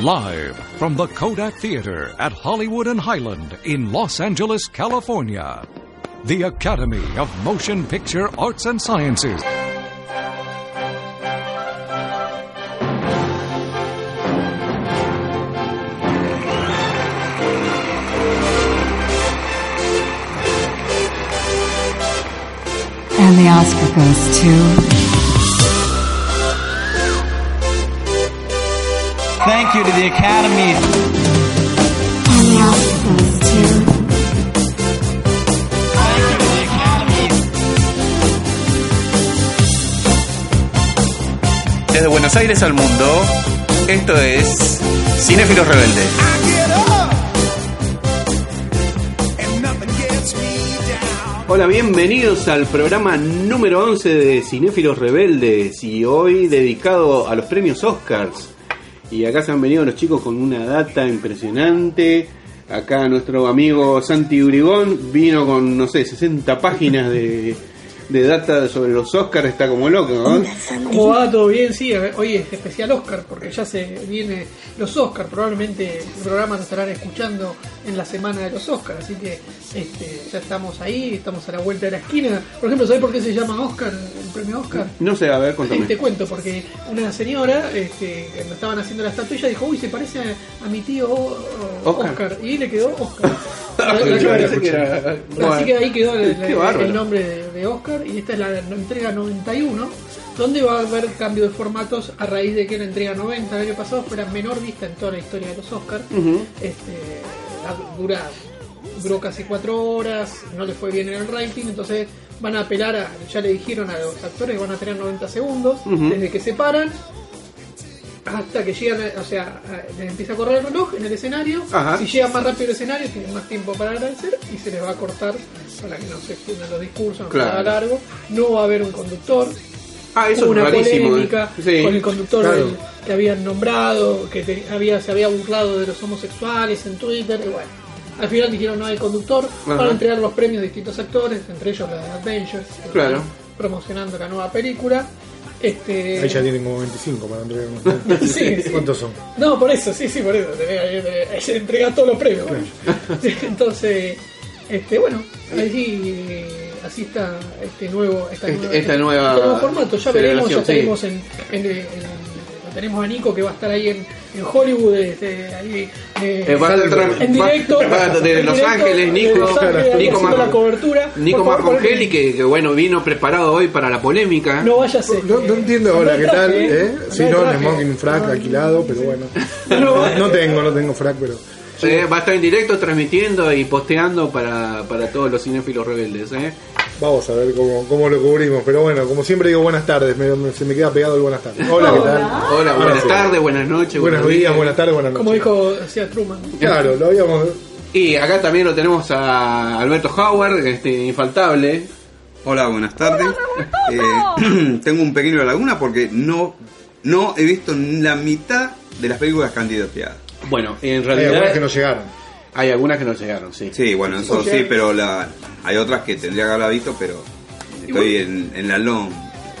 Live from the Kodak Theater at Hollywood and Highland in Los Angeles, California. The Academy of Motion Picture Arts and Sciences. And the Oscar goes to. Thank you to the Academy. And the. Desde Buenos Aires al mundo, esto es Cinéfilos Rebeldes. Hola, bienvenidos al programa número 11 de Cinéfilos Rebeldes y hoy dedicado a los premios Oscars. Y acá se han venido los chicos con una data impresionante. Acá nuestro amigo Santi Urigón vino con, no sé, 60 páginas de, de data sobre los Oscars, está como loco, ¿no? ¿Cómo va? ¿Todo bien? Sí, ver, hoy es especial Oscar porque ya se viene los Oscar. Probablemente el programa se estarán escuchando en la semana de los Oscar. Así que este, ya estamos ahí, estamos a la vuelta de la esquina. Por ejemplo, ¿sabes por qué se llama Oscar, el premio Oscar? No sé, a ver, Sí, contame. te cuento, porque una señora, este, cuando estaban haciendo la estatuilla, dijo, uy, se parece a, a mi tío o- o- Oscar. Oscar. Y le quedó Oscar. Así que ahí quedó el, nombre de, de Oscar y esta es la entrega 91, donde va a haber cambio de formatos a raíz de que la entrega 90 el año pasado fue la menor vista en toda la historia de los Oscars. este, la- dura, duró casi cuatro horas, no le fue bien en el ranking, entonces van a apelar a, ya le dijeron a los actores que van a tener 90 segundos desde que se paran hasta que llegan, o sea, les empieza a correr el reloj en el escenario. Ajá. Si llegan más rápido al escenario, tienen más tiempo para agradecer y se les va a cortar para que no se extiendan los discursos, no se Claro. haga largo. No va a haber un conductor. Ah, eso Hubo es una rarísimo. polémica Sí. con el conductor Claro. del- que habían nombrado, que te- había, se había burlado de los homosexuales en Twitter. Y bueno, al final dijeron no hay conductor. Van Ajá. a entregar los premios a distintos actores, entre ellos la de Avengers, Claro. promocionando la nueva película. Este, Ahí ya tienen como 25 para entregar unos Sí, sí. ¿Cuántos son? No, por eso, sí, sí, por eso. Se entrega todos los premios. Entonces, este, bueno, así, así está este nuevo, esta, Este- nueva, esta nueva este nuevo formato. Ya veremos, ya celebración, sí. tenemos en, en, tenemos a Nico que va a estar ahí en, en Hollywood, este, ahí, eh, Eh, va a tra- en directo, va- va desde en Los directo, Ángeles, Nico, Los Ángeles, ahí Nico Mar- la cobertura. Nico Marcongeli, que, que bueno, vino preparado hoy para la polémica. no vaya a ser. No, no entiendo, hola, ¿qué tal? ¿Eh? Sí, no, smoking frac alquilado, pero bueno. No, No, no tengo, no tengo frac, pero. Eh, va a estar en directo transmitiendo y posteando para, para todos los cinéfilos rebeldes. ¿eh? Vamos a ver cómo, cómo lo cubrimos. Pero bueno, como siempre digo, buenas tardes. me- me- se me queda pegado el buenas tardes. Hola, ¿qué tal? Hola, buenas sí. tardes, buenas noches. Buenos buenos días, buenas tardes, buenas Como noches. dijo decía Truman. Claro, lo habíamos. Y acá también lo tenemos a Alberto Howard, este infaltable. Hola, buenas tardes. Eh, tengo un pequeño laguna porque no, no he visto la mitad de las películas candidateadas. Bueno, en Hay realidad algunas que no llegaron. Hay algunas que no llegaron, sí. Sí, bueno, eso sí, pero la, hay otras que tendría que haberla visto, pero estoy en, en la long.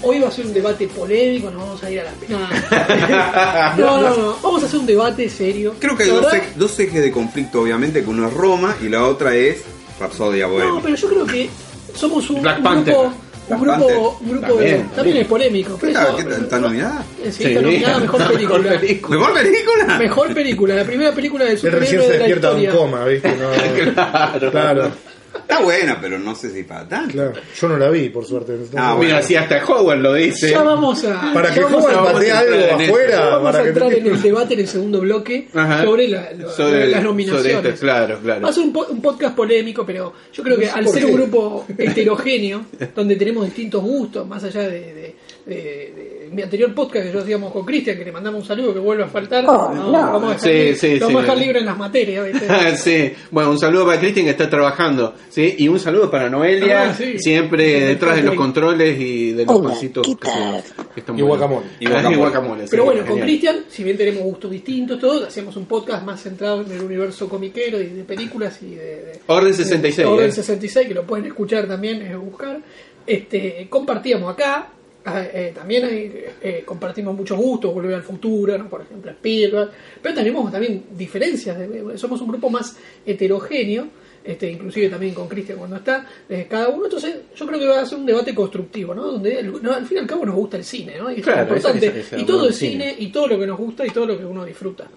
Hoy va a ser un debate polémico, nos vamos a ir a la... No, no, no, no, vamos a hacer un debate serio. Creo que hay La dos, ejes, dos ejes de conflicto, obviamente, que uno es Roma y la otra es Rapsodia No, Bohemia. pero yo creo que somos un, Black un grupo... Un grupo, un grupo También, de, también. también es polémico. ¿Está nominada? Eh, Sí, está nominada a mejor película. Mejor película. ¿Mejor película? Mejor película, la primera película de Él recién superhéroe se de la despierta de un historia. coma, ¿viste? No, Claro. claro, Está buena, pero no sé si para tanto. claro. Yo no la vi, por suerte. Ah, bueno. Mira, si hasta Howard lo dice. Ya vamos a... Para que vamos Howard a- patee vamos a algo entrar en afuera. Ya vamos para a que entrar en el debate en el segundo bloque Ajá. sobre, la- Sobre- las nominaciones. sobre esto, claro, claro. Va a ser un, po- un podcast polémico, pero yo creo que al ¿por ser qué? un grupo heterogéneo, donde tenemos distintos gustos, más allá de, de- de- de mi anterior podcast que yo hacíamos con Cristian, que le mandamos un saludo que vuelve a faltar, no, vamos a dejar, Sí, libre, sí, vamos sí. a dejar libre en las materias. ¿viste? sí, bueno, un saludo para Cristian que está trabajando, ¿sí? Y un saludo para Noelia, Ah, sí. siempre Sí, detrás de los sí. controles y de los pancitos que, se- que están Y guacamole. Y guacamole. Y guacamole, sí, Pero bueno, con. Cristian, si bien tenemos gustos distintos, todos, hacíamos un podcast más centrado en el universo comiquero y de películas y de, de- Orden 66, Orden ¿eh? 66, que lo pueden escuchar también, es buscar. Este, compartíamos acá, eh, también hay, eh, compartimos muchos gustos, Volver al Futuro, ¿no? por ejemplo, Spielberg, pero tenemos también diferencias, de- somos un grupo más heterogéneo, este, inclusive también con Cristian cuando está, eh, cada uno, entonces yo creo que va a ser un debate constructivo, ¿no? Donde el- no, al fin y al cabo nos gusta el cine, ¿no? Y Claro, es importante, y todo el cine, cine. y todo lo que nos gusta, y todo lo que uno disfruta.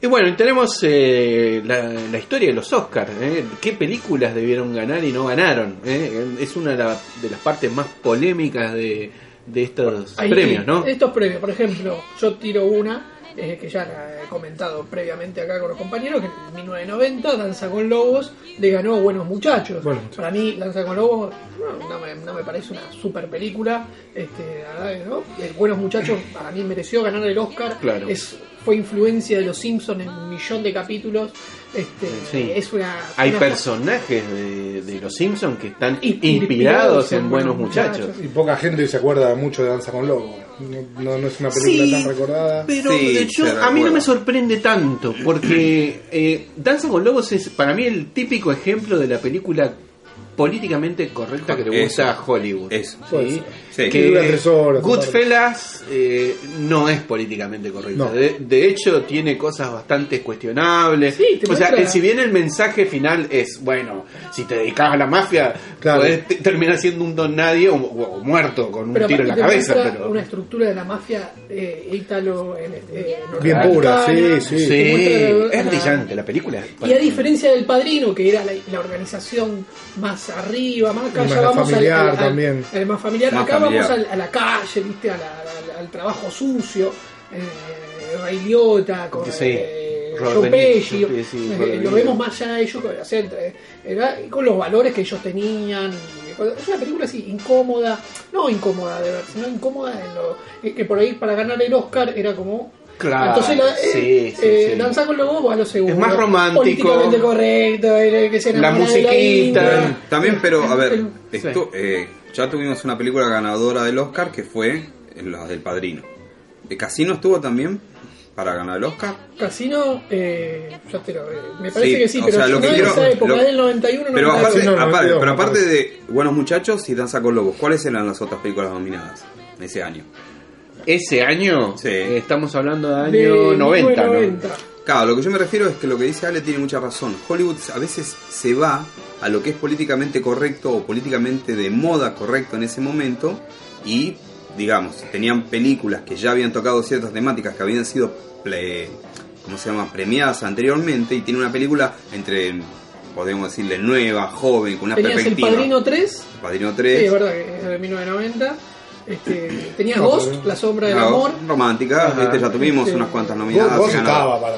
Y bueno, y tenemos eh, la, la historia de los Oscars. ¿eh? ¿Qué películas debieron ganar y no ganaron? eh? Es una de, la- de las partes más polémicas de, de estos Ahí, premios, ¿no? Estos premios, por ejemplo, yo tiro una eh, que ya la he comentado previamente acá con los compañeros, que en 1990 Danza con Lobos le ganó a Buenos Muchachos. Muchachos. Para mí, Danza con Lobos no, no me, no me parece una super película. Este, la verdad que no. Buenos Muchachos para mí mereció ganar el Oscar. Claro. Es, fue influencia de los Simpsons en un millón de capítulos. Este, Sí. Es una, Hay una- personajes de, de los Simpsons que están Inspirados inspirados en en Buenos Muchachos. Muchachos. Y poca gente se acuerda mucho de Danza con Lobo. No, no, no es una película Sí, tan recordada. Pero Sí, de hecho, se a mí no me sorprende tanto, porque eh, Danza con Lobos es para mí el típico ejemplo de la película políticamente correcta que le gusta Eso. a Hollywood. Eso. ¿sí? Sí. Que horas, Goodfellas eh, no es políticamente correcta. No. De, de hecho, tiene cosas bastante cuestionables. Sí, te o sea, si bien el mensaje final es, bueno, si te dedicas a la mafia, Claro. podés te- terminar siendo un don nadie o, o muerto con un Pero tiro en la cabeza. Pero... una estructura de la mafia eh, ítalo eh, eh, Bien pura, sí, sí. te Sí, muestra la- es la- brillante la película. Y a diferencia del Padrino, que era la, la organización más arriba, más acá ya vamos al- familiar al, al- también. al más familiar, Más acá familiar. vamos al- a la calle, ¿viste? A la- al- al trabajo sucio, eh, Ray Liotta, con Sí. eh, Pesci, sí, sí, eh, lo vemos más allá de ellos, con, o sea, entre- era- con los valores que ellos tenían. Es una película así, incómoda, no incómoda de ver, sino incómoda en lo que por ahí para ganar el Oscar era como Claro, entonces, la, eh, sí, sí, eh, sí. Danza con Lobos va a lo seguro. Es más romántico. Políticamente correcto, el que se La musiquita. También, pero a ver, esto, eh, ya tuvimos una película ganadora del Oscar que fue la del Padrino. ¿De Casino estuvo también para ganar el Oscar? Casino, eh, ya te lo, eh, me parece Sí, que sí, o pero sea, lo no que en quiero- esa época, lo- del 91, Pero 92. aparte, no, no, aparte- no, pero aparte de Buenos Muchachos y Danza con Lobos, ¿cuáles eran las otras películas nominadas en ese año? Ese año, Sí. eh, estamos hablando de de año 90, ¿no? 1990. Claro, lo que yo me refiero es que lo que dice Ale tiene mucha razón. Hollywood a veces se va a lo que es políticamente correcto o políticamente de moda correcto en ese momento y, digamos, tenían películas que ya habían tocado ciertas temáticas que habían sido, ple- ¿cómo se llama?, premiadas anteriormente y tiene una película entre, podemos decirle, nueva, joven, con una Tenías El perspectiva. Padrino 3, Padrino sí, 3. es verdad que es de 1990. Este, tenías No, Ghost, pero- La Sombra del Claro, Amor. romántica, este, ya tuvimos Este, unas cuantas nominadas. y ganadoras. estaba para.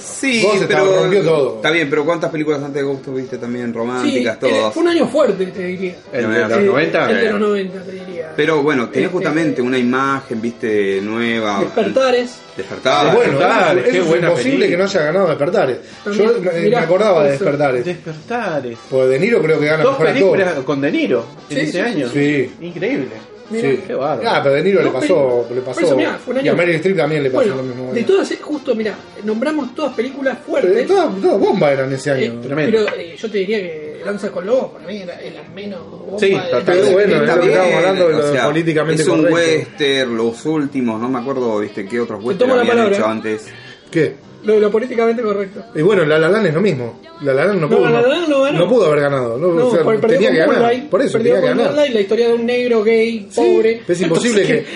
Sí, Vos pero estaba, rompió todo. Está bien, pero ¿cuántas películas antes de Ghost tuviste también Sí, románticas, eh, todas? fue un año fuerte, te diría. El de los Eh, 90. El de los 90, te diría. Pero bueno, tenés Este, justamente una imagen, viste, nueva. Despertares. Despertar. bueno, Despertares, eso, qué es buena imposible película. que no haya ganado Despertares. También, Yo eh, mirá, me acordaba de. Despertares. Despertares. Pues De Niro creo que gana Dos mejor películas actor. con De Niro en Sí, ese sí, año. sí. Increíble. Mirá. Sí. Qué bárbaro. Ah, pero De Niro le pasó, le pasó. eso, mirá, fue un y a Meryl Streep también le pasó Bueno, lo mismo. de todas, justo, mira, nombramos todas películas fuertes. todas, todas bombas eran ese año. eh, tremendo. pero eh, yo te diría que Danza con Lobos para mí era la menos bomba Sí. Pero bueno, es Está lo que bien, estábamos hablando de lo o sea, políticamente Es un correcto. western, los últimos, no me acuerdo, viste, qué otros westerns habían palabra. hecho antes. ¿Qué? Lo de lo políticamente correcto. Y bueno, La La Land es lo mismo. La La Land no No, pudo, La La Land no ganó. pudo haber ganado. No, No, o sea, tenía que ganar. Moonlight, Por eso tenía que ganar. La historia de un negro gay, Sí, pobre. es imposible Entonces,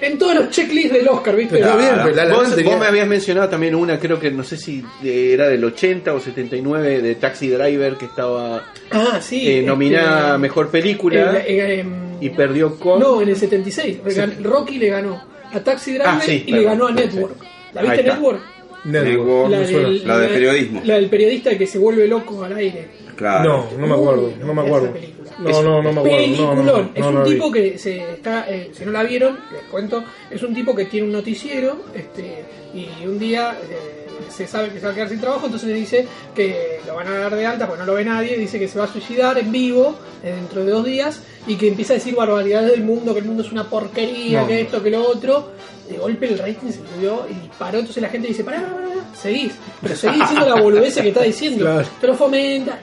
que- en todos los checklists del Oscar, ¿viste? Está bien, pero La La vos, tenía- vos me habías mencionado también una, creo que no sé si era del 80 o 79, de Taxi Driver, que estaba Ah, sí. eh, este, nominada a Mejor Película em, y perdió con... No, en el 76. Regan- Rocky le ganó a Taxi Driver Ah, sí, y le ganó a sí, Network. ¿La viste. Network? Network, La del- La de periodismo. La del periodista que se vuelve loco al aire. Claro. No, no me acuerdo, no me acuerdo. No, no, no me acuerdo. No, no, Peliculón. no, es no un tipo que se está, eh, si no la vieron, les cuento, es un tipo que tiene un noticiero este, y un día eh, se sabe que se va a quedar sin trabajo, entonces le dice que lo van a dar de alta porque no lo ve nadie, dice que se va a suicidar en vivo eh, dentro de dos días y que empieza a decir barbaridades del mundo, que el mundo es una porquería, No. que esto, que lo otro. De golpe el rating se subió y disparó, entonces la gente dice, pará, pará, pará, seguís, pero seguís diciendo la boludez que está diciendo, Claro. te lo fomenta.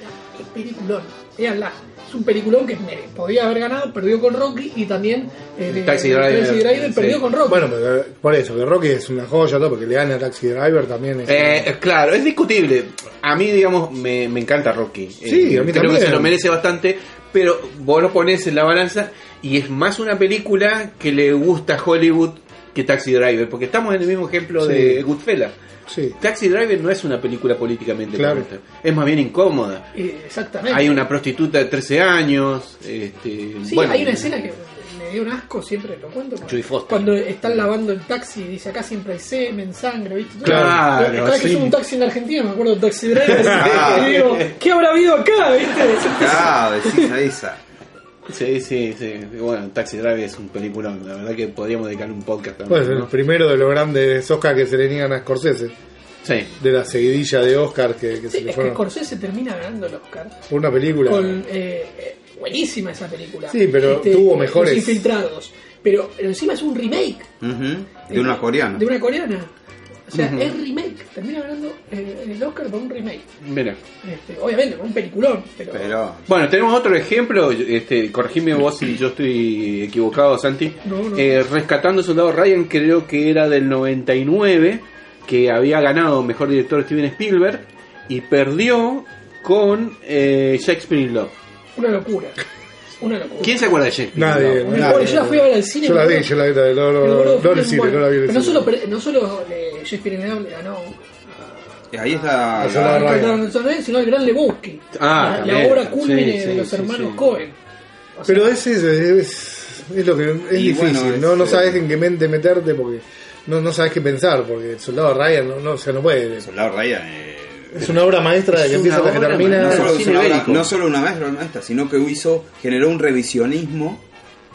peliculón. Véanla. Es un peliculón que me podía haber ganado, perdió con Rocky y también eh, Taxi Driver, sí. perdió con Rocky. Bueno, pero, por eso, que Rocky es una joya, todo, porque le gana a Taxi Driver también. Es, Eh, claro, es discutible. A mí, digamos, me, me encanta Rocky. Sí, Eh, a mí Creo también. que se lo merece bastante, pero vos lo pones en la balanza y es más una película que le gusta a Hollywood que Taxi Driver, porque estamos en el mismo ejemplo Sí. de Goodfellas. sí. Taxi Driver no es una película políticamente Claro. correcta, es más bien incómoda. Eh, exactamente. Hay una prostituta de 13 años. Este, Sí, bueno, hay una escena que me dio un asco, siempre lo cuento. cuando- Judy Foster. Cuando están lavando el taxi, dice acá siempre hay semen, sangre, ¿viste? Todo. Claro, Cada vez que sí. subo un taxi en Argentina, me acuerdo de Taxi Driver. Ah. y digo, ¿qué habrá habido acá? ¿Viste? Claro, decís a esa. Sí, sí, sí. Bueno, Taxi Driver es un peliculón. La verdad que podríamos dedicarle un podcast también. Pues el ¿no? primero de los grandes Oscar que se le niegan a Scorsese. Sí. De la seguidilla de Oscar que, que se Sí, le es que fueron Scorsese termina ganando el Oscar. por una película. Con, eh, eh, buenísima esa película. Este, Sí, pero tuvo mejores. Los infiltrados. Pero, pero encima es un remake. De una coreana. De una coreana. O sea, es remake. Termina ganando eh, el Oscar por un remake. Mira. Este, obviamente, por un peliculón. Pero, Pero. Bueno, tenemos otro ejemplo. Este, corregime vos si yo estoy equivocado, Santi. No, no. Eh, Rescatando Soldado Ryan, creo que era del 99, que había ganado mejor director Steven Spielberg y perdió con eh, Shakespeare in Love. una locura. Una locura. ¿Quién se acuerda de Shakespeare? Nadie. Locura. Yo la fui a ver al cine. Yo la vi, yo la vi, no, no, no, no en el cine, no la vi en el no solo, no solo eh, Shakespeare Love le ganó Ahí está. Ah, la- Soldado a Ryan. Carlton Sonnet, sino el gran Lebowski. Ah, la, la también. obra Sí, sí, de los hermanos sí. Cohen. O sea, Pero es, es, es, es lo que es Y difícil, bueno, no, es- no sabes en qué mente meterte porque no, no sabes qué pensar, porque el soldado Ryan no, no, o sea, no puede. Soldado Ryan. eh, Es una obra maestra de que Es empieza hasta que termina. no, solo, cine es una obra- bélico. no solo una maestra, sino que hizo, generó un revisionismo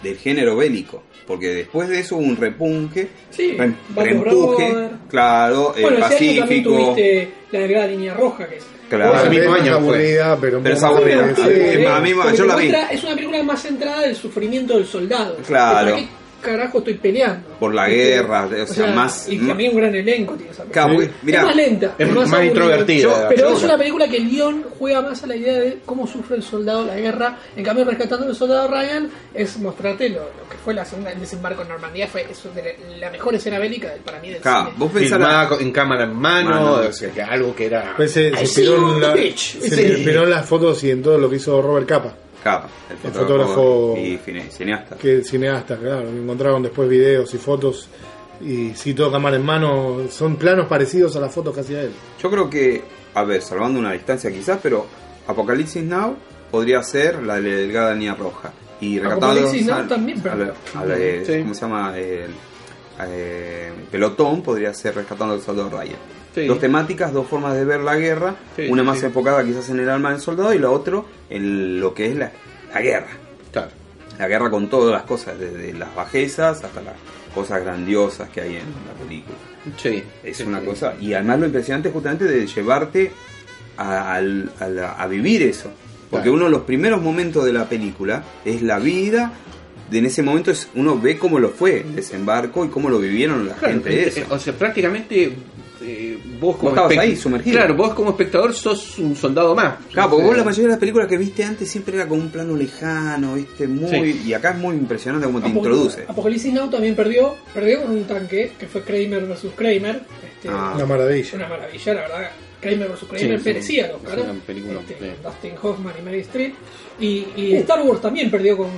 del género bélico. Porque después de eso hubo un repunque, Sí, re- reempuje, claro, el bueno, ese año también Pacífico. tuviste la delgada línea roja, que es. Claro. Ese mismo es año fue. aburrida, pero, un Pero es poco aburrida. Sí, Eh, a mí- porque yo la vi. Es una película más centrada en el sufrimiento del soldado. Claro. ¿Para qué carajo estoy peleando? Por la guerra, o sea, más- Y también un gran elenco tiene esa película. Es más lenta, es más aburrida. introvertida. Yo- pero Yo- es una película que el guion juega más a la idea de cómo sufre el soldado la guerra. En cambio, Rescatando al Soldado Ryan es mostrarte lo, lo que fue la segunda, el desembarco en Normandía. Fue eso de la mejor escena bélica del- para mí del Claro, cine. vos pensás Filmada la- con- en cámara en mano, Mano. o sea, que algo que era... Pues se, se en la- inspiró en las fotos y en todo lo que hizo Robert Capa, Capa, el El fotógrafo, y cine- cineasta. que cineasta, claro. Encontraron después videos y fotos. Y sí, todo cámara en mano. Son planos parecidos a las fotos que hacía él. Yo creo que, a ver, salvando una distancia quizás, pero Apocalipsis Now podría ser la de delgada línea roja. Y Rescatando Apocalipsis Now al- también, pero- al- al- eh, Sí. ¿Cómo se llama? El, eh, pelotón podría ser Rescatando al Soldado Ryan. Sí. Dos temáticas, dos formas de ver la guerra. Sí, una más enfocada quizás en el alma del soldado y la otra en lo que es la, la guerra. Claro. La guerra con todas las cosas, desde las bajezas hasta las cosas grandiosas que hay en la película. Sí. Es una cosa. Y además lo impresionante es justamente de llevarte a, a vivir eso. Porque Claro. uno de los primeros momentos de la película es la vida. En ese momento es, uno ve cómo lo fue el desembarco y cómo lo vivieron la Claro, gente eh, eso. O sea, prácticamente eh, vos como estabas espect- ahí, sumergido. Claro, vos como espectador sos un soldado más. Claro, porque vos sea, la mayoría de las películas que viste antes siempre era con un plano lejano, ¿viste? Muy, Sí. Y acá es muy impresionante cómo te introduce. Apocalipsis Now también perdió, perdió con un tanque que fue Kramer versus Kramer. Este, Ah. Una maravilla. Una maravilla, la verdad. Kramer vs. Kramer Sí, ¿eh? película, Este, sí. Dustin Hoffman y Mary Streep. Y, y Star Wars también perdió con,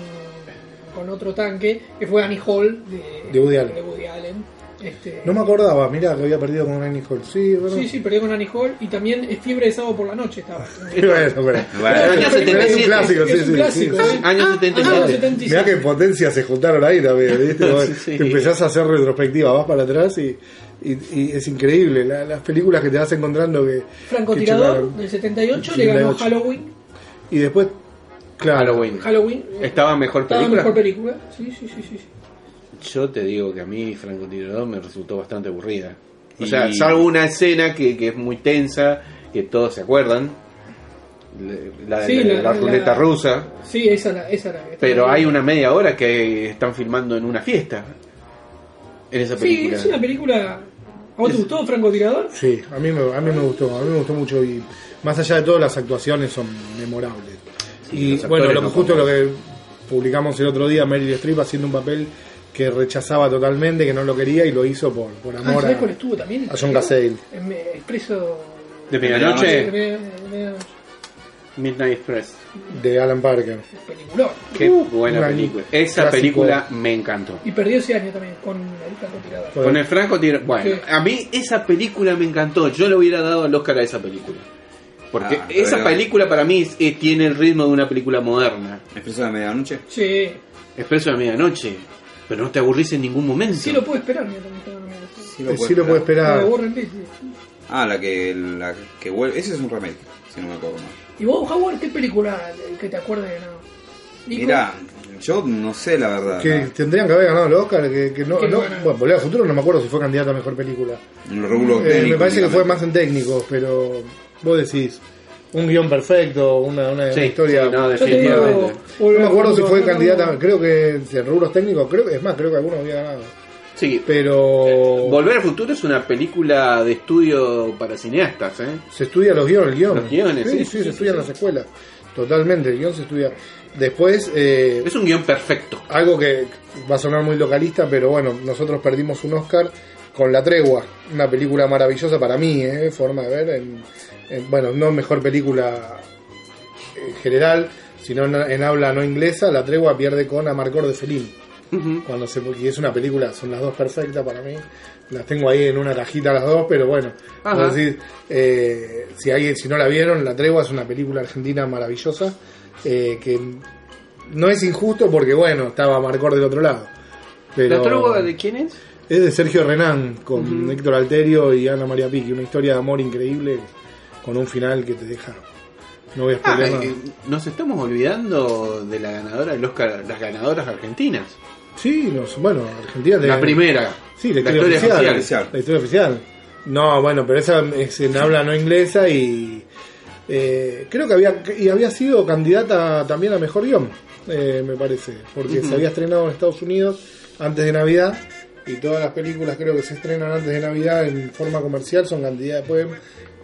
con otro tanque, que fue Annie Hall de, De Woody Allen. de Woody Allen. Este, No me acordaba, mira que había perdido con Annie Hall. Sí, bueno. Sí, sí, perdió con Annie Hall y también es Fiebre de Sábado por la Noche estaba. bueno, pero- Bueno, Pero año es 77. un clásico, es sí, un sí, clásico, sí, ¿eh? sí. Año Ah, 77. año 76. Mirá qué potencias se juntaron ahí también, ¿viste? Sí. Te empezás a hacer retrospectiva, vas para atrás y, y, y es increíble la- las películas que te vas encontrando que. que Francotirador del 78 le ganó 78. Halloween. Y después, claro, Halloween. Halloween. eh, ¿Estaba mejor estaba película? mejor película. Sí, sí, sí, sí. Sí. Yo te digo que a mí Francotirador me resultó bastante aburrida. O Y- sea, salvo una escena que, que es muy tensa, que todos se acuerdan. La, Sí, la- la- la la- ruleta rusa. Sí, esa la, esa la Pero hay una media hora que están filmando en una fiesta. En esa Sí, película. es una película ¿A vos te gustó Francotirador? Sí, a mí, me, a mí me gustó, a mí me gustó mucho y más allá de todo las actuaciones son memorables. y bueno, lo no justo son lo que publicamos el otro día, Meryl Streep haciendo un papel que rechazaba totalmente, que no lo quería y lo hizo por, por Ah, amor ¿sabés a, cuál estuvo también? a John Cassell. En eh, Expreso... De medianoche, Midnight Express. de Alan Parker. Peliculón. Qué Uh, buena película. Esa clásico. película me encantó. Y perdió ese año también con el francotirador. Con el Franco Tiro- Bueno, Sí. a mí esa película me encantó. Yo le hubiera dado el Oscar a esa película. Porque Ah, esa película para mí eh, tiene el ritmo de una película moderna. Expreso de medianoche. Sí, Expreso de Medianoche. Pero no te aburrís en ningún momento. sí lo puedo esperar. mira. Sí Eh, sí lo puede La esperar. Warren Beatty. Ah, la que, la que vuelve. Ese es un remake, si no me acuerdo mal. ¿Y vos, Howard, qué película que te acuerdes de no? Nico? Mira, yo no sé la verdad. Que tendrían que haber ganado el Oscar, que, que no, no- bueno, Volver al Futuro no me acuerdo si fue candidata a mejor película. Eh, me parece que fue más en técnicos, pero vos decís, un guion perfecto, una, una, Sí, una historia... sí, no, digo, definitivamente. No me acuerdo si fue candidata, creo que en rubros técnicos, creo que es más, creo que alguno había ganado. Sí, Pero Volver al Futuro es una película de estudio para cineastas, ¿eh? se estudia los guiones, el guion. Los guiones, sí, sí, sí, sí, se sí, estudia en sí. las escuelas. Totalmente, el guion se estudia. Después, eh, Es un guion perfecto. algo que va a sonar muy localista, pero bueno, nosotros perdimos un Oscar con La Tregua, una película maravillosa para mí, ¿eh? forma de ver. En, en- bueno, no mejor película en general, sino en, en habla no inglesa. La Tregua pierde con Amarcor de. Ujú. Cuando se, y es una película, son las dos perfectas para mí. Las tengo ahí en una cajita las dos, pero bueno, puedo decir, eh, si alguien, si no la vieron, La Tregua es una película argentina maravillosa, eh, que no es injusto porque bueno, estaba Marcor del otro lado. Pero ¿La tregua de quién es? es de Sergio Renán con Héctor Alterio y Ana María Piqui, una historia de amor increíble con un final que te deja. No voy a Ah, nada. eh, nos estamos olvidando de la ganadora del Oscar, las ganadoras argentinas. Sí, bueno, Argentina La primera. Sí, la, La historia, historia oficial, oficial. La historia oficial. No, bueno, pero esa es en habla no inglesa y eh, creo que había y había sido candidata también a mejor guion, eh, me parece, porque se había estrenado en Estados Unidos antes de Navidad y todas las películas creo que se estrenan antes de Navidad en forma comercial son candidatas, pueden,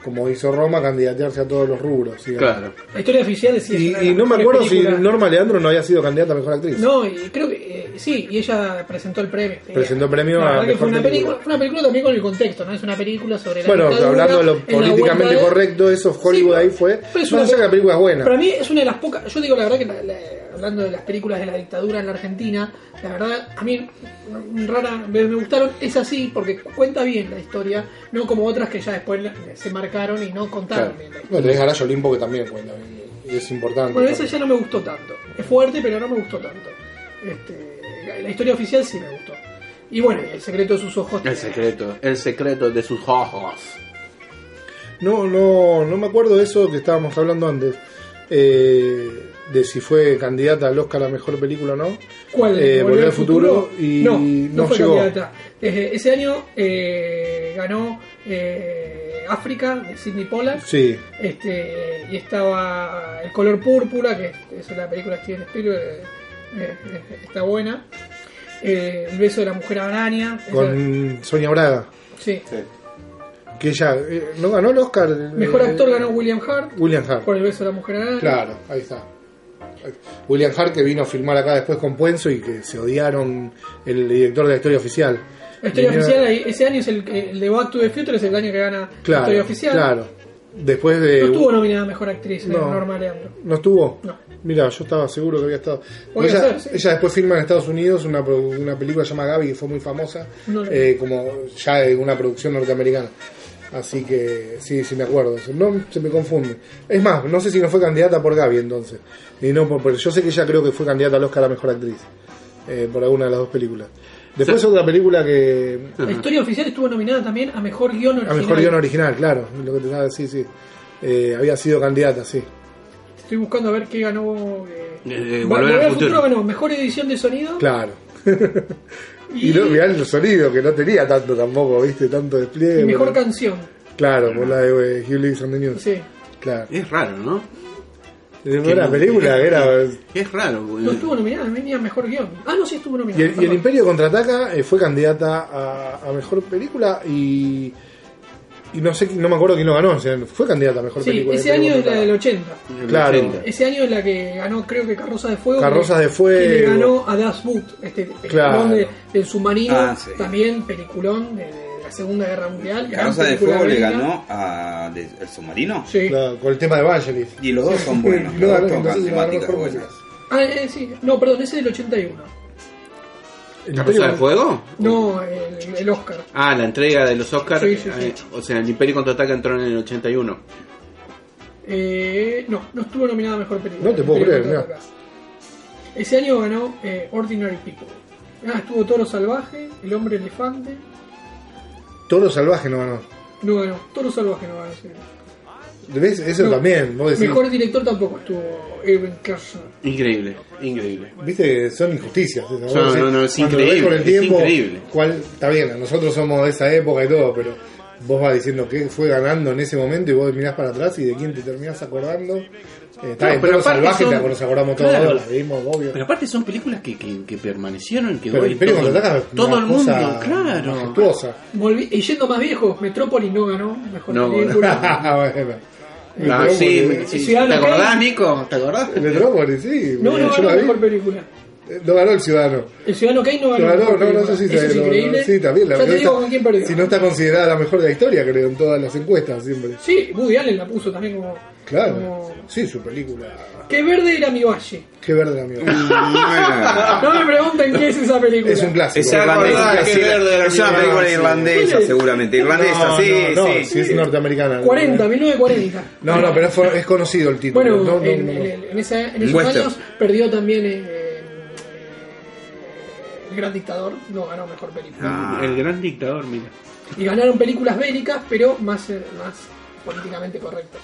como hizo Roma, candidatearse a todos los rubros. Claro. La historia oficial es Y, no me acuerdo si. Norma Leandro no había sido candidata a mejor actriz. No, y creo que eh, sí, y ella presentó el premio. Presentó premio La a que fue mejor una película. película. Fue una película también con el contexto, ¿no? Es una película sobre la Bueno, hablando de lo políticamente correcto, eso Hollywood Sí, ahí fue. pero es una- allá que la película es buena. Para mí es una de las pocas. Yo digo la verdad que la- la- hablando de las películas de la dictadura en la Argentina, la verdad a mí rara me, me gustaron. Es así porque cuenta bien la historia, no como otras que ya después se marcaron y no contaron Claro. bien la No, historia. tenés a Arayo Olimpo que también cuenta bien, y es importante. Bueno, esa ya no me gustó tanto. Es fuerte, pero no me gustó tanto. Este, la, la historia oficial sí me gustó. Y bueno, el secreto de sus ojos. El secreto, el secreto de sus ojos. No, no, no me acuerdo de eso que estábamos hablando antes. eh, de si fue candidata al Oscar a mejor película o no. ¿Cuál? Eh, Volver al futuro y no, no no fue llegó. candidata. Eh, ese año eh, ganó eh, África de Sidney Pollack. Sí, Este, y estaba El color púrpura, que es una película de Steven Spielberg, eh, eh, está buena. Eh, el beso de la mujer araña. esa- con Sonia Braga. sí. Que ella eh, no ganó el Oscar. Mejor eh, actor ganó William Hart William Hart. por el beso de la mujer araña. Claro, ahí está. William Hart que vino a filmar acá después con Puenzo y que se odiaron el director de la historia oficial. La historia oficial, ese año es el, el de Back to the Future, es el año que gana la Claro, historia oficial. claro. Después de... No estuvo nominada mejor actriz, eh, No. Norma Leandro. ¿No estuvo? No. Mira, yo estaba seguro que había estado. Ella, ser, sí. ella después filma en Estados Unidos una, una película llamada Gaby que fue muy famosa, No la eh, como ya de una producción norteamericana. Así que sí, sí me acuerdo. No se me confunde. Es más, no sé si no fue candidata por Gaby entonces. Y no por, por- yo sé que ella creo que fue candidata al Oscar a mejor actriz eh, por alguna de las dos películas. Después otra película que La historia oficial estuvo nominada también a mejor guion a original. mejor guion original, claro, lo que te estaba sí, sí. Eh, había sido candidata, sí. Estoy buscando a ver qué ganó. eh, Eh, Volver al Futuro. ganó mejor edición de sonido. Claro. Y, Y no, mirá el sonido, que no tenía tanto tampoco, ¿viste? Tanto despliegue. y mejor pero- canción. Claro, por la de eh, Hugh Lewis on the News. Sí. Claro. Es raro, ¿no? De una película que era. Es raro, güey. No estuvo nominada, venía mejor guion. Ah, no, sí estuvo Y nominada. el, y el. Imperio contraataca eh, fue candidata a, a mejor película y. Y no sé, no me acuerdo quién lo ganó. O sea, fue candidata a mejor Sí, película. ese año es la del Contraataca. 80. En el Claro. 80. Ese año es la que ganó, creo que Carrozas de Fuego. Carrozas de Fuego. Que le ganó a Das Boot, este Claro. peliculón de- del submarino. Ah, sí. También peliculón de, de la Segunda Guerra Mundial. gran Carroza de Fuego le bélica. ganó a de- El Submarino. Sí. Claro, con el tema de Evangelis. Y los dos son buenos. Los dos tocan temáticas buenas. Ah, eh, sí. No, perdón, ese es del 81. El ¿Carroza de Imperio- fuego? No, el, el Oscar. Ah, la entrega de los Oscars. Sí, sí, sí. eh, O sea, el Imperio contraataca entró en el 81. Eh, no, no estuvo nominada a mejor película. No te puedo creer, Contraataca. Ese año ganó eh, Ordinary People. Ah, estuvo Toro Salvaje, El Hombre Elefante. Toro Salvaje no ganó. No ganó, Toro Salvaje no ganó. sí. ¿Ves? Eso No. también. Vos decís, Mejor director tampoco estuvo Irving Kershner. Increíble, increíble. Viste son injusticias. No, no, no, es cuando increíble, Con el es tiempo, increíble. cuál- está bien, nosotros somos de esa época y todo, pero vos vas diciendo que fue ganando en ese momento y vos mirás para atrás y de quién te terminás acordando. Eh, está bien, pero salvaje son- te- nos acordamos todos, Claro. la vimos, obvio. Pero aparte son películas que, que, que permanecieron, que Pero hoy el Imperio todo, es todo el mundo, claro. Volví- y yendo más viejo, Metrópolis no ganó mejor No, película. bueno. Ah, sí, Metrópolis- sí. ¿Te acordás. Nico? ¿Te acordás? Metrópolis, sí. No, no ganó la mejor película. Eh, No ganó el Ciudadano. El Ciudadano Kane no ganó No ganó, no, no, sí, es no, no, increíble. sí, también. La ya te verdad digo está- con quién perdió. Si no está considerada la mejor de la historia, creo, en todas las encuestas siempre. Sí, Woody Allen la puso también como... Claro. como- Sí, su película. Qué verde era mi valle. Qué verde, amigo. No me pregunten qué es esa película. Es un clásico. Es irlandesa, sí, verde era es una mi película sí. irlandesa, Sí. seguramente. Irlandesa, No, sí, no, no, sí. si es norteamericana. 40, 1940. No, no, pero es, fue- es conocido el título. Bueno, no, no, en, no, no. en- en esa- en esos western. años perdió también eh, El Gran Dictador, no ganó mejor película. Ah. El gran dictador, mira. Y ganaron películas bélicas, pero más, eh, más políticamente correctas.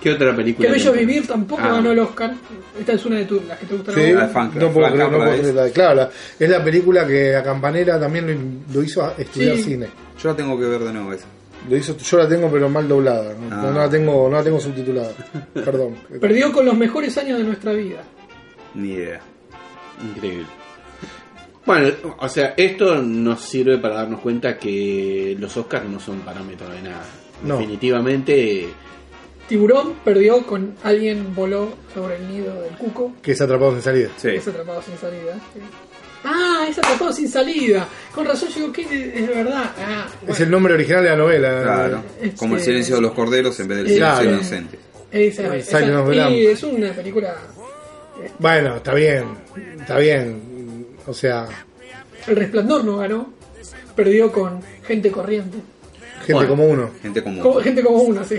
¿Qué otra película? Que Bello? Vivir tampoco Ah. ganó el Oscar. Esta es una de tus, las que te gustan. Sí, la Club. no puedo creer, no puedo es. creer la- Claro, la- es la película que a Campanera también lo, lo hizo a estudiar Sí. cine. Yo la tengo que ver de nuevo esa. Lo hizo, yo la tengo pero mal doblada. No, Ah. no la tengo, no la tengo subtitulada. Perdón. Perdió con los mejores años de nuestra vida. Ni idea. Increíble. Bueno, o sea, esto nos sirve para darnos cuenta que los Oscars no son parámetros de nada. No. Definitivamente, Tiburón perdió con Alguien voló sobre el nido del cuco. Que es atrapado en salida. Sí. Es atrapado sin salida. sí. Ah, es atrapado sin salida. Con razón yo digo que es verdad. Ah, Es el nombre original de la novela. Claro. Este- Como el silencio de los corderos en vez del Eh, silencio claro. de los inocentes. Esa, esa- y es una película. Bueno, está bien. Está bien. O sea, El Resplandor no ganó. Perdió con Gente Corriente. gente Bueno. como uno. Gente como. Como- gente como una, sí.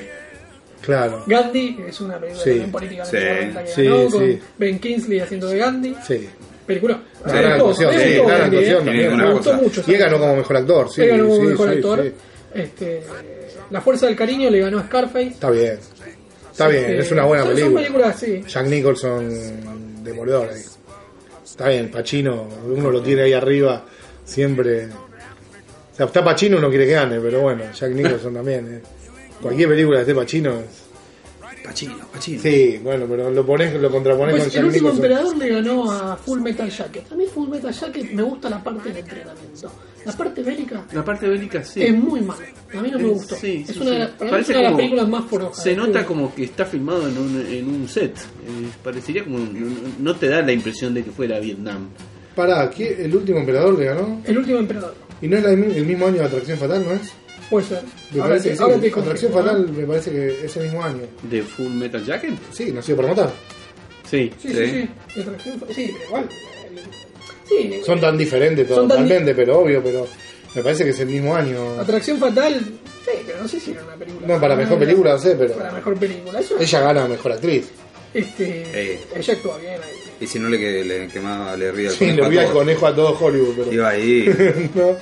Claro. Gandhi, que es una película Sí. también políticamente Sí. Sí, ganó, sí. con Ben Kingsley haciendo de Gandhi. Sí. Película. Gran actuación, sí, gran actuación Me también. Gustó mucho. Y él ganó como mejor actor. Sí, ganó como sí, mejor sí, actor. sí. Este, la Fuerza del Cariño le ganó a Scarface. Está bien. Está bien, Este, es una buena son- película. Son películas, sí. Jack Nicholson demoledor ahí. Está bien, Pacino, uno lo tiene ahí arriba siempre. O sea, está Pacino, uno quiere que gane, pero bueno, Jack Nicholson también. eh. Cualquier película de esté Pacino es- Pachino, Pachino. Sí, bueno, pero lo pones, lo contrapones Pues con el Jack último Nicholson. emperador le ganó a Full Metal Jacket. A mí Full Metal Jacket me gusta la parte del entrenamiento. La parte bélica la parte bélica sí. es muy mala. A mí no me gustó. sí, es sí, una, sí. de las- para mí Parece es una de las películas más forojas. Se nota como que está filmado en un, en un set. Eh, parecería como. No, no te da la impresión de que fuera Vietnam. Pará, ¿qué- el último emperador le ganó. El último emperador. Y no es la- el mismo año de Atracción Fatal, ¿no es? Puede ser. Me Ahora parece sí. te Atracción Fatal me parece que ese mismo año. ¿De Full Metal Jacket? Sí, nacido para matar. Sí. Sí, sí, Sí. pero igual. eh, Sí, Son tan diferentes Son tan totalmente, pero obvio, pero me parece que es el mismo año. Atracción Fatal. Sí, pero no sé si era una película. No, para mejor película, no sé, pero Para mejor película. Eso, ella gana mejor actriz. este, Eh. Ella actúa bien ahí. Y si no le, le quemaba, le ría el Sí, conejo le a vi al todos. conejo a todo Hollywood, pero Iba ahí. no.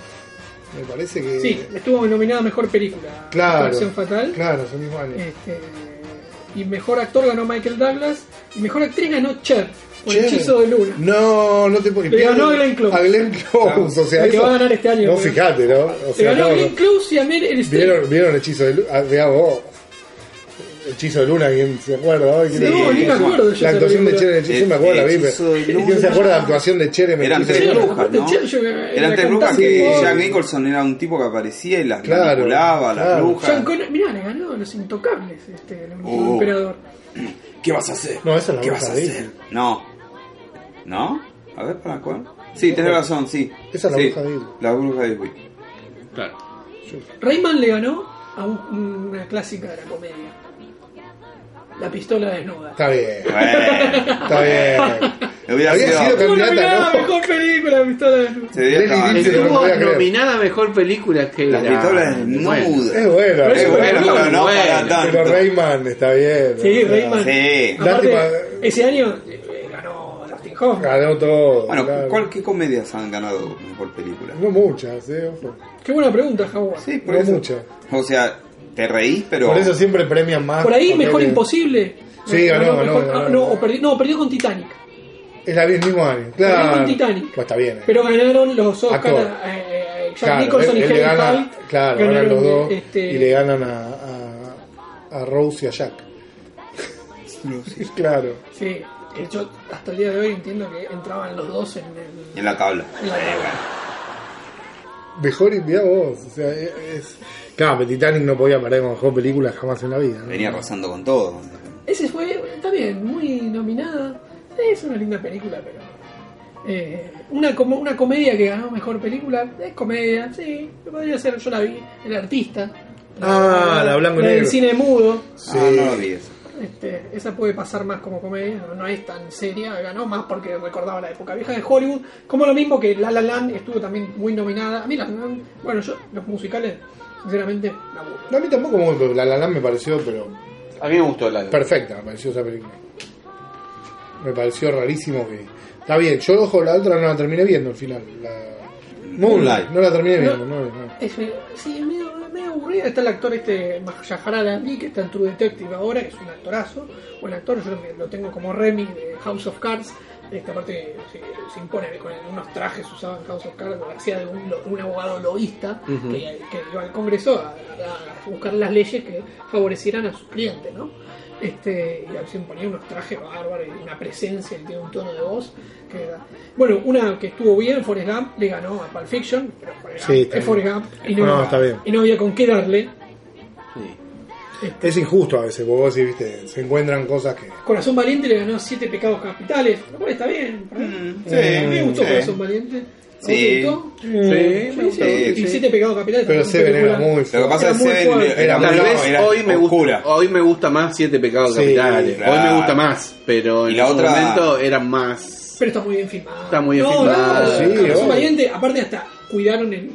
Me parece que. Sí, estuvo nominada a mejor película. Claro. Atracción Fatal. Claro, es el mismo año. Este, y mejor actor ganó Michael Douglas. Y mejor actriz ganó Cher. Por Che. Hechizo de Luna. No, no te puedo Le ganó a Glenn Close. A Glenn Close, o sea, La que eso- va a ganar este año, No, fíjate, ¿no? O Le sea, ganó a no, Glenn. Close y a Meryl Streep. ¿Vieron, ¿Vieron Hechizo de Luna? Ah, vea vos. Hechizo de Luna, ¿quién se acuerda? Ay, ¿quién Sí, es? no, ni me acuerdo La actuación de Luna. Cher en Hechizo, me acuerdo, la vi. ¿Quién se acuerda de la actuación de Cher en Eran Hechizo tres brujas, Eran tres brujas que. Jack Nicholson era un tipo que aparecía y las Claro, manipulaba, las brujas. Mirá, le ganó a los intocables, este, el Oh. emperador. ¿Qué vas a hacer? No, esa es la ¿Qué vas a hacer? No. ¿No? A ver, ¿para cuál? Sí, tenés razón, sí. Esa es la bruja de Disney. La bruja de Disney. Claro. Rayman le ganó a un- una clásica de la comedia. La pistola desnuda. Está bien, Bueno, está bien. hubiera sido. sido candidata, ¿no? mejor película, la pistola desnuda. No Estuvo nominada a mejor película que La era- pistola es Bueno. Es Pero Es es bueno, bueno, pero no bueno. para tanto. pero Rayman está bien. Sí, o sea, Rayman. Sí. Aparte, ese año eh, ganó Dustin Hoffman. Ganó todo. Bueno, claro. ¿cuál, ¿qué comedias han ganado mejor película? No muchas, eh, ojo. Qué buena pregunta, Jaguar. Sí, por No eso. muchas. O sea, te reís, pero. Por eso siempre premian más. Por ahí, mejor imposible. Sí, ganó, ganó, mejor- ganó. ah, no, o perdi- no, perdió con Titanic. Es la el mismo año. Perdió Claro. con Titanic. Pues está bien. eh. Pero ganaron los Oscars eh, eh, Jack Claro, Nicholson él- y Henry gana- Hyde. Claro, ganan Ganaron, los dos este, y le ganan a, a, a Rose y a Jack. claro. Sí, que yo hasta el día de hoy entiendo que entraban los dos en, el, En la tabla. en la tabla. Mejor mirá vos. O sea, es, Claro, Titanic no podía parar con mejor película jamás en la vida. ¿no? Venía arrasando con todo. Ese fue, está bien, muy nominada. Es una linda película, pero. eh, una, com- una comedia que ganó mejor película, es comedia, sí, podría ser, yo la vi, El Artista. Ah, la blanco y negro. cine mudo. Sí. Ah, no lo vi eso. Este, esa puede pasar más como comedia, no, no es tan seria, ganó más porque recordaba la época vieja de Hollywood, como lo mismo que La La Land estuvo también muy nominada. A mí La La Land, bueno, yo los musicales, sinceramente, me aburren. No, a mí tampoco me. La La Land me pareció, pero A mí me gustó la perfecta me pareció esa película. Me pareció rarísimo que... Está bien, yo ojo, la otra no la terminé viendo al final. La... Moonlight, no la terminé viendo. No, no. Es, eh, sí, es medio aburrida. Está el actor este Mahershala Ali, que está en True Detective ahora, que es un actorazo. Buen actor, yo lo, tengo como Remy de House of Cards. Esta parte se, se impone con unos trajes usados en House of Cards, hacía de un, un abogado loísta que, que iba al Congreso a buscar las leyes que favorecieran a sus clientes, ¿no? Este, y se imponía unos trajes bárbaros y una presencia y tiene un tono de voz que bueno una que estuvo bien Forrest Gump le ganó a Pulp Fiction pero Forrest Sí, Gump es Forrest Gump y no, No, está bien. y no había con qué darle Es injusto a veces, porque vos decís, viste, se encuentran cosas que... Corazón Valiente le ganó siete pecados capitales lo cual está bien para mí. Mm, a mí me gustó sí. Corazón Valiente ¿A vos Sí. Sí, Sí, me sí, sí. y siete pecados capitales Pero Seven era muy Lo que pasa Era es que muy Seven era, Tal vez era hoy me, oscura. gusta, hoy me gusta más Siete Pecados Sí, Capitales. claro. Hoy me gusta más, pero en su otra- momento eran más. Pero está muy bien filmado. Está muy bien no, filmado. No, Sí, obvio. Valiente, aparte hasta cuidaron el, el-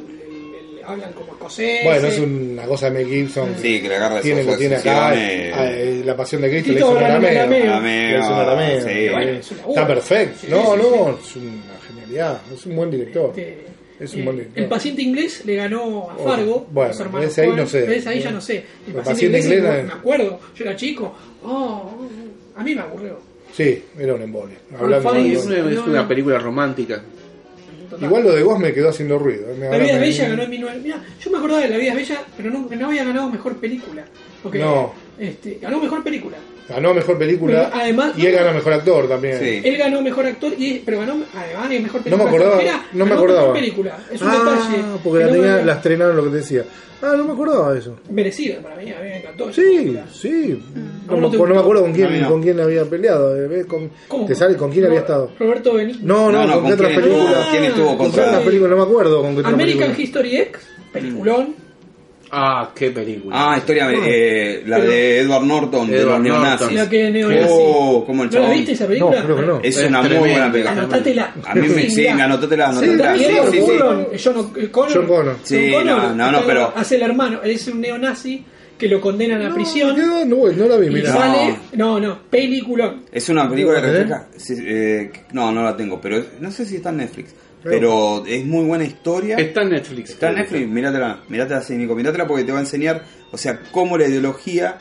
el- hablan como escocés. Bueno, es una cosa de Mel Gibson. Sí, que le agarra tiene, esas lo tiene acá. obsesiones. eh, la pasión de Cristo le hizo un Arameo. Le hizo un es. Está perfecto. Sí, no, sí, no, es una genialidad. Es un buen director. Este, Es un eh, buen director. El paciente inglés le ganó a Oh, Fargo. bueno, los hermanos ese ahí no sé. Ahí ya no sé. El El paciente, paciente inglés, inglés, me acuerdo. Yo era chico. Oh, a mí me aburrió. Sí, era un embole. Hablando de- Es una, es película romántica. Total. Igual lo de vos me quedó haciendo ruido. eh, me- La vida me- bella ganó en 19... Mira, yo me acordaba de La vida bella, pero no, no había ganado mejor película. Porque No. este, ganó mejor película. Ganó mejor película. Pero además- y él ganó mejor actor también. Sí. Él ganó mejor actor, y, pero ganó además de mejor película. No me acordaba, extranjera, no me acordaba. película. Es un ah, detalle. porque que la, tenía, la estrenaron lo que te decía. Ah, no me acordaba de eso. Merecida para mí, a mí me encantó. Sí, película. sí. ¿A No, no no me acuerdo con quién, con quién había peleado. eh, ¿ves? Con, ¿Cómo? ¿Te sale con quién había estado? Roberto Benigni. No, no, No, no, con, ¿con qué otras películas. ¿Quién estuvo ¿Con qué contra? otras películas? No me acuerdo con qué American películas. History X, peliculón. Ah, qué película. Ah, historia, eh, la de Edward Norton, de Edward los neonazis. Norton. La que neonazi. Oh, como el ¿No la chabón. viste esa película? No, creo que no. Es Es una muy buena película. Anotátela. A mí me, sí, anótatela, Sí, anótatela. Sí, sí, sí. Cullen, John eh, Connor. John Connor. Sí, no, no, no, pero- Hace el hermano, es un neonazi que lo condenan a prisión. No, no, no la vi, y mira. sale. No, no, peliculón. Es una película que ¿Eh? refleja. sí, eh, no, no la tengo, pero es- no sé si está en Netflix. Pero es muy buena historia. Está en Netflix. Está en Netflix, míratela, míratela Nico, míratela porque te va a enseñar, o sea, cómo la ideología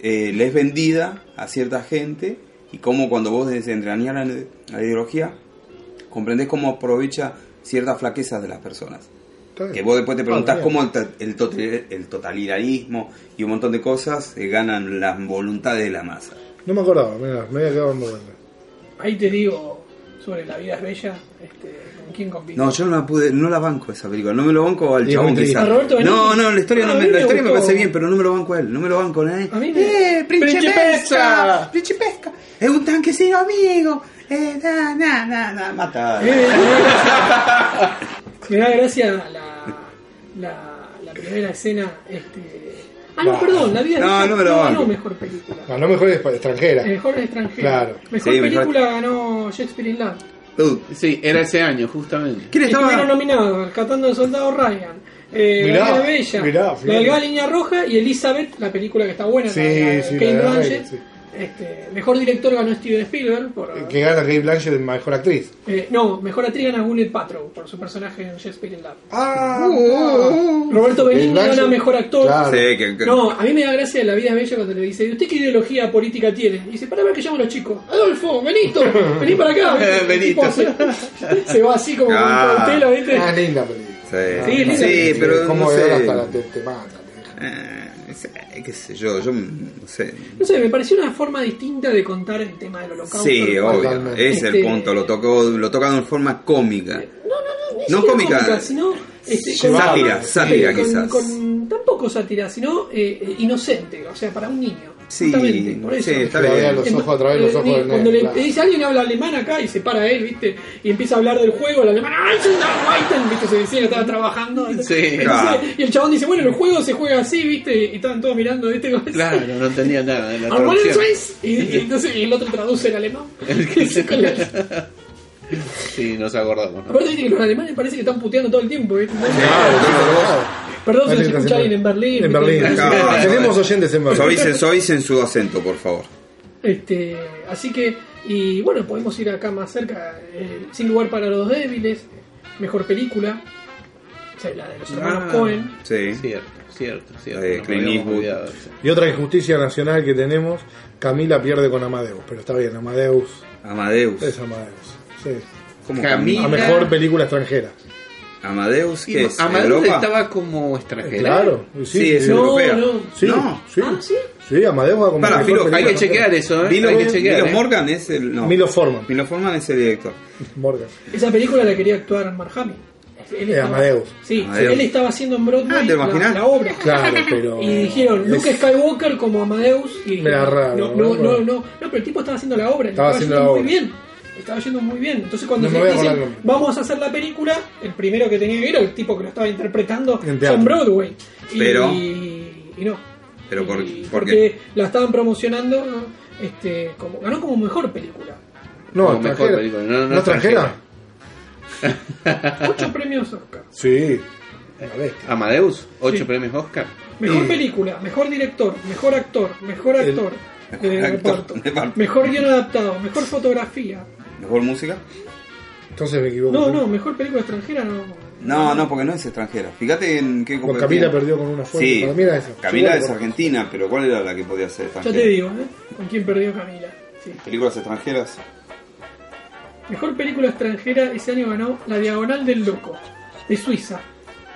eh, le es vendida a cierta gente y cómo cuando vos desentrañas la, la ideología, comprendés cómo aprovecha ciertas flaquezas de las personas. Que vos después te preguntás Ah, cómo el, el total- el totalitarismo y un montón de cosas eh, ganan las voluntades de la masa. No me acordaba, mira, me había quedado en. Ahí te digo sobre La vida es bella, este, quién compite. No, yo no la pude, no la banco esa película, no me lo banco al chabón quizás. ¿A Roberto? No, no, la historia, Ah, no a me, mí la me historia me gustó. parece bien, pero no me lo banco a él, no me lo banco a él. A mí me- ¡Eh, principesca! ¡Principesca! ¡Principesca! ¡Es un tanque sin amigo! ¡Eh, na, na, na, na! ¡Mata! Me da- me da gracia la, la, la primera escena. Este... Ah, no, perdón, La vida es No, no me lo no banco. ganó mejor película. No, no mejor extranjera. Mejor extranjera. Claro. Mejor Sí, mejor- película ganó Shakespeare in Love. Uh, Sí, era ese año, justamente. ¿Quién Estuvieron estaba? nominados Catando al Soldado Ryan, eh, Mirá, La bella, mirá, La delgada línea roja y Elizabeth, la película que está buena, Sí, la, la sí, Kate la Blanchett. Ryan, sí. Este, mejor director ganó Steven Spielberg por, Que gana Kate Blanchett de mejor actriz. eh, no, mejor actriz gana Gwyneth Paltrow por su personaje en Shakespeare in Love. Ah, Roberto Benigni gana mejor actor. claro. Sí, que, que- No, a mí me da gracia la vida es bella cuando le dice, ¿y usted qué ideología política tiene? Y dice, para ver que llamo a los chicos. Adolfo, Benito, vení para acá. Eh, Benito. tipo se, se va así como Ah. con cautela, ¿viste? Ah, linda película. Sí, Sí, linda sí, pero no sé. hasta la te, te mata. Eh, sí, qué sé yo, yo no sé. No sé, me pareció una forma distinta de contar el tema del holocausto. Sí, obvio, es Este- el punto, lo tocó, lo toca de forma cómica. No, no, no, No siquiera cómica. sino este, Sátira, con- sátira quizás. con- tampoco sátira, sino eh, eh, inocente, o sea, para un niño. Sí, justamente, por eso. sí, está bien. los ojos a través de los Eh, ojos del Cuando le, claro. le dice alguien habla alemán acá y se para él, ¿viste? Y empieza a hablar del juego, el alemán, ¡ay, soy Weiten", ¿viste? Se decía que estaba trabajando. Sí, Entonces, claro. Y el chabón dice, bueno, el juego se juega así, ¿viste? Y estaban todos mirando, ¿viste? Claro, no entendía nada de la "Ah, bueno, traducción. eso es". Y, y entonces y el otro traduce en alemán. Sí, nos acordamos. ¿no? Aparte, viste que los alemanes parece que están puteando todo el tiempo, Perdón si escucha alguien en Berlín. En. Tenemos oyentes en Berlín. Suavicen, suavicen su acento, por favor. Este, así que, y bueno, podemos ir acá más cerca. eh, Sin lugar para los débiles, mejor película. O sea, la de los hermanos Ah, Cohen. Sí. Cierto, cierto, cierto. Eh, olvidado eso. Y otra injusticia nacional que tenemos, Camila pierde con Amadeus, pero está bien, Amadeus Amadeus. es Amadeus. Sí. ¿Cómo Camila. A mejor película extranjera. Amadeus, ¿qué Y es? Amadeus ¿Europa? estaba como extranjera. Claro, sí, Sí, es. No, europea. no. Sí, No. sí. Ah, ¿sí? Sí, Amadeus va como Para, Filo, película Hay que chequear eso, ¿eh? Milo, hay que chequear. Milo ¿eh? Morgan es el. No. Milo Forman, Milo Forman es el director. Morgan. Esa película la quería actuar Marjami. Él Eh, estaba- Amadeus. Sí, Amadeus. él estaba haciendo en Broadway Ah, ¿te la, la obra. Claro, pero. Y dijeron, Luke Skywalker como Amadeus. Y Era raro, No, no, ¿no? no, no, pero el tipo estaba haciendo la obra. le Estaba haciendo la obra. muy bien. Estaba yendo muy bien. Entonces cuando No se dicen, el vamos a hacer la película, el primero que tenía que ir era el tipo que lo estaba interpretando En teatro. Broadway. Y, Pero- y no. Pero por- Y- ¿por porque qué? la estaban promocionando, ¿no? este, como, ganó como mejor película. No, Como mejor extranjera. película, no, no extranjera? Ocho premios Oscar. Sí. Amadeus, 8 Sí. premios Oscar. Mejor Y- película, mejor director, mejor actor, mejor El- actor de Mejor actor reparto, de reparto. mejor guion adaptado, mejor fotografía. ¿Mejor música? Entonces me equivoco. No, no, mejor película extranjera no. No, no, porque no es extranjera. Fíjate en qué Con competía. Camila perdió con una fuente. Sí, Para mí era esa. Camila es argentina, pero ¿cuál era la que podía ser Ya extranjera? te digo, ¿eh? ¿Con quién perdió Camila? Sí. ¿Películas extranjeras? Mejor película extranjera ese año ganó La Diagonal del Loco, de Suiza.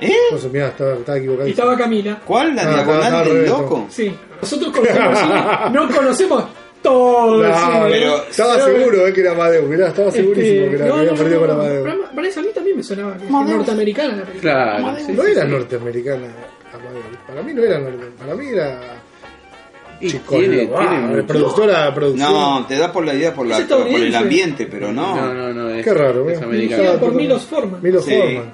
¿Eh? Entonces, mira, estaba, estaba equivocado. Y estaba Camila. ¿Cuál? ¿La Ah, diagonal del loco? Sí. Nosotros conocemos no conocemos todo el No, cine. pero- estaba Pero- seguro eh, que era Amadeus. Mirá, estaba Este, segurísimo que, era, no, que había no, perdido no, con Amadeus. pero Parece a mí también me sonaba que es norteamericana la película. Claro, sí, no sí, era sí. norteamericana Amadeus. Para mí no era norteamericana. Para mí era. Y Chico, tiene, no, tiene ah, productora, producción. No, te da por la idea por, la, Es por el ambiente, pero no. No, no, no. Es, Qué raro, es ¿eh? americano. Dirigida por Milos Forman. Milo Sí. Forman.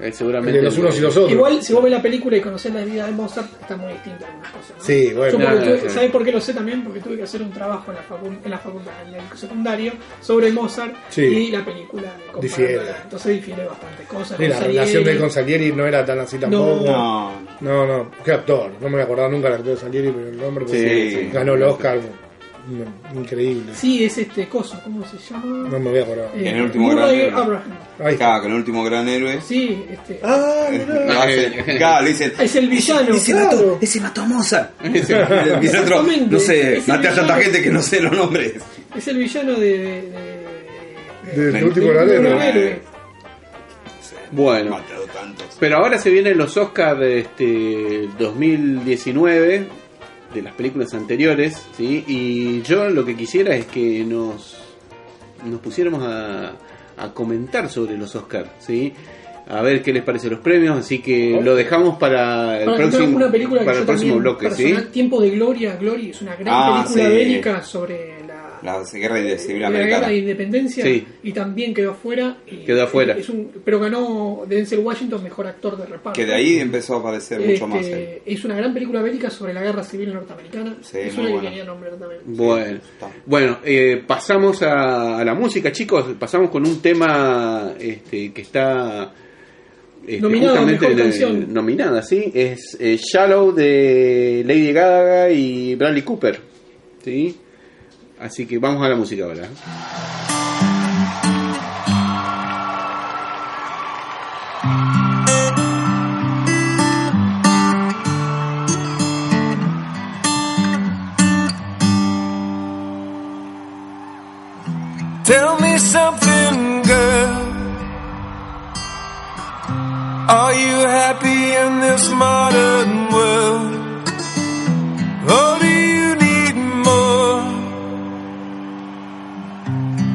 El seguramente. de los unos y los otros. Igual, si vos ves la película y conocés la vida de Mozart, está muy distinta algunas cosas. ¿no? Sí, bueno. No, no, tuve-. ¿Sabés por qué lo sé también? Porque tuve que hacer un trabajo en la, facu- en la facultad, en el secundario, sobre Mozart Sí. y la película. Difiere. Entonces difiere bastante cosas. Sí, la Salieri. relación de él con Salieri no era tan así tampoco. No. No, no, qué actor. No me voy a acordar nunca del actor de Salieri, pero el nombre pues, Sí, sí. ganó el Oscar. No, Increíble. Sí, es este coso, ¿cómo se llama? No me voy a acordar. Eh, En el último Murray gran héroe. Abraham. Ahí está. Claro, con el último gran héroe. Sí, este. Ah, mirá. Claro, le dicen. Es el villano. Ese Claro. mató, ese mató a Mozart. Y el otro, no sé, el maté a tanta gente que no sé los nombres. Es el villano de. de, de- Del Ven. último de- gran de- héroe. gran héroe. Bueno, Matado tantos. pero ahora se vienen los Oscars de este 2019 de las películas anteriores, ¿sí? Y yo lo que quisiera es que nos nos pusiéramos a, a comentar sobre los Oscars, ¿sí? A ver qué les parece los premios, así que lo dejamos para el Para próximo una película para el próximo bloque, ¿sí? Tiempo de Gloria, Glory es una gran Ah, película sí. bélica sobre la, guerra de civil la guerra de independencia Sí. y también quedó afuera. Quedó afuera. es un- pero ganó Denzel Washington mejor actor de reparto. Que de ahí empezó a aparecer mucho Este, más. eh. Es una gran película bélica sobre la guerra civil norteamericana. Sí, es una que quería nombrar también. Bueno, está. bueno eh, pasamos a, a la música, chicos. Pasamos con un tema este, que está este, Nominado justamente Mejor en- Canción. nominada, sí. Es eh, Shallow de Lady Gaga y Bradley Cooper, sí. Así que vamos a la música ahora. Tell me something, girl. Are you happy in this modern world? Or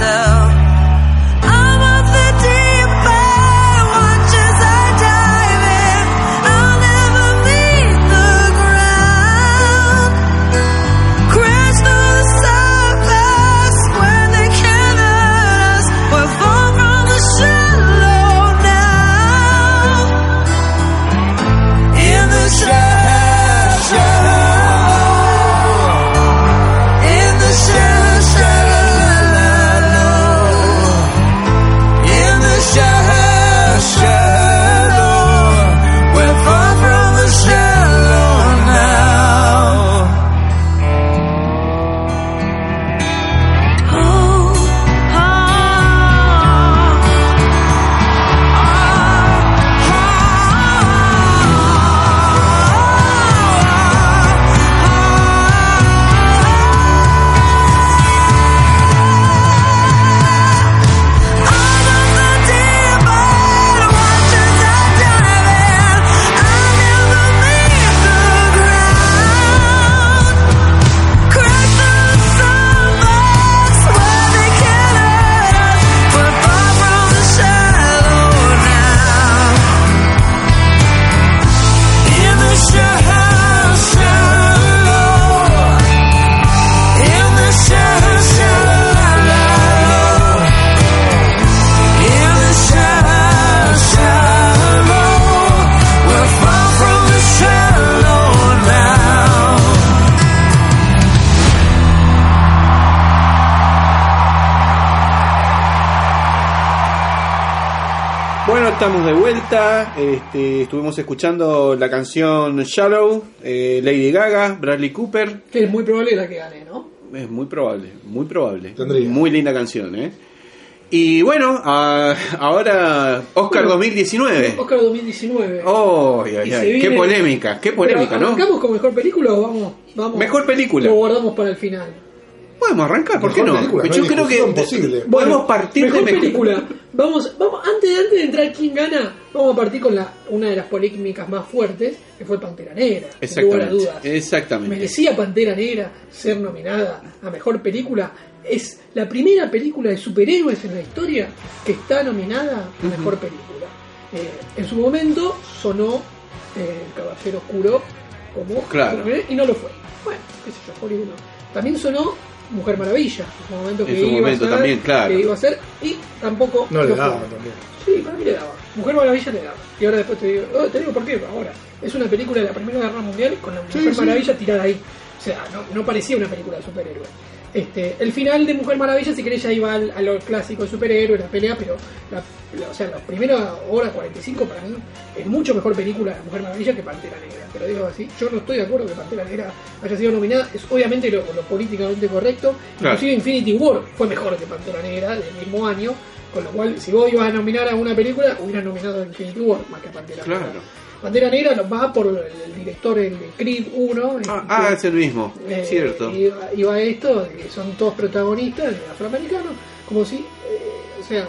myself. Este, estuvimos escuchando la canción Shallow, eh, Lady Gaga, Bradley Cooper. Que es muy probable la que gane, ¿no? Es muy probable, muy probable. Tendría. Muy linda canción, ¿eh? Y bueno, a- ahora Oscar Bueno, 2019. Oscar 2019. Oh, ay, ay, ay, qué viene- polémica, qué polémica, Pero, ¿no? ¿Arrancamos con mejor película o vamos, vamos? Mejor película. Lo guardamos para el final. Podemos arrancar, ¿por qué Mejor no? película, Yo no creo que posible. podemos partir mejor de película. Vamos, vamos antes, antes de entrar quién gana, vamos a partir con la, una de las polémicas más fuertes, que fue Pantera Negra. Exactamente. dudas. Exactamente. ¿Merecía Pantera Negra ser nominada a Mejor Película? Es la primera película de superhéroes en la historia que está nominada a Mejor Película. Eh, en su momento sonó eh, El Caballero Oscuro como Claro. y no lo fue. Bueno, qué sé yo, Hollywood no. También sonó Mujer Maravilla, en su momento que En su iba momento a ser, también, claro. que iba a ser, y tampoco No le daba también. Sí, para mí le daba. Mujer Maravilla le daba. Y ahora después te digo, oh, te digo por qué ahora. Es una película de la Primera Guerra Mundial con la Mujer sí. Maravilla tirada ahí. O sea, no, no parecía una película de superhéroes. Este, el final de Mujer Maravilla, si querés, ya iba al- a lo clásico de superhéroes, la pelea, pero la, la- o sea, la primera hora 45 para mí es mucho mejor película de Mujer Maravilla que Pantera Negra. Pero digo así, yo no estoy de acuerdo que Pantera Negra haya sido nominada, es obviamente lo, lo políticamente correcto. Claro. Inclusive Infinity War fue mejor que Pantera Negra del mismo año, con lo cual si vos ibas a nominar a una película, hubieras nominado a Infinity War más que a Pantera Claro. Pantera Negra lo va por el director el Creed 1. Ah, ah, es el mismo, eh, cierto. Iba, iba a esto, que son todos protagonistas afroamericanos, como si, eh, o sea,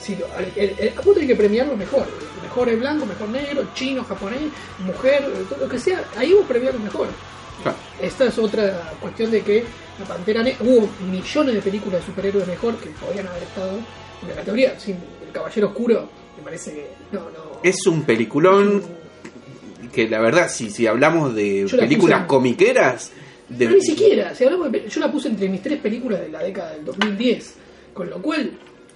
si lo, el, el, el- tenés que premiar lo mejor. Mejor es blanco, mejor negro, chino, japonés, mujer, todo lo que sea, ahí vos premiás lo mejor. Esta es otra cuestión de que la Pantera Negra, hubo millones de películas de superhéroes mejor que podían haber estado en la categoría. Sin el Caballero Oscuro, me parece que no, no. Es un peliculón que la verdad, si, si hablamos de películas puse- comiqueras, de, No, ni siquiera. Si hablamos de yo la puse entre mis tres películas de la década del 2010. Con lo cual,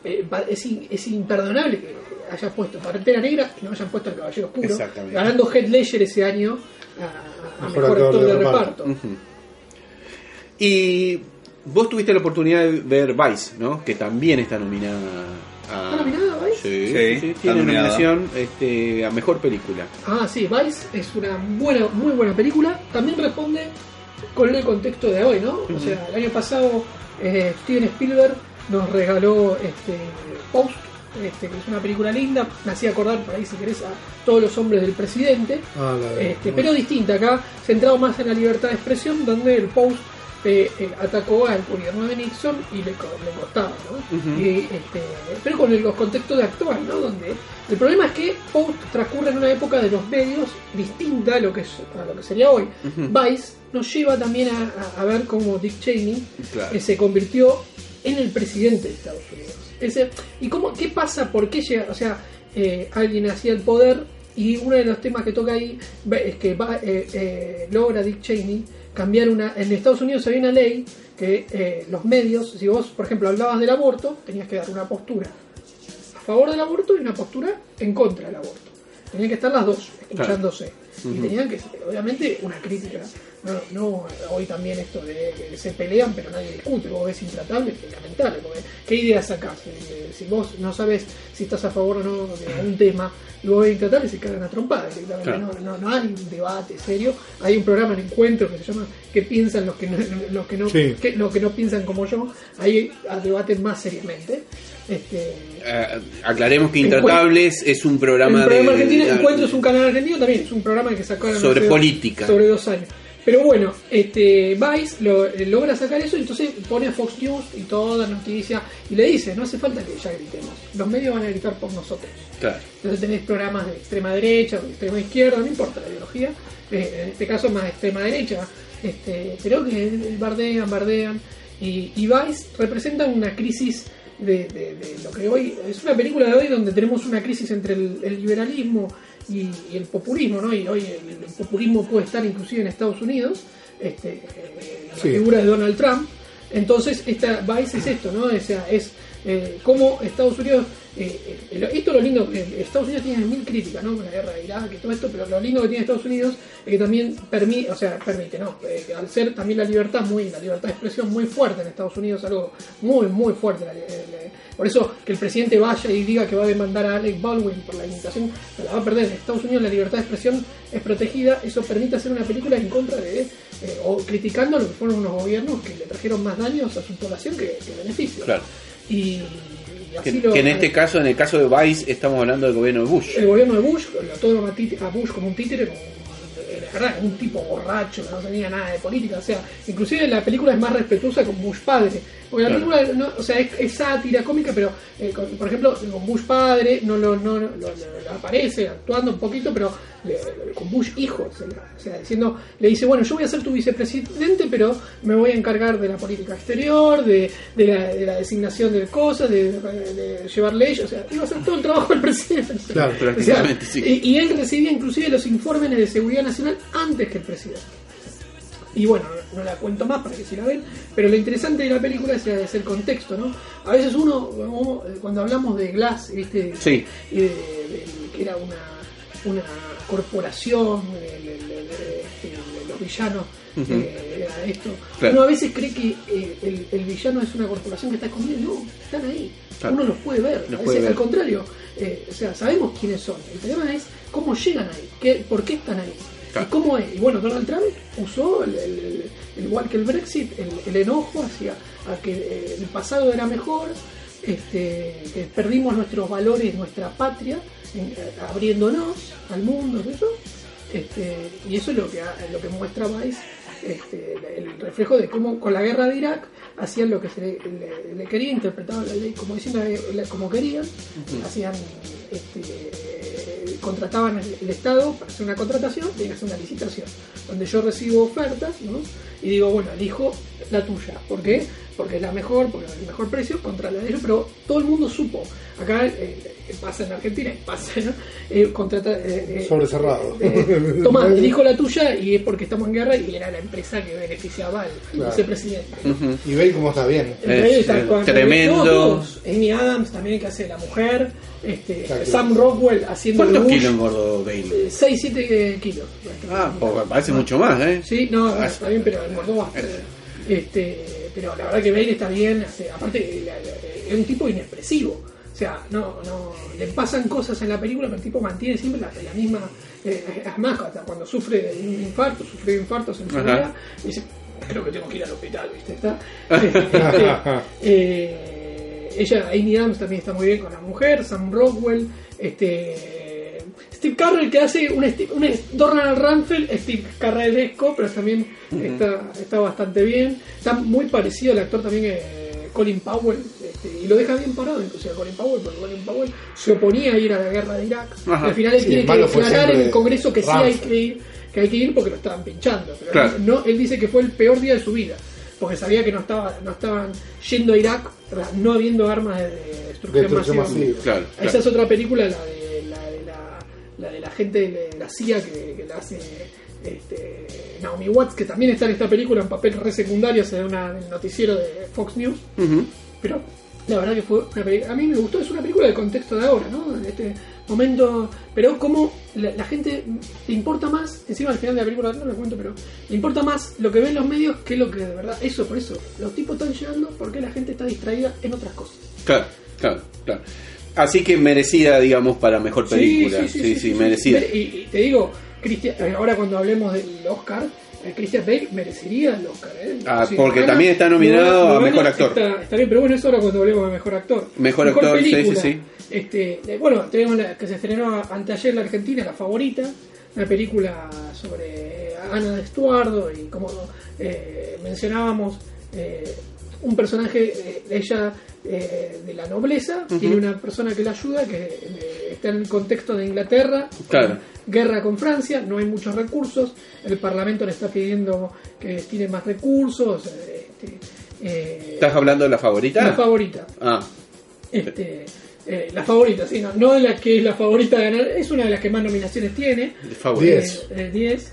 eh, es, in- es imperdonable que hayan puesto Pantera Negra y no hayan puesto El Caballero Oscuro. Ganando Heath Ledger ese año a, a Mejor mejor, actor de, reparto. Y vos tuviste la oportunidad de ver Vice, ¿no? Que también está nominada a... ¿Está nominada Vice? Sí, Sí, sí, tiene nominación este, a Mejor Película. Ah, sí, Vice es una buena, muy buena película. También responde con el contexto de hoy, ¿no? O sea, el año pasado eh, Steven Spielberg nos regaló este Post, este, que es una película linda. Me hacía acordar por ahí, si querés, a todos los hombres del presidente. Ah, Este, pero distinta acá, centrado más en la libertad de expresión, donde el Post eh, eh, atacó al gobierno de Nixon y le, le costaba, ¿no? Y, este, pero con el, los contextos de actual, ¿no? Donde el problema es que Post transcurre en una época de los medios distinta a lo que, es, a lo que sería hoy. Vice nos lleva también a, a- a ver cómo Dick Cheney Claro. eh, se convirtió en el presidente de Estados Unidos. Ese, ¿Y cómo, qué pasa? ¿Por qué llega? O sea, eh, alguien hacía el poder y uno de los temas que toca ahí es que va, eh, logra Dick Cheney cambiar una... En Estados Unidos había una ley que eh, los medios, si vos, por ejemplo, hablabas del aborto, tenías que dar una postura a favor del aborto y una postura en contra del aborto. Tenían que estar las dos, escuchándose. Y tenían que, obviamente, una crítica. No, no hoy también esto de que se pelean, pero nadie discute. Vos ves intratable, es lamentable. Porque, ¿Qué idea sacás? Eh, Si vos no sabes si estás a favor o no de un tema, y vos ves intratable, se cagan a trompadas directamente. Claro. No, no, no hay un debate serio. Hay un programa en encuentro que se llama ¿Qué piensan los que no, los que no, Sí. los que no piensan como yo? Ahí debaten más seriamente. Este, Eh, aclaremos que Intratables es un programa el programa de... argentino, de- Encuentro es un canal argentino también, es un programa que sacaron Sobre política. Sobre dos años. Pero bueno, este Vice lo- eh, logra sacar eso, entonces pone a Fox News y toda noticia y le dice, no hace falta que ya gritemos, los medios van a gritar por nosotros. Claro. Entonces tenés programas de extrema derecha o de extrema izquierda, no importa la ideología, eh, en este caso más extrema derecha, este, pero que bardean, bardean, y, y Vice representa una crisis de, de- de lo que hoy, es una película de hoy donde tenemos una crisis entre el, el liberalismo y, y el populismo, ¿no? Y hoy el, el populismo puede estar inclusive en Estados Unidos, este, eh, la Sí. figura de Donald Trump, entonces, esta Vice es esto, ¿no? O sea, es eh, cómo Estados Unidos. Eh, eh, esto es lo lindo. eh, Estados Unidos tiene mil críticas, ¿no? Con la guerra de Irak y todo esto, pero lo lindo que tiene Estados Unidos es que también permite, o sea, permite, ¿no? Eh, al ser también la libertad muy, la libertad de expresión muy fuerte en Estados Unidos, algo muy, muy fuerte. la- por eso que el presidente vaya y diga que va a demandar a Alec Baldwin por la imitación, se la va a perder. En Estados Unidos la libertad de expresión es protegida, eso permite hacer una película en contra de, o criticando lo que fueron unos gobiernos que le trajeron más daños a su población que, que beneficios. Claro. Y, Que, lo- que en este caso, en el caso de Vice, estamos hablando del gobierno de Bush. el gobierno de Bush lo toma a, Bush como un títere, como verdad, un tipo borracho, que no tenía nada de política, o sea, inclusive la película es más respetuosa con Bush padre, porque la Claro. película, no, o sea, es, es sátira cómica, pero eh, con- por ejemplo, con Bush padre no lo, no, lo aparece actuando un poquito, pero le- con Bush hijo, o sea, o sea, diciendo, le dice, bueno, yo voy a ser tu vicepresidente, pero me voy a encargar de la política exterior, de, de, la, de la designación de cosas, de, llevar leyes, o sea, iba a hacer todo el trabajo del presidente. Claro, O sea, prácticamente, sí. y, y él recibía inclusive los informes de seguridad nacional antes que el presidente. Y bueno, no, la cuento más para que si la ven, pero lo interesante de la película es, es el contexto, ¿no? A veces uno, cuando hablamos de Glass. Sí. Y de, de- que era una, una corporación, este, los villanos, eh, era esto. Claro. Uno a veces cree que eh, el, villano es una corporación que está escondida, no, están ahí. Claro. Uno los puede ver, Los a puede veces ver. al contrario, eh, o sea, sabemos quiénes son. El problema es cómo llegan ahí, qué, por qué están ahí. Claro. ¿Y cómo es? Y bueno, Donald Trump usó, el, el- el- el- igual que el Brexit, el, enojo hacia a que eh, el pasado era mejor, este, que perdimos nuestros valores, nuestra patria, en- eh, abriéndonos al mundo, ¿eso? Este, y eso es lo que, lo que muestra Vice, este, el reflejo de cómo con la guerra de Irak hacían lo que se le, le- le quería, interpretaban la ley como diciendo la- como querían, hacían este, contrataban el, Estado para hacer una contratación, tiene que hacer una licitación, donde yo recibo ofertas, ¿no? Y digo, bueno, elijo la tuya. ¿Por qué? Porque es la mejor, porque es el mejor precio contra la de ellos, pero todo el mundo supo. Acá eh, eh, pasa en Argentina y pasa, ¿no? Eh, contrata, eh, eh, Sobre cerrado. eh, Tomás, elijo la tuya y es porque estamos en guerra y era la empresa que beneficiaba al Claro. vicepresidente. Y veis cómo está bien. El rey Es, está con- tremendo. no, todos. Amy Adams también que hace la mujer. Este, Claro. Sam Rockwell haciendo ¿Cuántos Bush, kilos engordó Bale? 6-7 kilos. Ah, po- parece mucho más, ¿eh? Sí, no, bueno, está bien, pero bastante. Este, pero la verdad que Bale está bien. hace- aparte, la- la- es un tipo inexpresivo. O sea, no, no, le pasan cosas en la película, pero el tipo mantiene siempre la, la misma. Eh, más, hasta cuando sufre de un infarto, sufre de infartos en su vida, dice: Creo que tengo que ir al hospital, ¿viste? Está, este, eh, ella, Amy Adams también está muy bien con la mujer, Sam Rockwell, este Steve Carrell que hace un, un Donald Ramsfeld, Steve Carrellesco, pero también está, está bastante bien. Está muy parecido al actor también eh, Colin Powell, este, y lo deja bien parado inclusive a Colin Powell, porque Colin Powell se oponía a ir a la guerra de Irak. Ajá. Y al final él Sí, tiene que declarar en el Congreso que sí hay que ir, que hay que ir porque lo estaban pinchando. Pero Claro. no, él dice que fue el peor día de su vida. Porque sabía que no estaba no estaban yendo a Irak no habiendo armas de destrucción, Destrucción masiva. masiva. Claro, Esa claro. es otra película, la, de la, de la gente de la CIA que, que la hace este, Naomi Watts, que también está en esta película en papel re secundario, se da una, del noticiero de Fox News. Pero la verdad que fue una película, a mí me gustó, es una película del contexto de ahora, ¿no? De este momento, pero como la, la gente le importa más, encima al final de la película no lo cuento, pero le importa más lo que ven los medios que lo que de verdad, eso, por eso, los tipos están llegando porque la gente está distraída en otras cosas. Claro, claro, claro. Así que merecida, digamos, para mejor película. Sí, sí, merecida. Y, y te digo, Christian, eh, ahora cuando hablemos del Oscar, eh, Christian Bale merecería el Oscar. ¿eh? Ah, porque también está nominado a Mejor Actor. Está, está bien, pero bueno, eso ahora cuando hablemos de Mejor Actor. Mejor Actor, sí, película. sí, sí. Este, bueno, tenemos la que se estrenó anteayer en la Argentina, La Favorita, una película sobre Ana de Estuardo y como eh, mencionábamos, eh, un personaje, eh, ella eh, de la nobleza, tiene una persona que la ayuda, que eh, está en el contexto de Inglaterra, Claro. guerra con Francia, no hay muchos recursos, el Parlamento le está pidiendo que tiene más recursos. este, eh, ¿Estás hablando de la favorita? la favorita. Ah, Este, eh, la favorita, sí, no, no de la que es la favorita de ganar, es una de las que más nominaciones tiene. favorita. Diez. Eh, eh, 10.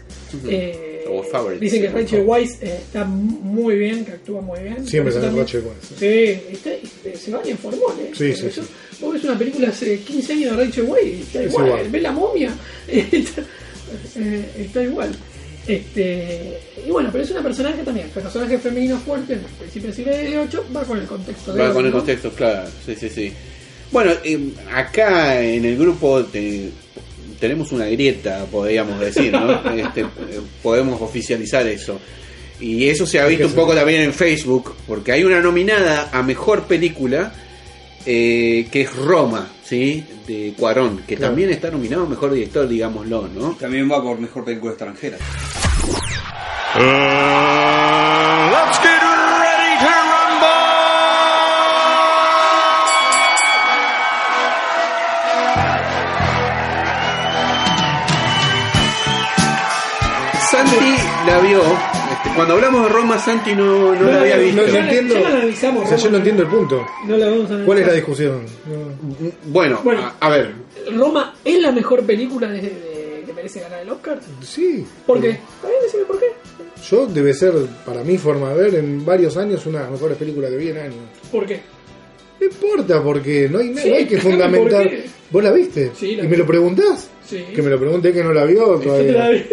Eh, O favorite, dicen que. Rachel Weisz eh, está muy bien, que actúa muy bien. Siempre sale también- Rachel Weisz, Sí, está, eh, se va en formol, ¿eh? Sí, sí, Eso- sí. Vos ves una película hace 15 años de Rachel Weisz está Es igual. igual. ¿Ves la momia? está, eh, está igual. Este, y bueno, pero es una personaje también, personaje femenino fuerte en el principio del siglo XVIII, va con el contexto de Va hoy, con el ¿no? contexto, claro. Sí, sí, sí. Bueno, eh, acá en el grupo te- tenemos una grieta, podríamos decir, ¿no? Este, podemos oficializar eso. Y eso se ha visto un poco también en Facebook, porque hay una nominada a mejor película eh, que es Roma, ¿sí? De Cuarón, que Claro. también está nominado a Mejor Director, digámoslo, ¿no? También va por mejor película extranjera. Let's este, cuando hablamos de Roma, Santi no, no la había visto. No, no entiendo. ya la analizamos, O sea, yo no entiendo el punto. No la vamos a ¿Cuál es la discusión? No. Bueno, Bueno. a, a ver. Roma es la mejor película de, de- que merece ganar el Oscar. Sí. ¿Por qué? ¿Está bien decirme por qué? Yo debe ser, para mi forma de ver, en varios años una de las mejores películas que vi en años. ¿Por qué? No importa, porque no hay, Sí, no hay que fundamentar. ¿Vos la viste? Sí, la ¿Y vi. me lo preguntás? Sí. Que me lo pregunté que no la vio Te la, todavía. vi-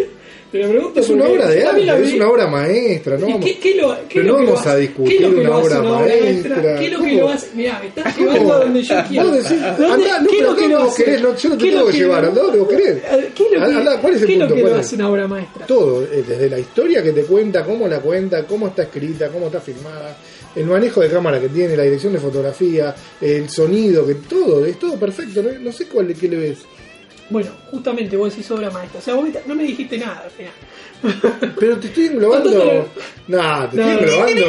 te la pregunto Es una obra de arte, es una obra maestra, ¿no? ¿Y vamos- qué, qué lo, qué pero lo no que vamos lo a discutir qué lo que una lo obra una obra maestra. maestra? ¿Qué es lo que ¿Cómo? lo hace? Mirá, me estás llevando a donde yo quiero. Vos decís, ¿Dónde- andá, no, qué pero lo que ¿dónde lo vos querés? No, yo no te ¿Qué tengo lo que llevar, andá donde vos querés. ¿Qué es lo que, Andá, ¿cuál es el qué lo punto? que ¿Cuál lo hace una obra maestra? Todo, eh, desde la historia que te cuenta, cómo la cuenta, cómo está escrita, cómo está filmada, el manejo de cámara que tiene, la dirección de fotografía, el sonido, que todo, es todo perfecto. No, no sé cuál qué le ves. Bueno, justamente vos decís obra maestra. O sea, vos no me dijiste nada al final. Pero te estoy englobando. Nah, te No, estoy englobando.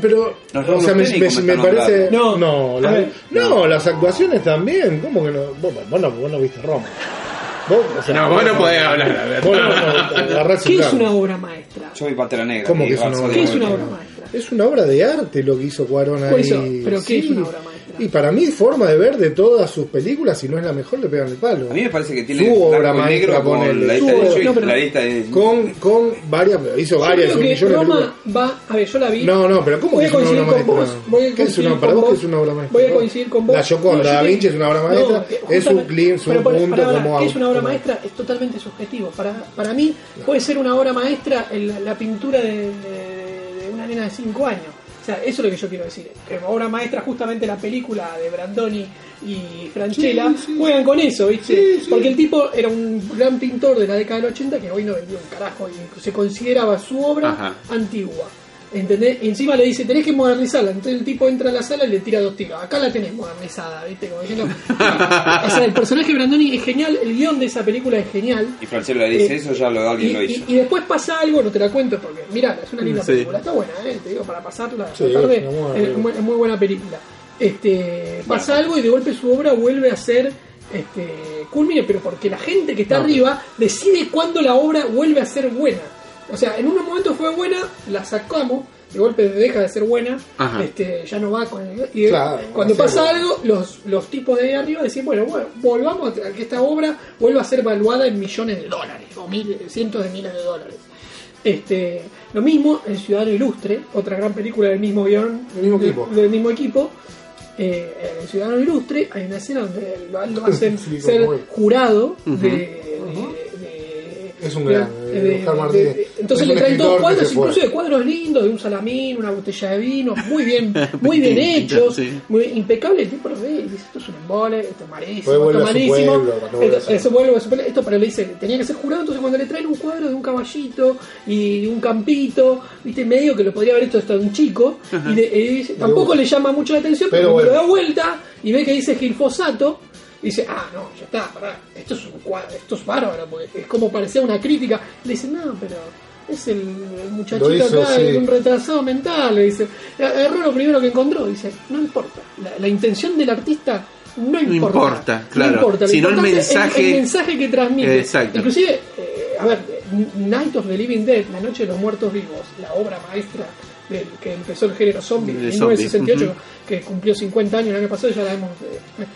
Pero, o sea, me, parece. No, No, la- a ver. no, las actuaciones también. ¿Cómo que no? Vos, vos no, vos no viste Roma. Vos, o sea, No, vos no podés hablar. Vos no, no, ¿Qué es una obra maestra? Yo vi Pantera Negra. ¿Cómo que es una obra de ¿Qué es una Muerte. obra maestra? Es una obra de arte lo que hizo Cuarón Por ahí. ¿pero qué es una obra maestra? Y para mí, forma de ver de todas sus películas, si no es la mejor, le pegan el palo. A mí me parece que tiene Su obra maestra, con ponele. la lista de no, la lista de Con, con varias, hizo Yo varias, creo un que millón de Roma va. A ver, yo la vi. No, no, pero ¿cómo voy que a es una coincidir obra con maestra? vos. Voy a ¿Qué es coincidir una, con para vos es una obra maestra? Voy a coincidir con vos. La No, yo Da Vinci es una obra maestra, No, es un clip, es un punto para- como ¿qué es una obra como- maestra? Es totalmente subjetivo. Para, para mí puede ser una obra maestra en la pintura de, de- de una nena de 5 años. O sea, eso es lo que yo quiero decir. Que obra maestra, justamente la película de Brandoni y Franchella juegan con eso, ¿viste? Porque el tipo era un gran pintor de la década del 80 que hoy no vendió un carajo y se consideraba su obra Ajá. antigua. ¿Entendés? Y encima le dice, tenés que modernizarla. Entonces el tipo entra a la sala y le tira dos tiros. Acá la tenés modernizada, ¿viste? Como diciendo- o sea, el personaje de Brandoni es genial, el guion de esa película es genial. Y Francelo le dice Eh, eso, ya lo, alguien y, lo y- hizo. y después pasa algo, no te la cuento porque, mira, es una linda Sí. película, está buena, ¿eh? te digo, para pasarla Sí, la tarde, es muy, es muy buena película. Este, pasa algo y de golpe su obra vuelve a ser este, culmine, pero porque la gente que está No. arriba decide cuándo la obra vuelve a ser buena. O sea, en unos momentos fue buena, la sacamos, de golpe deja de ser buena, Ajá. este, ya no va con el, y Claro, cuando pasa algo. algo, los, los tipos de ahí arriba decían, bueno, bueno, volvamos a que esta obra vuelva a ser valuada en millones de dólares, o mil, cientos de miles de dólares. Este, lo mismo en Ciudadano Ilustre, otra gran película del mismo guion, Del mismo de- equipo. del mismo equipo. Eh, en Ciudadano Ilustre hay una escena donde lo, hacen Sí, ser jurado de, de- de- Es un gran, eh, de- entonces Es le traen que cuadros, de cuadros lindos, de un salamín, una botella de vino, muy bien, muy bien hechos, Sí. muy impecable. El tipo lo ve y dice: Esto es un embole, esto es malísimo, esto es malísimo. eso vuelve a su pueblo. Esto, pero le dice: Tenía que ser jurado. Entonces, cuando le traen un cuadro de un caballito y un campito, viste, medio que lo podría haber hecho hasta un chico, y, de- y dice, tampoco le llama mucho la atención, pero, Pero bueno. lo da vuelta y ve que dice Gilfosato. Dice, ah, no, ya está, pará, esto es un cuadro, esto es bárbaro, porque es como parecía una crítica. Le dice, no, pero es el, el muchachito hizo, acá, sí. un retrasado mental. Le dice, agarró lo primero que encontró. Dice, no importa, la, la intención del artista no importa. importa, claro. No importa, lo Sino el mensaje- el, mensaje que transmite. Exacto. Inclusive, eh, a ver, Night of the Living Dead, La Noche de los Muertos Vivos, la obra maestra del que empezó el género zombie en De 1968, zombie, ujú. que cumplió 50 años el año pasado, ya la hemos... eh.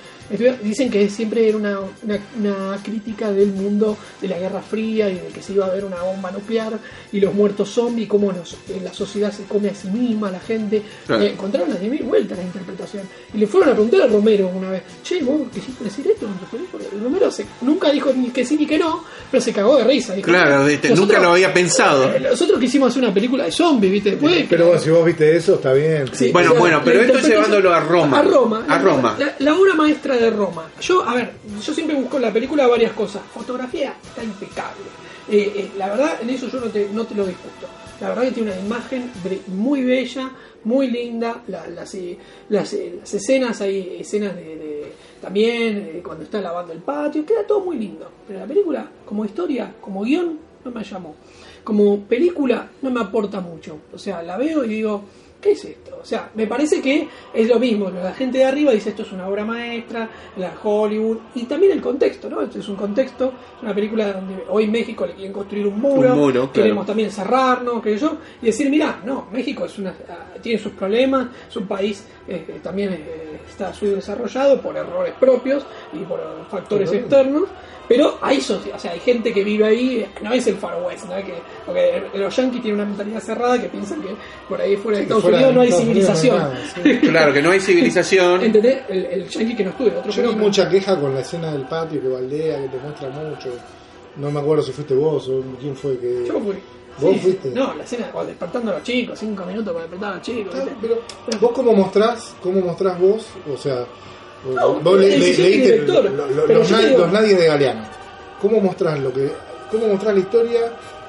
Dicen que siempre era una, una, una crítica del mundo de la Guerra Fría y de que se iba a ver una bomba nuclear y los muertos zombies, cómo nos- eh, la sociedad se come a sí misma, la gente. Claro. Eh, encontraron las 10.000 vueltas la interpretación. Y le fueron a preguntar a Romero una vez, che, vos quisiste decir esto con tu película. Y Romero se- nunca dijo ni que sí ni que no, pero se cagó de risa. Dijo, Claro, este, "Nosotros- nunca lo había pensado. eh, Nosotros quisimos hacer una película de zombies, ¿viste? Después, Pero vos, si vos viste eso, está bien. Sí, Bueno, o sea, bueno, pero esto llevándolo a Roma. A Roma. A Roma. La, la obra maestra de Roma. Yo, a ver, yo siempre busco en la película varias cosas. Fotografía está impecable. Eh, eh, la verdad, en eso yo no te, no te lo discuto. La verdad que tiene una imagen muy bella, muy linda. La- las, eh, las, escenas, hay escenas de, también cuando está lavando el patio, queda todo muy lindo. Pero la película, como historia, como guion, no me llamó. Como película, no me aporta mucho. O sea, la veo y digo, ¿qué es esto? O sea, me parece que es lo mismo. La gente de arriba dice esto es una obra maestra, la Hollywood, y también el contexto, ¿no? Esto es un contexto, es una película donde hoy en México le quieren construir un muro, Un muro, queremos claro. también cerrarnos, que yo, y decir, mira, no, México es una, ah, tiene sus problemas, es un país eh, también eh, está subdesarrollado por errores propios y por factores externos, pero hay, soci- o sea, hay gente que vive ahí, no es el Far West, ¿no? que, porque los yankees tienen una mentalidad cerrada que piensan que por ahí fuera de Estados fuera Unidos de no hay No civilización. nada, sí. Claro, que no hay civilización. ¿Entendés? El, el yankee que no estudia, otro Yo no. mucha queja con la escena del patio que baldea, que te muestra mucho. No me acuerdo si fuiste vos o quién fue que. Yo fui. ¿Vos fuiste? No, la escena o despertando a los chicos, cinco minutos para despertar a los chicos. Claro, ¿viste? pero vos cómo mostrás, cómo mostrás vos, o sea, No, vos le- le- leíste director, lo- lo- pero los, nad- te digo- los nadies de Galeano. ¿Cómo mostrás lo que, cómo mostrás la historia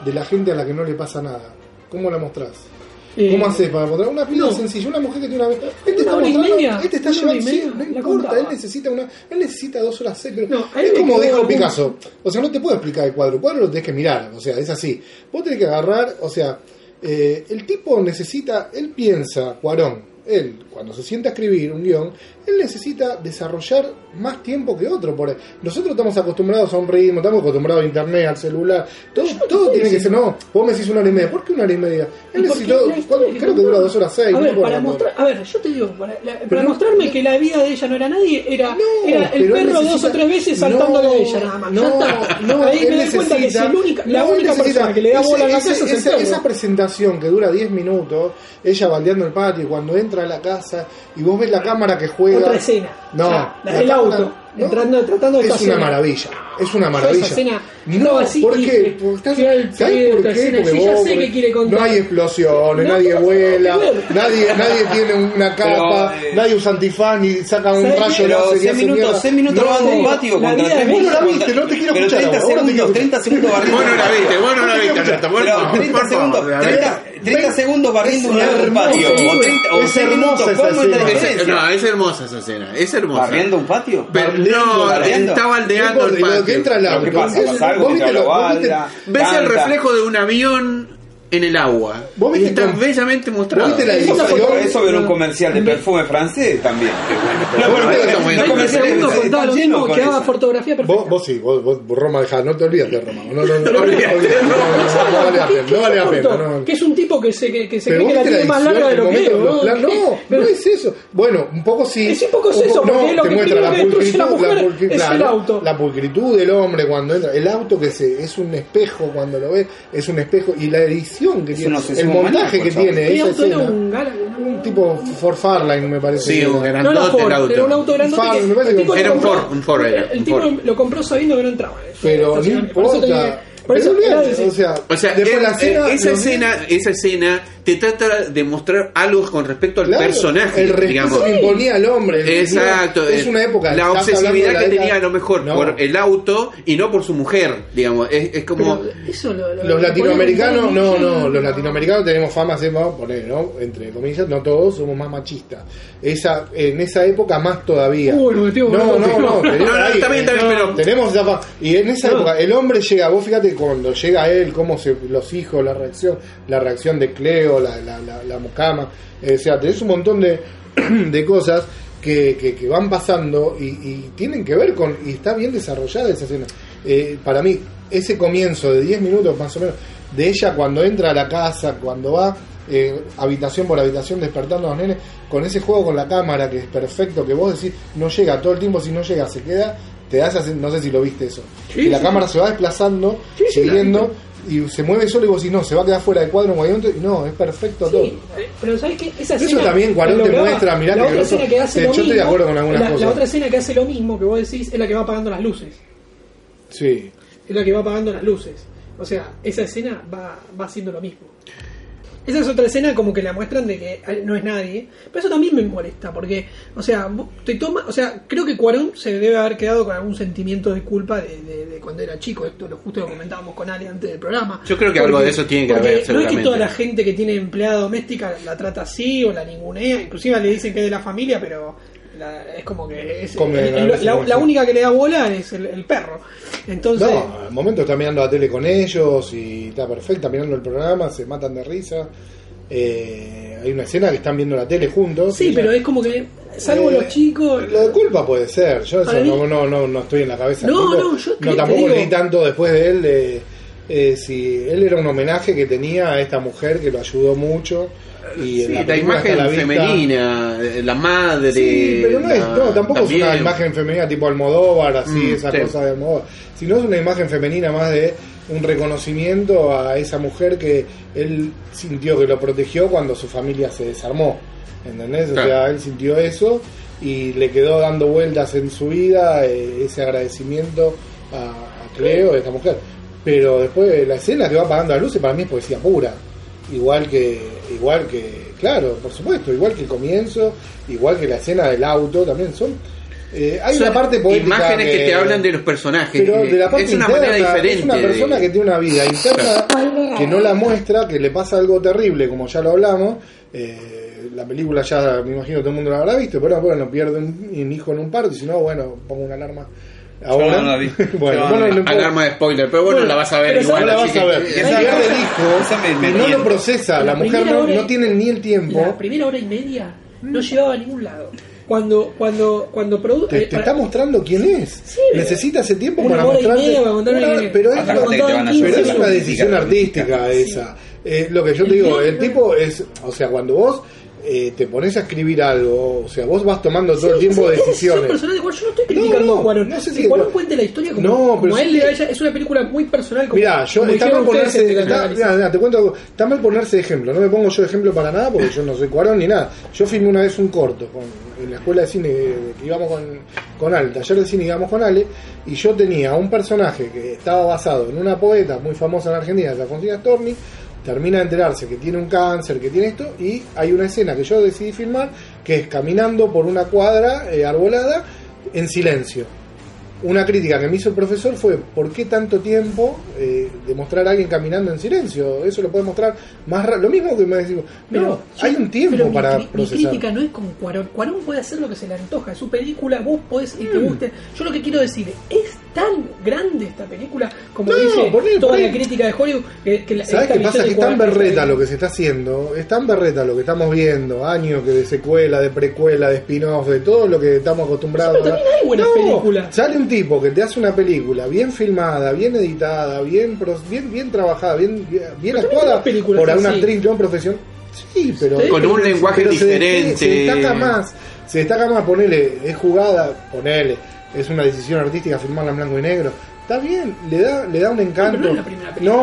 de la gente a la que no le pasa nada? ¿Cómo la mostrás? Eh, ¿Cómo haces para mostrar una no. sencilla? Una mujer que tiene una este está Una y mostrando- media, este está llevando, sí, no importa, él necesita una, él necesita dos horas seis, pero No, es como dijo Picasso, o sea, no te puedo explicar el cuadro, el cuadro lo tenés que mirar, o sea, es así. Vos tenés que agarrar, o sea, eh, el tipo necesita, él piensa, Cuarón, él, cuando se sienta a escribir un guion, él necesita desarrollar más tiempo que otro. Por Nosotros estamos acostumbrados a un ritmo, estamos acostumbrados a internet, al celular, todo, todo tiene que ser, no, vos me decís una hora y media, ¿por qué una hora y media? Él necesitó, creo que dura dos horas seis. A no ver, para mostrar, a ver, yo te digo, para, la- para no- mostrarme que la vida de ella no era nadie, era, No, era el perro dos o tres veces No, saltándole a ella nada más. No, está. no, Ahí me doy cuenta que si única, la no, única necesita- persona que le da ese- bola en la ese- casa es esa, presentación que dura 10 minutos, ella baldeando el patio, cuando entra a la casa y vos ves la cámara que juega. Otra escena. No, O sea, la del auto, no, entrando, tratando de es una maravilla, es una maravilla. esa escena no, estaba así ¿por qué? estás- al ¿Sabes por de qué? escena, Porque sí, ya vos- sé que quiere contar. no hay explosiones, No, nadie no, vuela, no, no. nadie, nadie tiene una capa, Pero, eh, nadie usa antifaz ni saca un ¿sabes rayo? Pero láser y 6 hace minutos, mierda. 6 minutos No, lavando un patio la contra de Vos no la viste, no te quiero Pero escuchar 30 ahora, ahora te quiero segundos, 30 segundos barriendo. Vos no la viste, vos no la viste, Ernesto. Por Pero favor, 30 por segundos, favor. 30, 30 segundos barriendo un patio. O, película. 30, o Es 6 minutos, hermosa esa ¿cómo es la escena. Es- diferencia? no, es hermosa esa escena, es hermosa. ¿Barriendo un patio? No, está baldeando el Y lo que patio. entra al Pero Ves el reflejo de un avión en el agua. ¿Vos viste y está bellamente mostrado. la Eso, edición? eso ver un comercial de perfume francés también. No, bueno, no, el segundo contaba lo mismo, con que daba eso. fotografía perfecta. Vos, vos sí, vos, vos Roma dejá, no te olvides de Roma. No, no, no, no, no, No olvides, no, no, no, no vale la pena, no vale la pena. Que es un tipo que se, cree que la tiene más larga de lo que es. ¿no? No, es eso. Bueno, un poco sí. Es un poco es eso, porque lo que destruye la pulcritud, mujer es el auto. La pulcritud del hombre cuando entra. El auto que se, es un espejo cuando lo ves, es un espejo. Y la edición que Es tiene, el montaje que tiene ¿Qué esa auto era escena. un tipo Ford Fairlane, me parece. Sí, un. No grandote Ford, el auto. era un auto grandote Ford, que me parece el que tipo era lo un compró- Ford, un Ford era, El un tipo Ford. lo compró sabiendo que no entraba. Pero no Estacionamiento. Por eso importa. tenía- Por eso Pero era olvídate, decir- o sea, O sea, después eh, la escena, esa escena, esa escena te trata de mostrar algo con respecto al Claro, personaje, el respeto digamos. que imponía al hombre. Exacto, es una época. la obsesividad la que década- tenía a lo mejor No. por el auto y no por su mujer, digamos. Es, es como eso lo- lo- Los lo latinoamericanos, no, no, los latinoamericanos tenemos fama, se va a poner, ¿no? Entre comillas, no todos somos más machistas. Esa, en esa época más todavía. Uy, no, no, no, No, no, ahí, está bien, está bien, eh, pero- tenemos esa fama. Y en esa No. época, el hombre llega, vos fíjate cuando llega él, cómo se, los hijos, la reacción, la reacción de Cleo, la, la, la, la mucama, eh, o sea, tenés un montón de, de cosas que, que, que van pasando y, y tienen que ver con, y está bien desarrollada esa escena. Eh, para mí, ese comienzo de 10 minutos más o menos, de ella cuando entra a la casa, cuando va eh, habitación por habitación despertando a los nenes, con ese juego con la cámara que es perfecto, que vos decís, no llega, todo el tiempo si no llega, se queda, te das, no sé si lo viste eso, Sí, y la sí. cámara se va desplazando, sí, siguiendo, y se mueve solo y vos decís, no, se va a quedar fuera de cuadro en y no, es perfecto todo. Sí, eh, pero ¿sabes qué? Esa Eso escena también Cuarón te muestra, mirá la que otra que hace lo yo estoy de acuerdo con algunas la, cosas. La otra escena que hace lo mismo que vos decís es la que va apagando las luces. Sí. Es la que va apagando las luces. O sea, esa escena va, va haciendo lo mismo. Esa es otra escena como que la muestran de que no es nadie. Pero eso también me molesta, porque, o sea, te toma, o sea, creo que Cuarón se debe haber quedado con algún sentimiento de culpa de, de- de cuando era chico. Esto lo justo lo comentábamos con Ale antes del programa. Yo creo que algo de eso tiene que haber, No es que toda la gente que tiene empleada doméstica la trata así o la ningunea, inclusive le dicen que es de la familia, pero la- es como que es, Come el- la el- la, única que le da bola es el, el perro. Entonces, No, al momento está mirando la tele con ellos y está perfecta, mirando el programa, se matan de risa. Eh, hay una escena que están viendo la tele juntos. sí, pero es como que, salvo Eh, los chicos, Lo de culpa puede ser, yo eso mí- no, no, no, no estoy en la cabeza. No, no, yo no tampoco leí tanto después de él eh, si él era un homenaje que tenía a esta mujer que lo ayudó mucho. Y Sí, la, imagen la femenina, eh, la madre. Sí, pero no, es, la- no tampoco es una imagen femenina tipo Almodóvar, así, Mm, esa sí. cosa de Almodóvar, sino es una imagen femenina más de un reconocimiento a esa mujer que él sintió que lo protegió cuando su familia se desarmó, ¿entendés? O sea, él sintió eso y le quedó dando vueltas en su vida eh, ese agradecimiento a, a Cleo, a esta mujer. Pero después la escena que va apagando las luces para mí es poesía pura igual que igual que claro por supuesto igual que el comienzo igual que la escena del auto también son eh, hay Son una parte poética Imágenes que, te hablan de los personajes. pero de la parte es una interna, manera diferente. es una de- persona que tiene una vida interna que no la muestra que le pasa algo terrible como ya lo hablamos eh, la película ya me imagino todo el mundo la habrá visto pero bueno pierde un, un hijo en un parto y si no bueno pongo una alarma ahora no la vi. bueno. Alarma de spoiler, pero bueno, Bueno, la vas a ver igual. No la así vas que- a ver. que- El Esa- pierde el hijo y no lo procesa. La La mujer no, tiene ni el tiempo. la primera hora y media no llevaba a ningún lado. Cuando, cuando, cuando produ- Te, eh, te para- está mostrando quién es. Sí, Necesita ese tiempo una para mostrarte. Una pero es, Hasta una- Aparte contado te en van a 15 pero es una decisión artística esa. Eh, lo que yo te digo, el tipo es. O sea, cuando vos eh, te pones a escribir algo, o sea, vos vas tomando todo el tiempo sí, es decisiones. personal de. Yo no estoy criticando No, no, a Cuarón. no sé que si- Cuarón cuente la historia como, No, pero como a sí él le. Es una película muy personal. Como, Mira, yo como está mal ponerse, está- mira, te cuento, algo. está mal ponerse de ejemplo, no me pongo yo de ejemplo para nada porque yo no soy cuarón ni nada. Yo filmé una vez un corto con, en la escuela de cine que íbamos con, con Ale, taller de cine íbamos con Ale, y yo tenía un personaje que estaba basado en una poeta muy famosa en Argentina, es Alfonsina Storni, termina de enterarse que tiene un cáncer, que tiene esto, y hay una escena que yo decidí filmar, que es caminando por una cuadra eh, arbolada en silencio una crítica que me hizo el profesor fue ¿por qué tanto tiempo eh, de mostrar a alguien caminando en silencio? Eso lo puede mostrar más Lo mismo que me decís, Pero yo- hay un tiempo pero mi para Mi, procesar. crítica no es con Cuarón. Cuarón puede hacer lo que se le antoja. Su película, vos podés y te Mm. guste. Yo lo que quiero decir, es tan grande esta película como No, dice por ahí- toda la crítica de Hollywood. Que, que la- ¿Sabes esta qué pasa? Que es tan berreta lo que se está haciendo, es tan berreta lo que estamos viendo, años que de secuela, de precuela, de spin-off, de todo lo que estamos acostumbrados. Sí, pero también hay buenas No, películas. Sale un tipo que te hace una película bien filmada, bien editada, bien pro- bien, bien trabajada, bien, bien, actuada por una así. actriz no profesional. Sí, pero Sí, Con un lenguaje pero se- diferente. Se, destaca más, se destaca más, ponele, es jugada, ponele, es una decisión artística filmarla en blanco y negro. Está bien, le da, le da un encanto. No, pero no es la primera película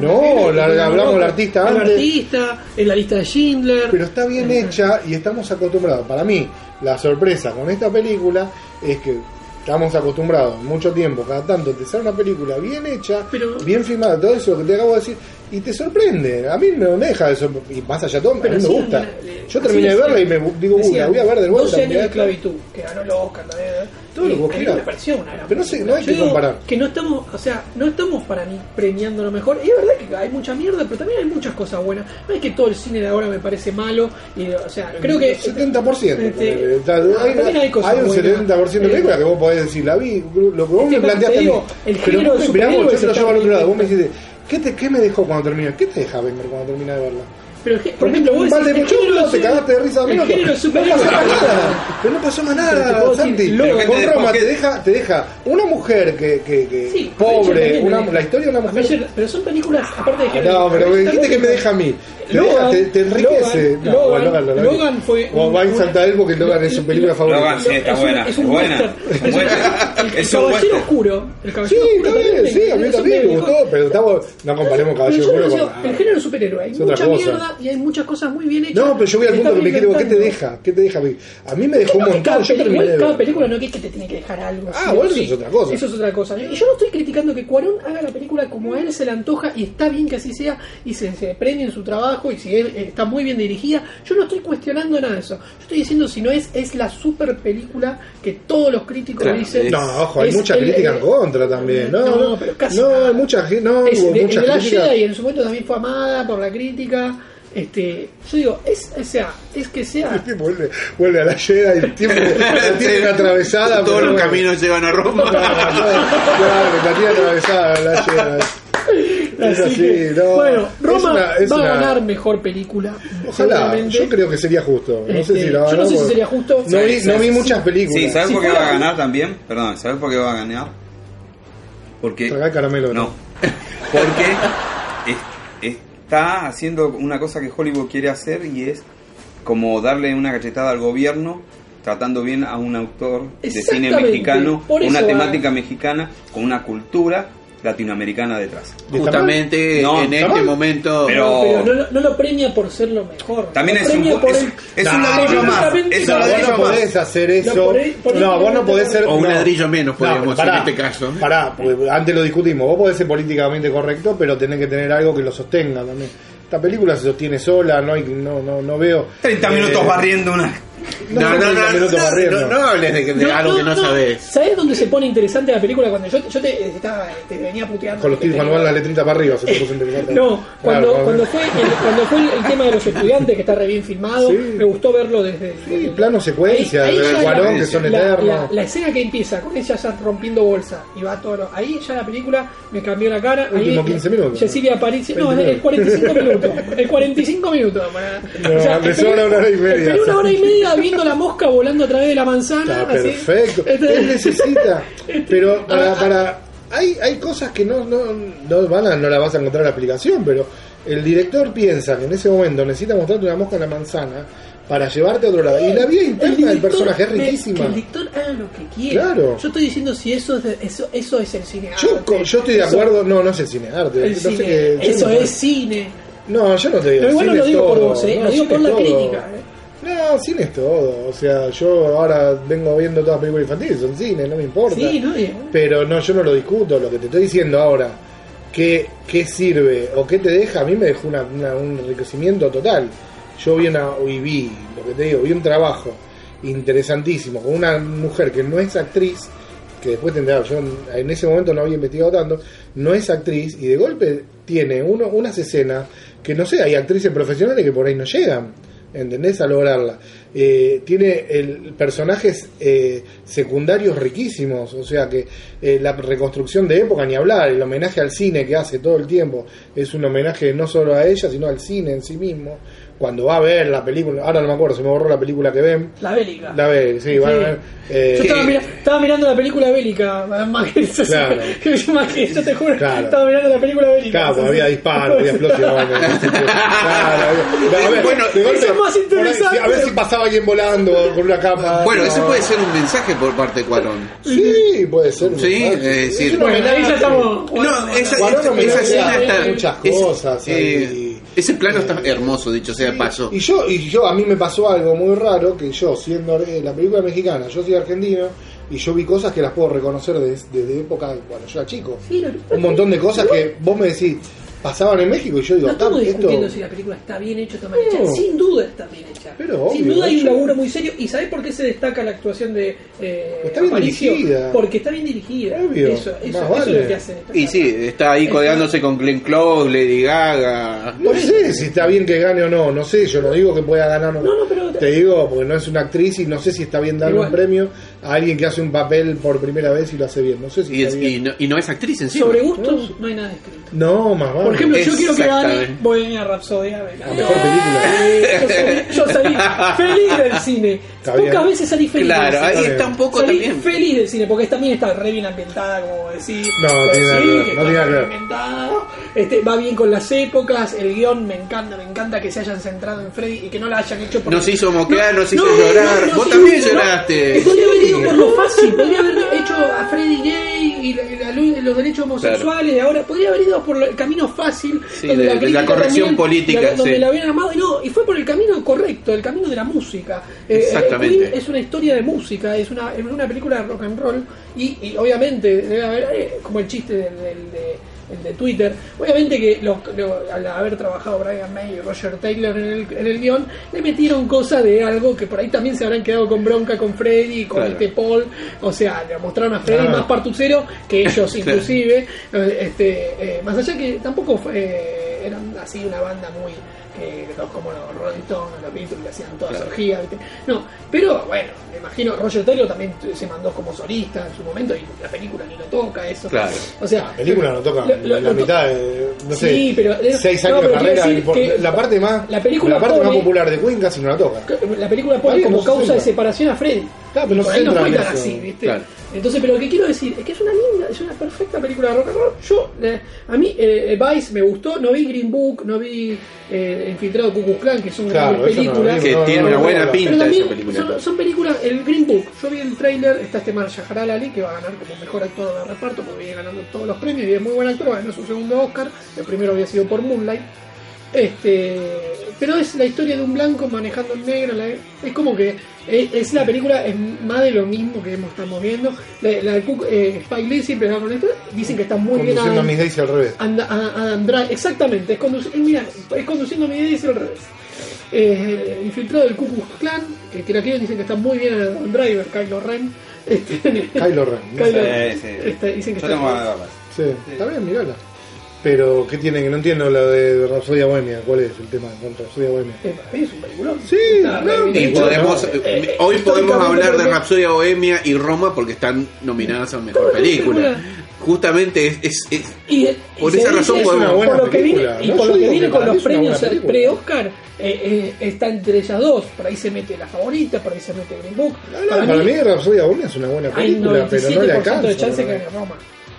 No, negro, la, la hablamos del artista El antes. artista, en la lista de Schindler. Pero está bien hecha y estamos acostumbrados. Para mí, la sorpresa con esta película es que estamos acostumbrados mucho tiempo, cada tanto te sale una película bien hecha, Pero- bien filmada, todo eso que te acabo de decir, y te sorprende. A mí no me deja eso, y más allá de todo, a Pero mí me gusta. Yo terminé de verla y me digo, uy, la voy a ver de vuelta. 12 me años de esclavitud, que ganó el Oscar también. ¿eh? Todo lo que vos mí quieras. una Pero no sé, no hay Yo que comparar. Que no estamos, o sea, no estamos para mí premiando lo mejor. Y es verdad que hay mucha mierda, pero también hay muchas cosas buenas. No es que todo el cine de ahora me parece malo. Y, o sea, creo que. 70%. Este, no, hay, también hay cosas hay un buenas. 70% de películas que vos podés decir, la vi, lo que vos me planteaste digo, el Pero vos, yo te lo llevo al otro lado. Vos me dijiste, ¿qué te, ¿qué me dejó cuando terminé? ¿Qué te deja ver cuando terminé de verla? Pero, por ejemplo, vos decís, de el género pochoclo, de te cagaste de risa El género de No pasó más nada. Pero no pasó más nada, Santi. Con Roma te deja, te deja una mujer que, que, que Sí, pobre, la historia de una mujer. Pero son películas, aparte de Ah, género. No, pero me dijiste que me deja a mí. Te, Logan- te, te enriquece. Logan- no, Logan- bueno, Logan, lo vi. Logan fue O va a un- exaltar él porque Logan es su película favorita. Logan, sí, está es buena, es es buena. Es Es un- Es caballero oscuro. El Sí, caballero oscuro está bien, también, sí, a mí también me gustó, pero estamos, no comparemos Caballero Oscuro con... el género superhéroe hay Es otra mucha cosa. Y hay muchas cosas muy bien hechas. No, pero yo voy al punto que me quiero. ¿Qué te deja? ¿Qué te deja? A mí me dejó un No, montón. cada, Yo terminé película, de cada película no es que te tiene que dejar algo. Ah, sí bueno, sí. eso es otra cosa. Eso es otra cosa. Y yo no estoy criticando que Cuarón haga la película como a él se le antoja y está bien que así sea y se, se premie en su trabajo y si él eh, está muy bien dirigida. Yo no estoy cuestionando nada de eso. Yo estoy diciendo si no es es la super película que todos los críticos Claro, dicen. es- No, ojo, hay mucha el- crítica en contra también. No, No, no, pero casi no, hay mucha gente. No, Es hubo de, muchas de la críticas. Jedi en su momento también fue amada por la crítica. Este, yo digo, es, o sea, es que sea. Vuelve, vuelve a la Jedi, el tiempo la tiene atravesada. Todos los bueno. caminos llevan a Roma. Claro, claro, la tiene atravesada la Jedi. Es Así así, que, no. bueno, Es Roma una- es va una- a ganar mejor película. Ojalá, yo creo que sería justo. No sé Este, si la va a yo no ganar sé si sería justo. No vi, no vi muchas películas. Sí, ¿sabes Si por qué va a ganar también? Perdón, ¿sabes por qué va a ganar? Porque. Traga caramelo. No. Porque es- está haciendo una cosa que Hollywood quiere hacer y es como darle una cachetada al gobierno tratando bien a un autor de cine mexicano, una temática mexicana, con una cultura latinoamericana detrás. Justamente No, en ¿está este momento. Pero- Pero no, lo- no lo premia por ser lo mejor. También Lo es un, por es, el- es un ladrillo más. Es un vos ladrillo no más. podés hacer eso. No, por ahí- por ahí no, vos no podés ser. O un no. ladrillo menos, podríamos pará, en este caso. Pará, porque antes lo discutimos. Vos podés ser políticamente correcto, pero tenés que tener algo que lo sostenga también. Esta película se sostiene sola, no, hay, no, no, no veo. 30 minutos eh, barriendo una. No, No, no, 30 no, no, barriendo. no, no hables de, de No, algo que no, sabes. ¿Sabés dónde se pone interesante la película? Cuando yo, yo te, estaba, te venía puteando. Con los cuando van la letrita para arriba, se te puso interesante. No, cuando, Claro, cuando, fue el, cuando fue el, el tema de los estudiantes, que está re bien filmado, Sí. me gustó verlo desde. Sí, desde- plano secuencia, Ahí- ahí de la- que son la, eternos. la- la escena que empieza con ella ya rompiendo bolsa y va todo. lo- ahí ya la película me cambió la cara. Último ahí, 15 minutos. Cecilia Aparicio. No, 29. el 45 minutos. El 45 minutos. No, me sobra una hora y media. Esperé una hora y media viendo la mosca volando a través de la manzana. Está así. perfecto. Este- Él necesita. Pero para. Ah, para hay, hay cosas que no, no, no, van a, no la vas a encontrar en la aplicación, pero el director piensa que en ese momento necesita mostrarte una mosca en la manzana para llevarte a otro lado. Y la vida interna del personaje es que- riquísima. Que el director haga lo que quiera. Claro. Yo estoy diciendo si eso es, de- eso, eso es el cine. Yo, arte. co- yo estoy de Eso- acuerdo, no, no es el cine arte. el no sé cine, yo eso no- es cine. No, yo no te digo. Pero igual no lo digo por vos, ¿eh? Lo digo por la todo. crítica. ¿eh? No, cine es todo. O sea, yo ahora vengo viendo todas las películas infantiles, son cine, no me importa. Sí, no, y- Pero no, yo no lo discuto. Lo que te estoy diciendo ahora, ¿qué, qué sirve o qué te deja? A mí me dejó una- una- un enriquecimiento total. Yo vi una, y vi, lo que te digo, vi un trabajo interesantísimo con una mujer que no es actriz, que después tendrá, yo en- en ese momento no había investigado tanto, no es actriz y de golpe tiene uno, unas escenas que no sé, hay actrices profesionales que por ahí no llegan. ¿Entendés? A lograrla. Eh, tiene el, personajes eh, secundarios riquísimos, o sea que eh, la reconstrucción de época, ni hablar, el homenaje al cine que hace todo el tiempo, es un homenaje no solo a ella, sino al cine en sí mismo. Cuando va a ver la película, ahora no me acuerdo, se me borró la película que ven. La bélica. La ve, sí, van a Sí. ver. eh, Yo estaba, mira- estaba mirando la película bélica, más que eso, Claro. más que yo te juro, Claro. estaba mirando la película bélica. Claro, había disparos, había explosiones. Claro, había- a ver, Bueno, de golpe, eso es más interesante. A ver si pasaba alguien volando con una capa. Bueno, no. ese puede ser un mensaje por parte de Cuarón. Sí, puede ser. un Sí, mensaje. es decir- Bueno, ahí ya estamos. No, esa, Cuarón esa- esa escena está. muchas es- cosas eh. Ese plano está hermoso, dicho sea de paso. Y yo, y yo, a mí me pasó algo muy raro, que yo, siendo eh, la película mexicana, yo soy argentino, y yo vi cosas que las puedo reconocer desde, desde época cuando yo era chico. Sí, Un montón de cosas que vos me decís, pasaban en México, y yo digo, No estamos "Tam, discutiendo esto... si la película está bien hecha o está mal hecha. No. Sin duda está bien hecha. Pero Sin obvio, duda hay un laburo muy serio. ¿Y sabés por qué se destaca la actuación de eh, Está bien Aparicio? dirigida. Porque está bien dirigida. Obvio, Eso, eso, más eso es lo que hace. destacar. Y sí, está ahí codeándose con Glenn Close, Lady Gaga. No sé si está bien que gane o no, no sé, yo no digo que pueda ganar o no. No, no, pero- Te digo, porque no es una actriz y no sé si está bien darle Igual. un premio a alguien que hace un papel por primera vez y lo hace bien. No sé si Y, es- bien. y no, y no es actriz encima. Sobre gustos no hay nada escrito. No, más vale. Por ejemplo, yo quiero que gane. Bohemia Rhapsodia. me La mejor película. Eh, yo, salí, yo salí feliz del cine. Pocas veces salí feliz Claro, del ahí cine. está un poco Salí también. feliz del cine, porque también está re bien ambientada, como decir. No, tiene nada que ver, no está tiene nada. Este, va bien con las épocas, el guion me encanta, me encanta que se hayan centrado en Freddy y que no la hayan hecho por... Nos hizo moquear, nos hizo llorar. Vos sí, también no. lloraste. Podría haber ido por lo fácil, podría haber hecho a Freddy gay y la- la los derechos homosexuales, y ahora podría haber ido por el camino fácil, Sí, donde de- de la crítica corrección también, política, la- donde sí. la habían armado, y no, y fue por el camino correcto, el camino de la música. Eh, Exactamente. eh, Queen es una historia de música, es una, es una película de rock and roll, y, y obviamente debe haber, eh, como el chiste del, del- de, el de Twitter, obviamente que los- lo- al haber trabajado Brian May y Roger Taylor en el, en el guion, le metieron cosas de algo que por ahí también se habrán quedado con bronca con Freddy, con Claro. este Paul, o sea, le mostraron a Freddy más partucero que ellos inclusive, eh, este, eh, más allá que tampoco fue, eh, eran así una banda muy los como los Rolling Stones, los Beatles que hacían todas Claro. orgías, ¿viste? no, pero bueno, me imagino Roger Taylor también se mandó como solista en su momento y la película ni lo toca eso, Claro. o sea, La película no toca lo- lo- la lo- mitad de, no sé, Sí, pero- seis no, años pero de carrera. por- la parte más, la película parte más popular de Queen casi no la toca. la película pone como no causa de separación a Freddy. Claro, pero no se no fue tan así, ¿viste? Claro. Entonces, pero lo que quiero decir es que es una linda, es una perfecta película de rock and roll. Yo, eh, a mí, eh, Vice me gustó, no vi Green Book, no vi eh, Infiltrado Ku Klan, que son Claro, grandes no películas. vi, Que no, tiene no, una no, buena no, pinta. pero también esa película. son, son películas, el Green Book, yo vi el trailer, está este man Yaharal Ali, que va a ganar como mejor actor de reparto, porque viene ganando todos los premios y es muy buen actor, ganó su segundo Oscar, el primero había sido por Moonlight. Este, pero es la historia de un blanco manejando un negro. la- es como que es, es la película, es más de lo mismo que hemos- estamos viendo. La, la de Cook, eh, Spike Lee siempre va con esto. Dicen que está muy bien Conduciendo a Miss Daisy al revés. Anda- a- Adam Drive. Exactamente, es, eh, mira, es conduciendo a mi idea y al revés. Eh, infiltrado del Ku Klux Klan, que, que la quieren, dicen que está muy bien Adam Driver, Kylo Ren. Este, Kylo Ren. Kylo- Sí, sí. este, dicen que Yo está tengo. Sí, está bien, mirala. Pero, ¿qué tiene? Que no entiendo la de Rapsodia Bohemia. ¿Cuál es el tema con Rapsodia Bohemia? Eh, para mí es un peliculón. Sí, bien Y podemos, Eh, eh, hoy podemos hablar de Rapsodia Bohemia y Roma porque están nominadas a mejor Claro, película. película. Justamente es, es, es- Y, Por y esa razón dice- podemos- Es una buena por lo que película, viene, y ¿no? por lo que viene con para los premios pre-Oscar, eh, eh, está entre ellas dos. Por ahí se mete la favorita, por ahí se mete Green Book. No, no, para, mí, Rapsodia Bohemia es una buena película, pero no le 97% alcanza. de chance que para, gane Roma.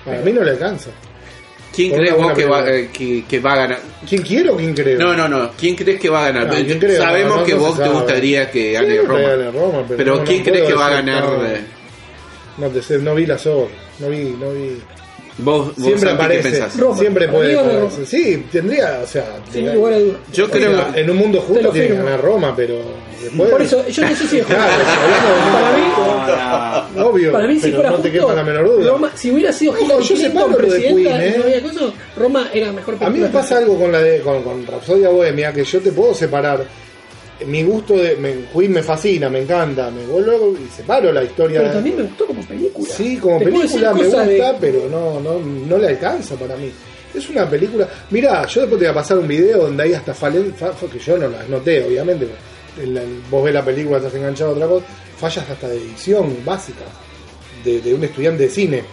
para mí no le alcanza. ¿Quién crees vos que va, eh, que, que va a ganar? ¿Quién quiere o quién creo? No, no, no. ¿Quién crees que va a ganar? No, ¿quién creo? Sabemos No, no que vos te gustaría que gane Roma. pero ¿quién crees que va a ganar? no. vi la sobra. No vi, no vi. Vos, vos Siempre Santi, ¿qué aparece. pensás? Roma. Siempre puede. Sí, tendría, o sea. Sin te- lugar a dudas. Yo Oiga, creo en un mundo justo tiene que ganar Roma, pero después. Por eso, yo no sé si es justo. Claro, Para mí, obvio. para mí si fuera no te quepa la menor duda. Roma, si hubiera sido Ojo, yo separo lo de Queen, no ¿eh? había cosa, Roma era mejor A mí me pasa algo con la de con, con Rapsodia Bohemia que yo te puedo separar. Mi gusto de me, Queen me fascina, me encanta, me vuelvo y separo la historia. Pero también me gustó como película. Sí, como película me gusta, de- pero no, no, no le alcanza para mí. Es una película. Mirá, yo después te voy a pasar un video donde hay hasta falen, fa- fa- que yo no las noté, obviamente. En la- vos ves la película, estás enganchado a otra cosa. Fallas hasta de edición básica de, de un estudiante de cine.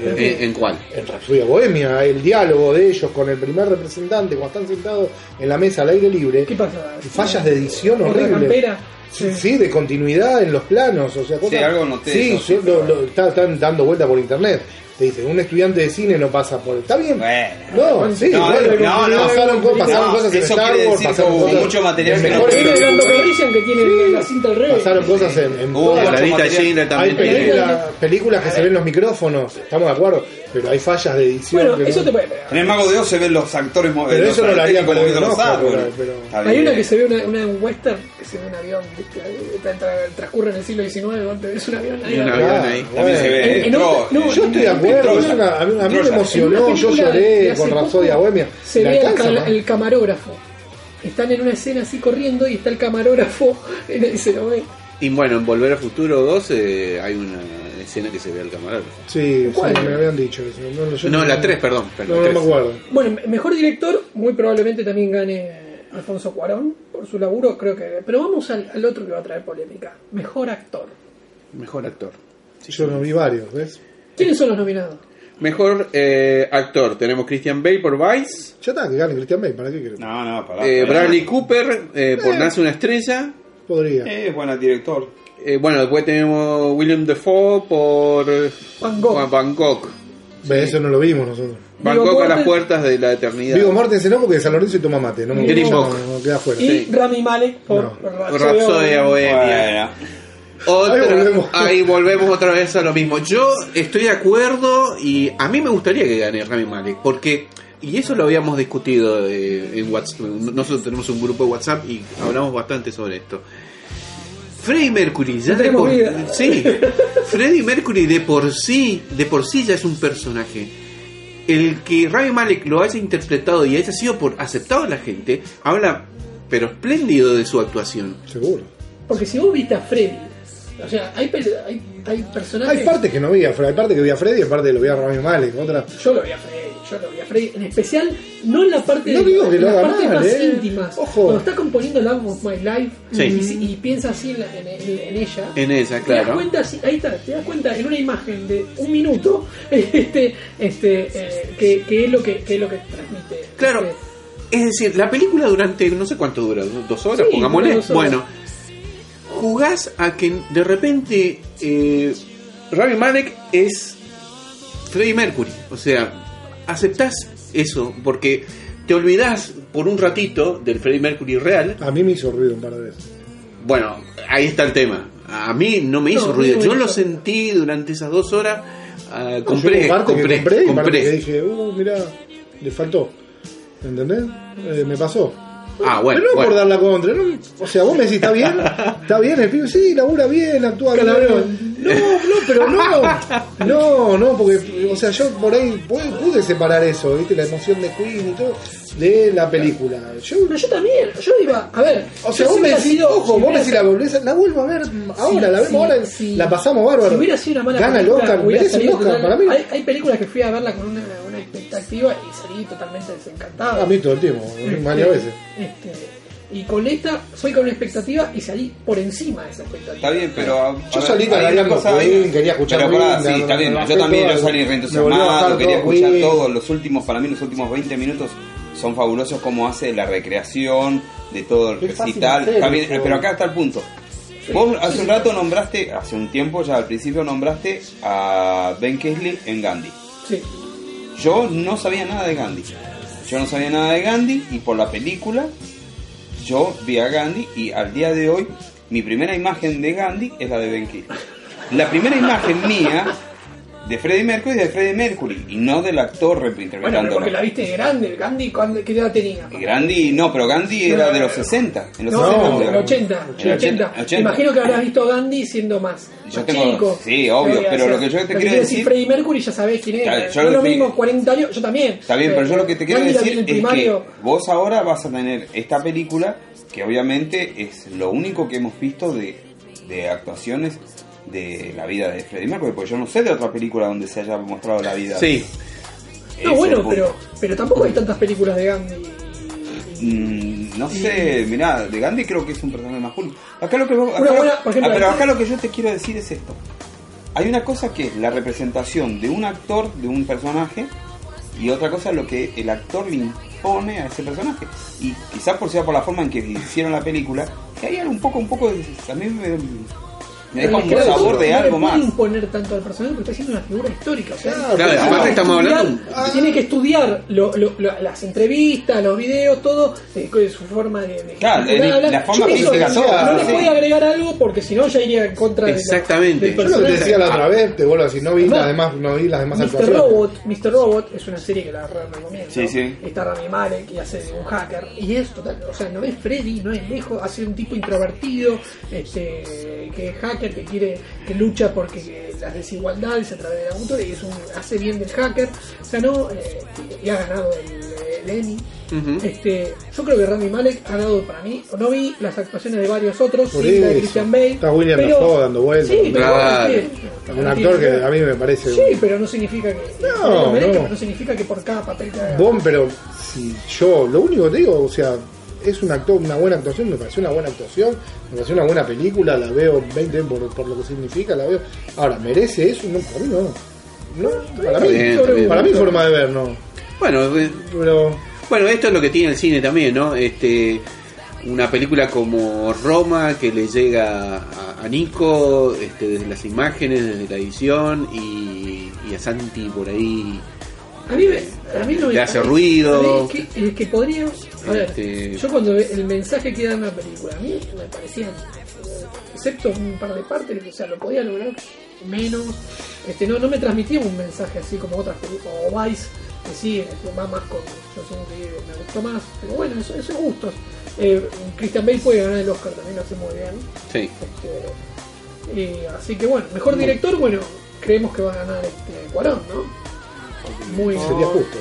Eh, ¿En, en cuál? en Rapsodia Bohemia, el diálogo de ellos con el primer representante cuando están sentados en la mesa al aire libre. ¿Qué pasa? Fallas de edición horribles. Sí, sí, de continuidad en los planos, o sea, cosas. algo noté Sí, eso, sí, yo lo- pero- lo- está- están dando vuelta por internet. Te dicen, un estudiante de cine no pasa por. Está bien. Bueno. No, sí, No, bueno, no, no, pasaron, co- pasaron no, cosas en Star Wars, pasaron cosas mucho material en que no que tiene la cinta al revés. Pasaron cosas en, en hay películas que se ven los micrófonos, estamos de acuerdo, pero hay fallas de edición. Bueno, que eso no- te puede. En el Mago de Oz se ven los actores Pero los eso no lo haría un los Oscar, árboles. pero- Hay bien. una que se ve una, una western que se ve un avión, transcurre en el siglo XIX, donde ves un avión ahí. Y un avión ahí. También se ve. En- en no, Yo estoy de acuerdo, es una- a mí, a mí me emocionó, yo lloré con Rapsodia Bohemia. Se ¿Le ve el, camarógrafo. Están en una escena así corriendo y está el camarógrafo y se lo ve. Y bueno, en Volver a Futuro 2 eh, hay una escena que se ve al camarógrafo. Sí, sí, me habían dicho eso. No, yo No, la 3, perdón. No, perdón, no me acuerdo. Bueno, me- mejor director, muy probablemente también gane Alfonso Cuarón por su laburo, creo que. Pero vamos al, al otro que va a traer polémica. Mejor actor. Mejor actor. Yo no vi varios, ¿ves? ¿Quiénes son los nominados? Mejor eh, actor. Tenemos Christian Bale por Vice. Ya está, que gane Christian Bale, ¿para qué querés? No, no, pará. eh. Bradley Cooper eh, por Nace una estrella. Podría. Eh, es buen director. Eh, bueno, después tenemos William Defoe por. Bangkok. Eso no lo vimos nosotros. Bangkok a las Morten- puertas de la eternidad. Vigo Mortensen no porque de San Lorenzo y toma mate. No, me no, no, queda fuera. Y Sí. Rami Malek por No. Bohemia. Otra- Ahí volvemos. ahí volvemos otra vez a lo mismo. Yo estoy de acuerdo y a mí me gustaría que gane Rami Malek porque y eso lo habíamos discutido eh, en WhatsApp. Nosotros tenemos un grupo de WhatsApp y hablamos bastante sobre esto. Freddie Mercury ya No de por, vida. sí, Freddie Mercury de por sí, de por sí ya es un personaje. El que Rami Malek lo haya interpretado y haya sido por aceptado a la gente, habla pero espléndido de su actuación. Seguro. Porque si vos viste a Freddy, o sea, hay, hay, hay personajes. Hay partes que no vi a Freddy, hay partes que vi a Freddy y hay partes que lo vi a Rami Malek. Otra. Yo lo vi a Freddy, yo lo vi a Freddy, en especial, no en la parte No de digo que en lo las haga partes mal, más eh. íntimas. Ojo. Cuando está componiendo Love of My Life Sí. y, y piensa así en, la- en- en- en ella. En esa, Te das claro. cuenta, sí, ahí está, te das cuenta en una imagen de un minuto este, este, eh, que, que es lo que, que es lo que transmite. Claro, Este, es decir, la película durante no sé cuánto dura, dos horas, Sí, pongámosle. dos horas. Bueno, jugás a que de repente eh, Rami Malek es Freddie Mercury. O sea, aceptás eso porque te olvidás por un ratito del Freddie Mercury real. A mí me hizo ruido un par de veces. Bueno, ahí está el tema. A mí no me hizo No, ruido. Yo lo sentí durante esas dos horas. ah, Yo compré, hubo parte que compré, compré y parte compré. que dije, uh, mirá, le faltó. ¿Entendés? Eh, me pasó. Ah, bueno, pero no bueno. por dar la contra, ¿no? O sea, vos me decís, ¿está bien? ¿Está bien el pibe? Sí, labura bien, actúa bien. No, no, pero no. No, no, porque, o sea, yo por ahí pude, pude separar eso, ¿viste? La emoción de Queen y todo, de la película. Yo, No, yo también, yo iba, a ver. o sea, vos me decís, sido- ojo, si vos me decís la volvés, la vuelvo a ver ahora, la vemos sí, ahora, sí. la pasamos bárbaro. Si hubiera sido una mala Gana el película, Oscar, hubiera merece el Oscar, para mí. Hay, hay películas que fui a verla con una, expectativa y salí totalmente desencantado. A mí todo el tiempo, varias veces. Este, y con esta fui con una expectativa y salí por encima de esa expectativa. Está bien, pero. a- Yo a salí cosa Queen, quería escuchar pero Queen, sí, la- está bien. Yo también yo salí reentusiasmado, quería todo escuchar Queen. todo. Los últimos, para mí, los últimos 20 minutos son fabulosos como hace la recreación de todo el Qué recital. hacer Está bien, pero acá está el punto. Vos hace un rato nombraste, hace un tiempo ya al principio nombraste a Ben Kingsley en Gandhi. Sí. Yo no sabía nada de Gandhi. Yo no sabía nada de Gandhi y por la película yo vi a Gandhi y al día de hoy mi primera imagen de Gandhi es la de Ben Kingsley. La primera imagen mía de Freddie Mercury de Freddie Mercury y no del actor rep- Bueno, pero interpretándolo. porque la viste de grande, el Gandhi, ¿cuándo- ¿qué edad tenía? Y Gandhi, no, pero Gandhi era de los 60. En los No, 60 en el era. 80, en el 80. 80. Imagino que habrás visto Gandhi siendo más, Yo más tengo- chico. sí, obvio, pero lo que yo te quiero decir- Freddie Mercury ya sabés quién es. Claro, yo no es lo mismo 40 años, yo también. Está bien, pero yo lo que te quiero Gandhi decir en es primario. que vos ahora vas a tener esta película que obviamente es lo único que hemos visto de, de actuaciones de la vida de Freddie Mercury, porque yo no sé de otra película donde se haya mostrado la vida. Sí, No, bueno, punto. pero, pero tampoco hay tantas películas de Gandhi. Mm, no sé, mirá, de Gandhi creo que es un personaje masculino. Acá lo que vos- acá lo- ejemplo, ah, pero ahí- acá lo que yo te quiero decir es esto. Hay una cosa que es la representación de un actor, de un personaje, y otra cosa es lo que el actor le impone a ese personaje. Y quizás por sea por la forma en que hicieron la película, que hay un poco, un poco de, a mí me, me deja un que sabor no de algo puede más. imponer tanto al personaje porque está haciendo una figura histórica. O sea, Claro, aparte tiene que estamos estudiar- hablando- Tiene que estudiar lo- lo- lo- las entrevistas, los videos, todo, eh, su forma de. de Claro, hablar. la forma eso, física, todo, No le sí. puede agregar algo porque si no ya iría en contra de la- Exactamente. del Yo lo que te decía la otra vez, te vuelvo a decir, no vi las demás, no vi las demás Mr. Robot, Mr. Robot es una serie que la re- recomiendo. Sí, sí. Está Rami Malek y hace de un hacker. Y es total, o sea, no es Freddy, no es lejos, hace un tipo introvertido, este, que es hacker, que quiere, que lucha porque las desigualdades a través de la cultura y es un, hace bien del hacker. O sea, no, eh, y ha ganado el, el Emmy. Este, yo creo que Rami Malek ha dado para mí, no vi las actuaciones de varios otros, Por sí, la de. Christian Bale. Está William pero- Dafoe dando vueltas. Sí, pero Claro. es que- Un actor que a mí me parece. Sí, pero no significa que. No, merezca, no. pero no significa que por cada papel que haga. Bon, pero si yo, lo único que te digo, o sea, es un actor, una buena actuación, me pareció una buena actuación, me pareció una buena película, la veo 20 por, por lo que significa, la veo. Ahora, ¿merece eso? No, para mí no. No, para mí, bien, bien. para mi forma de ver, no. Bueno, eh, Pero bueno, esto es lo que tiene el cine también, ¿no? Este, una película como Roma que le llega a, a Nico este, desde las imágenes, desde la edición y, y a Santi por ahí. A mí, me- a mí Le hace a mí- ruido. a mí es que podría. A ver, Este- yo cuando el mensaje que da en la película, a mí me parecían excepto un par de partes, o sea, lo podía lograr menos. Este, no, no me transmitía un mensaje así como otras películas, o Vice, que sí, va más con Johnson que me gustó más, pero bueno, eso, eso es gustos. Eh, Christian Bale puede ganar el Oscar también, lo hace muy bien. Sí. Este, eh, así que bueno, mejor director, bueno, creemos que va a ganar este Cuarón, ¿no? Muy, Sería justo.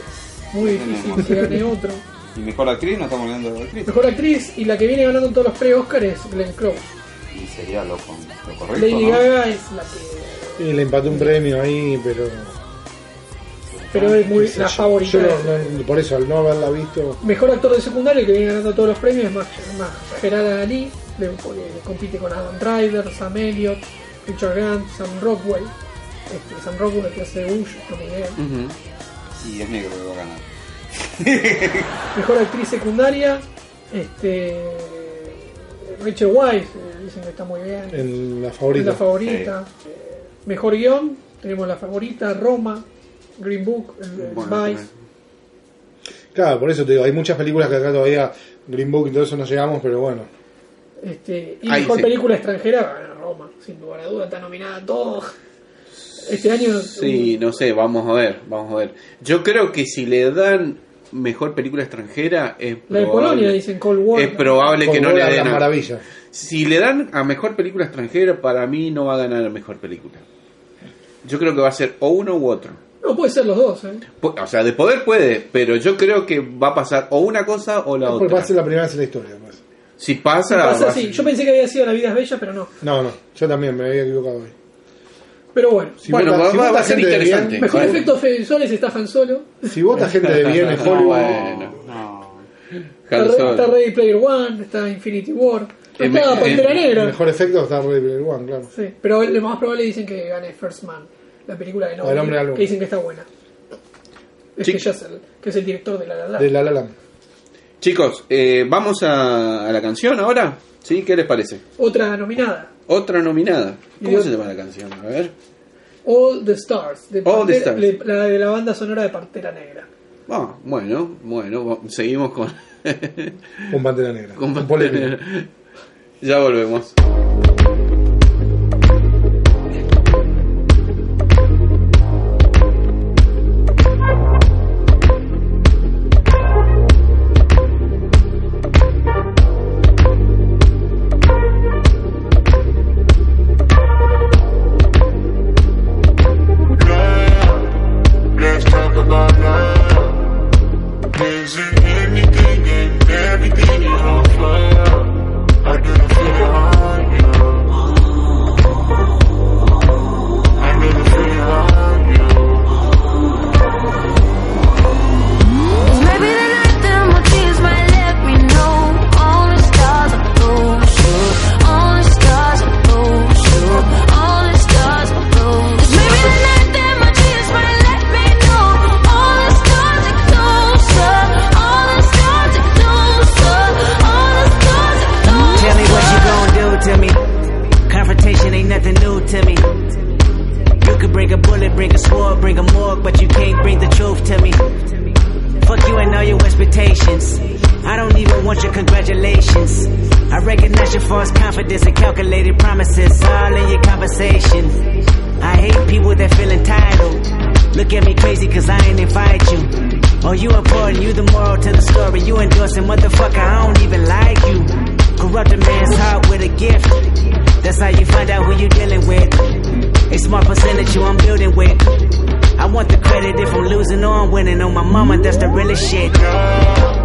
muy difícil que gane otro. Y mejor actriz, no estamos hablando de actriz. Mejor actriz y la que viene ganando todos los pre-Oscar es Glenn Close. Y sería lo, lo correcto. Lady ¿no? Gaga es la que. Y le empató un premio ahí, pero. Pero es muy la yo. favorita. Yo no- no- por eso, al no haberla visto. Mejor actor de secundario que viene ganando todos los premios es más, más Gerard Ali, le- porque compite con Adam Driver, Sam Elliott, Richard Grant, Sam Rockwell. Este, Sam Rockwell que hace Bush, está muy bien. Ujú. Y es negro que va a ganar. Mejor actriz secundaria, este Rachel Weisz, eh, dicen que está muy bien. En la favorita. la favorita. Eh, Mejor guion, tenemos la favorita, Roma, Green Book, el, el Bueno, Vice. Claro, por eso te digo, hay muchas películas que acá todavía Green Book y todo eso no llegamos, pero bueno. Este, y Ahí mejor sí. película extranjera, Roma, sin lugar a duda, está nominada a todo. Este año. Sí, no sé, vamos a ver, vamos a ver. Yo creo que si le dan mejor película extranjera es La de probable- Polonia dicen Cold War. es probable que no le den a- maravillas. Si le dan a mejor película extranjera, para mí no va a ganar a mejor película. Yo creo que va a ser o uno u otro. No, puede ser los dos, ¿eh? O sea, de poder puede, pero yo creo que va a pasar o una cosa o la otra. va a ser la primera vez en la historia. pues. Si pasa, Si pasa Yo pensé que había sido La vida es bella, pero no. No, no, yo también me había equivocado hoy. Pero bueno. Si Bueno, vota- va- si va- vota va a ser gente de interesante. bien- Mejor Bueno. efectos visuales está Han Solo. Si vota gente de bien en Hollywood, Bueno, No. Está, Ready Player One, está Infinity War. No está Pantera Negra. el mejor efecto está Ready Player One, claro. Sí, pero lo más probable dicen que gane First Man, la película de O El hombre de la Nolan, luna. que dicen que está buena. Es que, es el, que es el director de La La Land. De La La Land. Chicos, eh, vamos a, a la canción ahora. ¿Sí? ¿Qué les parece? Otra nominada, Otra nominada. ¿Cómo se llama la canción? A ver. All the Stars, de, All the Stars. la de la banda sonora de Pantera Negra. Ah, bueno, bueno, seguimos con, Con Pantera Negra. con. Pantera. Ya volvemos. Want your congratulations. I recognize your false confidence and calculated promises all in your conversation. I hate people that feel entitled. Look at me crazy cause I ain't invite you. Oh, you important, you the moral to the story. You endorsing, motherfucker, I don't even like you. Corrupt a man's heart with a gift. That's how you find out who you dealing with. A small percentage you I'm building with. I want the credit if I'm losing or I'm winning. On my mama, that's the realest shit.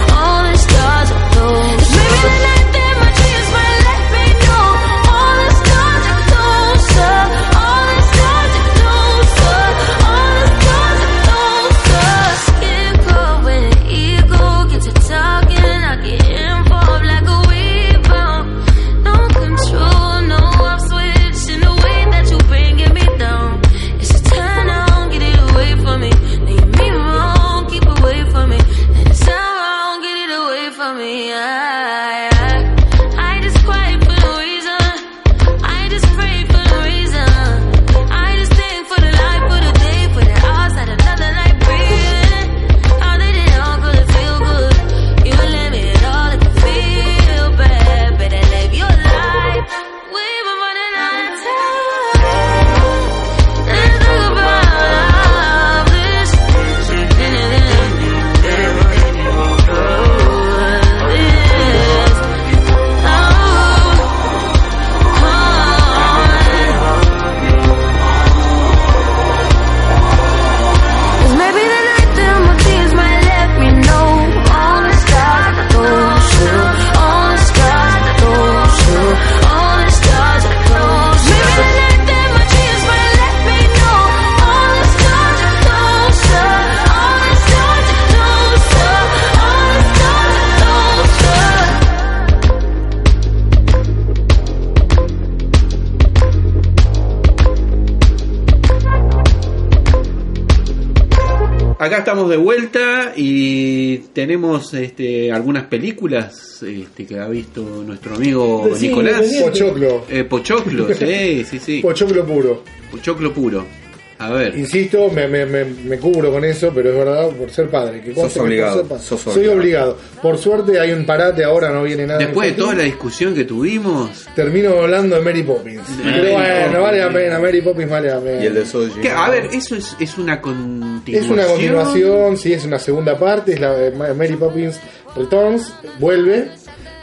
de vuelta y tenemos este, algunas películas este, que ha visto nuestro amigo cine Nicolás. Pochoclo. Eh, Pochoclo, sí, sí, sí. Pochoclo puro. Pochoclo puro. A ver. Insisto, me, me, me, me cubro con eso, pero es verdad por ser padre. Que que obligado, por ser padre. sos Soy obligado. Por suerte hay un parate, ahora no viene nada. Después de toda la discusión que tuvimos, Termino hablando de Mary Poppins. Mary Pero bueno, vale la pena, Mary Poppins vale la pena. Y el de Soji. a ver, eso es, es una continuación. Es una continuación, sí, es una segunda parte, es la Mary Poppins Returns, vuelve.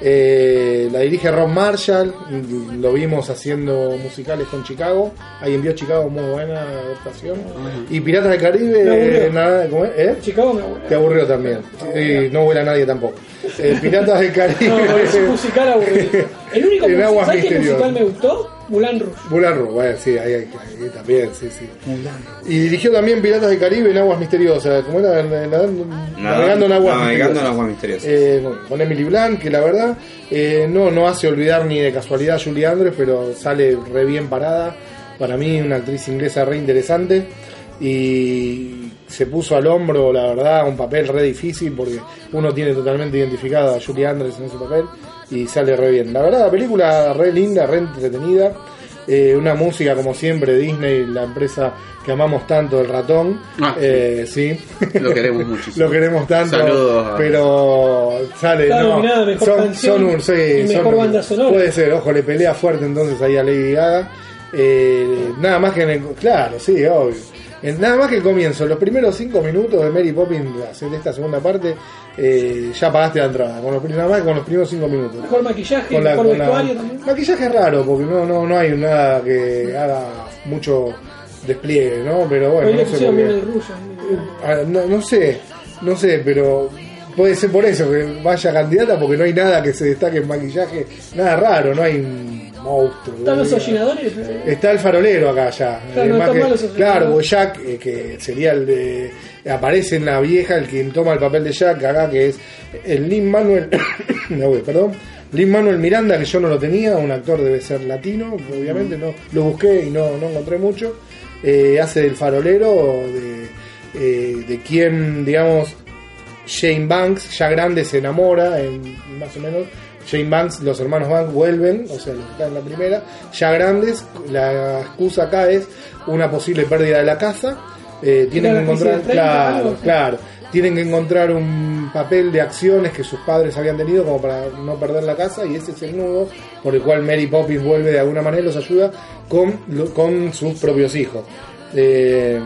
Eh, la dirige Rob Marshall, lo vimos haciendo musicales con Chicago. Alguien vio Chicago, muy buena adaptación. Y Piratas del Caribe, Me eh, nada, ¿cómo es? ¿Eh? Chicago me aburrió. Te aburrió también. Y no vuela nadie tampoco. Eh, Piratas del Caribe. No, es un musical aburrido. El único musical, aguas ¿sabes qué misteriosas. musical me gustó? Mulan Rouge. Mulan Rouge, bueno, sí, ahí, ahí- ahí también, sí, sí. Y dirigió también Piratas del Caribe en Aguas Misteriosas. ¿Cómo era? Nadando- Navegando en Aguas Navegando en Misteriosas. aguas misteriosas. Eh, bueno, con Emily Blunt, que la verdad eh, no, no hace olvidar ni de casualidad a Julie Andrews, pero sale re bien parada. Para mí, una actriz inglesa re interesante. Y se puso al hombro, la verdad, un papel re difícil porque uno tiene totalmente identificado a Julie Andrews en ese papel y sale re bien. La verdad, la película re linda, re entretenida. Eh, una música como siempre, Disney, la empresa que amamos tanto, el ratón. Ah, sí. Eh, sí. Lo queremos muchísimo. Lo queremos tanto. Saludos Pero sale. Está no, Mejor son, son un, sí, son Mejor Banda Sonora. Puede ser, ojo, le pelea fuerte entonces ahí a Lady Gaga. Eh, nada más que en el, Claro, sí, obvio. Nada más que el comienzo, los primeros cinco minutos de Mary Poppins de esta segunda parte, eh, ya pagaste la entrada. Con los, prim- nada más que con los primeros cinco minutos. Mejor maquillaje, Con la- mejor con la- vestuario también. Maquillaje es raro, porque no, no, no hay nada que haga mucho despliegue, ¿no? Pero bueno, no sé pusieron por qué. bien el Rouge. Ah, no, no sé, no sé, pero puede ser por eso que vaya candidata, porque no hay nada que se destaque en maquillaje, nada raro, no hay Están los boludo. hollinadores. eh, Está el farolero acá ya. Claro, Eh, no están que- claro, o Jack, eh, que sería el de. Aparece en la vieja, el que toma el papel de Jack acá, que es el Lin Manuel. voy, perdón. Lin Manuel Miranda, que yo no lo tenía, un actor debe ser latino, obviamente, no lo busqué y no, no encontré mucho. Eh, hace del farolero de, eh, de quien, digamos, Jane Banks, ya grande, se enamora, en, más o menos. Jane Banks, los hermanos Banks vuelven, o sea, los que están en la primera, ya grandes. La excusa acá es una posible pérdida de la casa. Eh, tienen que encontrar, de 30, claro, algo así. claro, tienen que encontrar un papel de acciones que sus padres habían tenido como para no perder la casa y ese es el nudo por el cual Mary Poppins vuelve de alguna manera y los ayuda con, con sus propios hijos. Eh,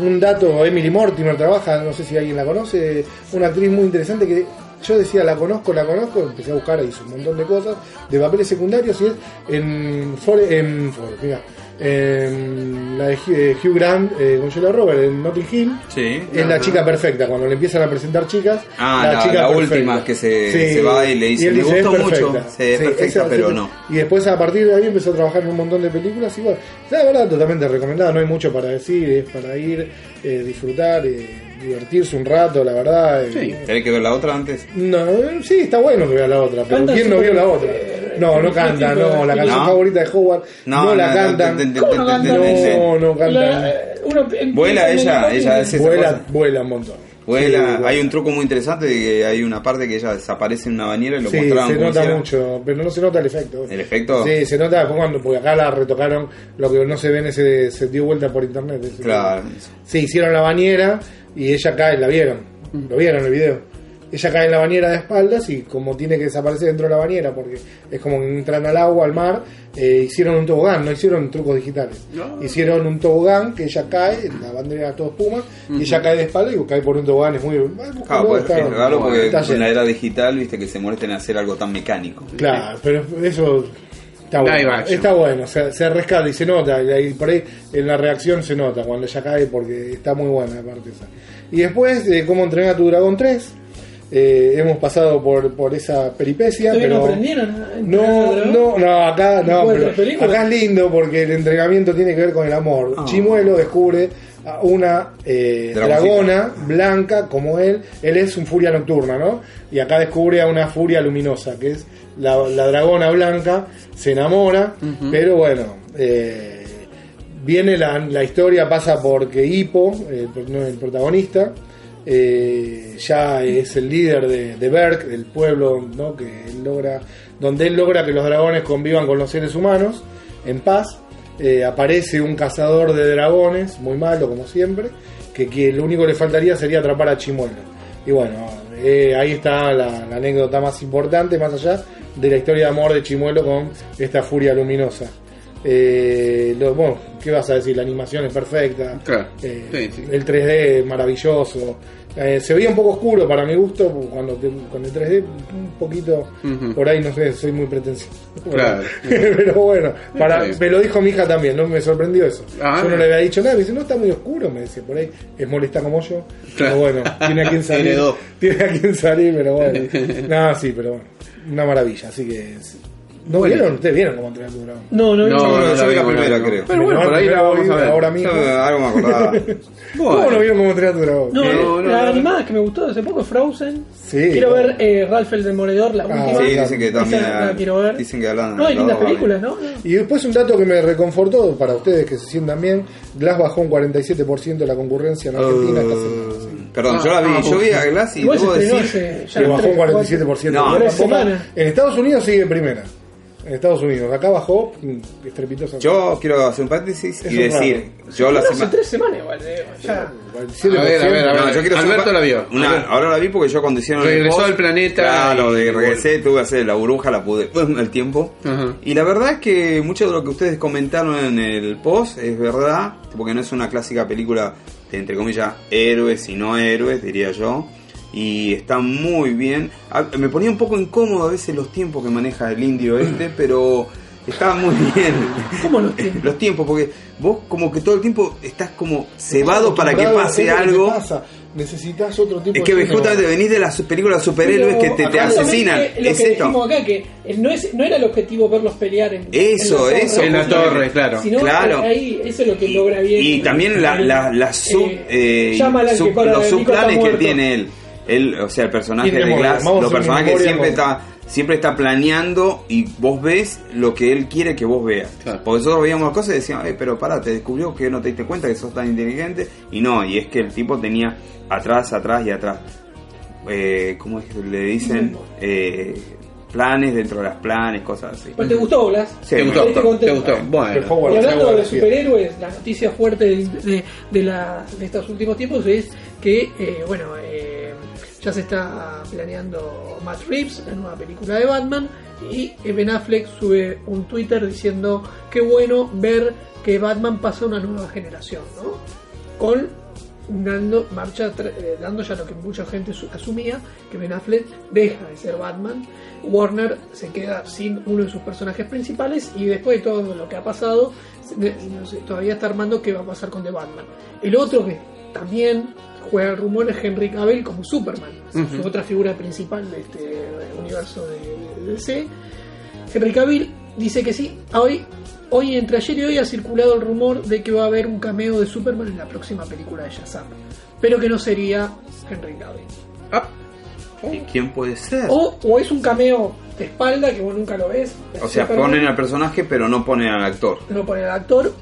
un dato, Emily Mortimer trabaja, no sé si alguien la conoce, una actriz muy interesante que yo decía, la conozco, la conozco, empecé a buscar, hizo un montón de cosas, de papeles secundarios y es en, Fore- en, mira, en la de Hugh Grant eh, con Julia Roberts en Notting Hill. Sí. Es la chica perfecta, cuando le empiezan a presentar chicas. Ah, la- chica la perfecta. última que se- se va y le dice, él "Me dice, gustó "Es mucho". perfecta". Sí, es perfecta, esa- pero no. Y después a partir de ahí empezó a trabajar en un montón de películas y bueno, la verdad totalmente recomendada, no hay mucho para decir, es para ir, eh, disfrutar, eh, divertirse un rato, la verdad. eh, Sí. ¿Tenés que ver la otra antes? no, sí, está bueno que vea la otra, pero ¿quién no vio la otra? Eh, No, no canta, no, la canción favorita de Howard no, la cantan. ¿Cómo no No, cantan. La- eh, Vuela ella, ella y- es esa Vuela, vuela un montón. Sí, hay un truco muy interesante de que hay una parte que ella desaparece en una bañera y lo Sí, mostraban se nota hicieron. mucho, pero no se nota el efecto. ¿El efecto? Sí, se nota después cuando, porque acá la retocaron, lo que no se ve en ese, se dio vuelta por internet. Claro. Sí, hicieron la bañera y ella cae, la vieron, lo vieron en el video. Ella cae en la bañera de espaldas y como tiene que desaparecer dentro de la bañera, porque es como que entran al agua, al mar, eh, hicieron un tobogán, no hicieron trucos digitales. Hicieron un tobogán que ella cae, la bandera todo espuma, y ella cae de espalda y cae por un tobogán, es muy... Claro, pues, está- es raro porque en lleno. la era digital, viste, que se muestren a hacer algo tan mecánico. Claro, pero eso está bueno. Está bueno, se, se rescata y se nota. Y ahí, por ahí en la reacción se nota cuando ella cae porque está muy buena aparte esa. Y después de cómo entrenar a tu dragón 3, eh, hemos pasado por, por esa peripecia. ¿Todavía pero no aprendieron? no, no, no, acá no, acá es lindo porque el entrenamiento tiene que ver con el amor. Ah. Chimuelo descubre a una eh, dragona blanca como él. Él es un furia nocturna, ¿no? Y acá descubre a una furia luminosa, que es la, la dragona blanca. Se enamora, pero bueno, eh, viene la, la historia, pasa porque Hippo, el, no, el protagonista, eh, ya es el líder de, de Berk, del pueblo ¿no? que él logra, donde él logra que los dragones convivan con los seres humanos en paz. Eh, aparece un cazador de dragones, muy malo como siempre, que, que lo único que le faltaría sería atrapar a Chimuelo. Y bueno, eh, ahí está la, la anécdota más importante, más allá de la historia de amor de Chimuelo con esta furia luminosa. Eh, lo- bueno, ¿qué vas a decir? La animación es perfecta. Claro. Eh, Sí, sí. El 3D es maravilloso. Eh, se veía un poco oscuro para mi gusto, cuando con el 3D un poquito, por ahí no sé, soy muy pretencioso. Claro. Pero bueno, para, me lo dijo mi hija también, no me sorprendió eso. Ah. yo no le había dicho nada, me dice, no, está muy oscuro, me decía, por ahí es molesta como yo. Pero bueno, tiene a quien salir. Tiene a quien salir, pero bueno. Nada, sí, pero bueno, una maravilla, así que... ¿No Bueno. vieron? ¿Ustedes vieron cómo entrenar tu dragón? No, no, No, no. no, yo vi la primera, no. creo. Pero bueno, por ahí la vamos a ver. Ahora mismo. Yo, algo me acordaba. ¿Cómo no vieron cómo entrenar tu dragón? No, No, no, la no. animada que me gustó hace poco, Frozen. Sí. Quiero ver eh, Ralph el Demoledor, la Ah, última. Sí, dicen que también. Quiero ver. Dicen que hablan. No, hay lindas películas, ¿no? Y después un dato que me reconfortó para ustedes que se sientan bien, Glass bajó un 47% la concurrencia en Argentina esta semana. Perdón, yo la vi. Ah, yo vi a Glass y debo decir. Que bajó un 47%. No. En Estados Unidos sigue primera. En Estados Unidos. Acá bajó mm, estrepitosa. Yo quiero hacer un paréncesis Es y un decir, raro. yo la Hace semana. tres semanas igual, eh, ya. 47%. A ver, a ver, a ver. No, yo quiero hacer Alberto pa- la vio. Una- ahora la vi porque yo cuando hicieron el Regresó post, al planeta Claro, y- de regresé, tuve que hacer la burbuja, la pude el tiempo. Ajá. Y la verdad es que mucho de lo que ustedes comentaron en el post es verdad, porque no es una clásica película de entre comillas héroes y no héroes, diría yo. Y está muy bien. Ah, Me ponía un poco incómodo a veces los tiempos que maneja el indio este, pero está muy bien. ¿Cómo los tiempos? Los tiempos, porque vos como que todo el tiempo estás como cebado para que pase algo. pasa. Necesitas otro tipo Es que de justamente venís de las películas de superhéroes que te, te asesinan. Lo Es que esto. dijimos acá, que no, es, no era el objetivo verlos pelear en, Eso, en la eso. torre, En la torre, claro. Sino Claro. ahí, eso es lo que logra bien. Y también la, la, la sub, Eh, eh, sub- los subplanes que tiene él. Él, o sea, el personaje de Glass, los personajes siempre está siempre está planeando y vos ves lo que él quiere que vos veas. Claro. Porque nosotros veíamos las cosas y decíamos, eh, pero pará, te descubrió que no te diste cuenta que sos tan inteligente. Y no, y es que el tipo tenía atrás, atrás y atrás. Eh, ¿Cómo es que le dicen? Eh, planes dentro de las planes, cosas así. Pues te gustó, Blas. Sí, ¿Te gustó? ¿Te gustó? Bueno. Y hablando de superhéroes, la noticia fuerte de, de, de la, de estos últimos tiempos es que, eh, bueno, eh, ya se está planeando Matt Reeves, la nueva película de Batman, y Ben Affleck sube un Twitter diciendo qué bueno ver que Batman pasa a una nueva generación, ¿no? Con dando marcha eh, dando ya lo que mucha gente su- asumía que Ben Affleck deja de ser Batman Warner se queda sin uno de sus personajes principales y después de todo lo que ha pasado todavía está armando qué va a pasar con The Batman el otro que también juega el rumor es Henry Cavill como Superman su otra figura principal de este universo de, de DC Henry Cavill dice que sí. Hoy, hoy, entre ayer y hoy, ha circulado el rumor de que va a haber un cameo de Superman en la próxima película de Shazam. Pero que no sería Henry Cavill. Ah, ¿Y quién puede ser? O, o es un cameo de espalda que vos nunca lo ves. de O sea, ponen al personaje pero no ponen al actor. No pone al actor.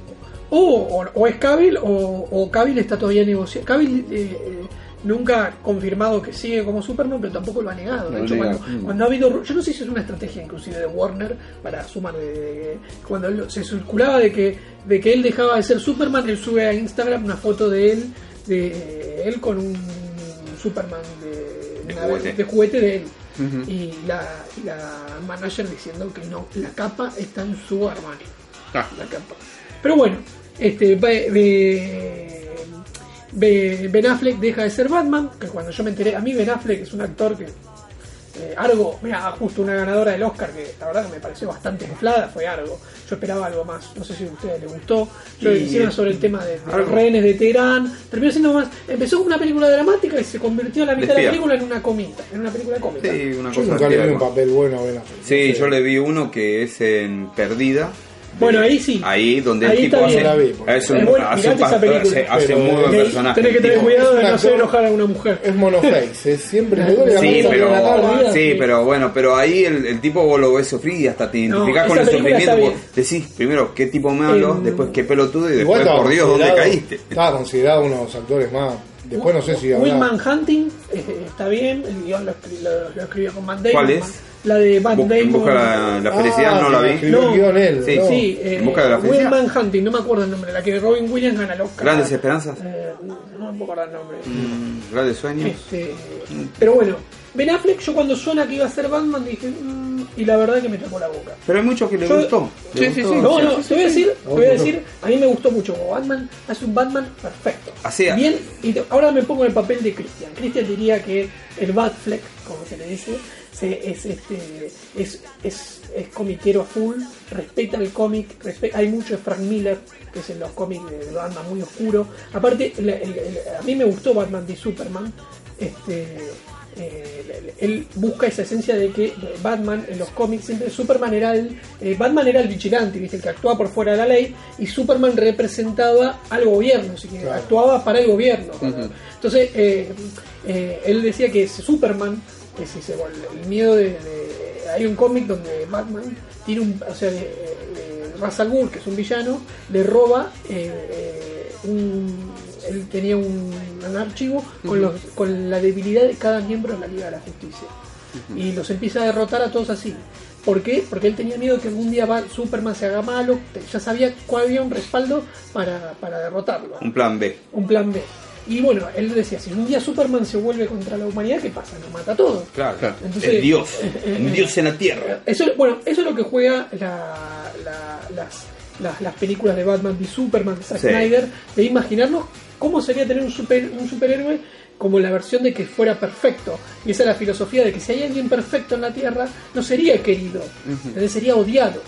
O, o, o es Cavill o, o Cavill está todavía negociando. Cavill eh, eh, nunca ha confirmado que sigue como Superman, pero tampoco lo ha negado. De hecho, cuando. Mm. cuando ha habido. Yo no sé si es una estrategia inclusive de Warner para sumar. De, de- cuando se circulaba de que, de que él dejaba de ser Superman, él sube a Instagram una foto de él, de él con un Superman de, De una- juguete. de juguete de él. Y la, la manager diciendo que no, la capa está en su armario ah. la capa. Pero bueno, este Be- Be- Be- Ben Affleck deja de ser Batman, que cuando yo me enteré, a mí Ben Affleck es un actor que eh, Argo, mira, justo una ganadora del Oscar que la verdad que me pareció bastante inflada, fue Argo. Yo esperaba algo más, no sé si a ustedes les gustó. Yo hicieron sobre el tema de, de rehenes de Teherán, terminó siendo más, empezó como una película dramática y se convirtió a la mitad de la película en una comita, en una película cómica. Sí, una Yo cosa nunca le vi un papel bueno a Ben Affleck. Sí, yo le vi uno que es en Perdida, Bueno, ahí sí. Ahí donde Ahí el tipo hace, bien. La vi, porque- es un, Es buena, hace, un pastor, película. hace, hace Pero- muy buen Ahí personaje. tenés que tener cuidado de un no hacer enojar a una mujer. Es monoface, es siempre le duele Sí, pero, la cara. sí, pero bueno, pero ahí el, el tipo vos lo ves sufrir y hasta te identificás No, con el sufrimiento. vos Decís primero qué tipo malo, Em, después qué pelotudo y después estaba por Dios dónde considerado- caíste. Estaba considerado uno de los actores más. Después no sé si habrá- Willman Hunting eh, está bien, el guion lo, escri- lo- lo escribió con Damon. ¿Cuál es? La de Matt Bu- en Damon. busca de la, la felicidad Ah, no la vi. No. él, Sí, no. Sí, eh, En busca de la felicidad. Willman Hunting, no me acuerdo el nombre, la que Robin Williams gana el Oscar. Grandes esperanzas, Eh, no me puedo acordar el nombre. mm, grandes sueños. Este, pero bueno, Ben Affleck, yo cuando suena que iba a ser Batman dije, mm, y la verdad que me tapó la boca. Pero hay muchos que le Yo- gustó. Le Sí, sí, gustó. sí. No, no, te voy a decir, te voy a decir, a mí me gustó mucho como Batman, hace un Batman perfecto. Así, Bien, y te- ahora me pongo en el papel de Christian. Christian diría que el Batfleck, como se le dice, se- es este es, es, es comiquero a full, respeta el cómic, hay mucho de Frank Miller, que es en los cómics de Batman muy oscuro. Aparte, la- el- el- a mí me gustó Batman v Superman. Este, eh, él busca esa esencia de que Batman en los cómics siempre Superman era el eh, Batman era el vigilante ¿viste? el que actuaba por fuera de la ley y Superman representaba al gobierno así que Claro. actuaba para el gobierno entonces eh, él decía que ese Superman que si se el, el miedo de, de- hay un cómic donde Batman tiene un o sea de, de Ra's al Ghul, que es un villano le roba eh, eh, un él tenía un, un archivo con, los, con la debilidad de cada miembro de la Liga de la Justicia. Y los empieza a derrotar a todos así. ¿Por qué? Porque él tenía miedo que algún día Superman se haga malo, ya sabía cuál había un respaldo para, para derrotarlo. Un plan B. Un plan B. Y bueno, él decía, si un día Superman se vuelve contra la humanidad, ¿qué pasa? Nos mata a todos. Claro. Entonces- el Dios. eh, Un eh, Dios en la tierra. Eso, bueno, eso es lo que juega la- la- las, las, las películas de Batman y Superman de Zack Sí. Snyder, de imaginarnos cómo sería tener un, super, un superhéroe como la versión de que fuera perfecto. Y esa es la filosofía de que si hay alguien perfecto en la Tierra, no sería querido, ¿entendés? sería odiado.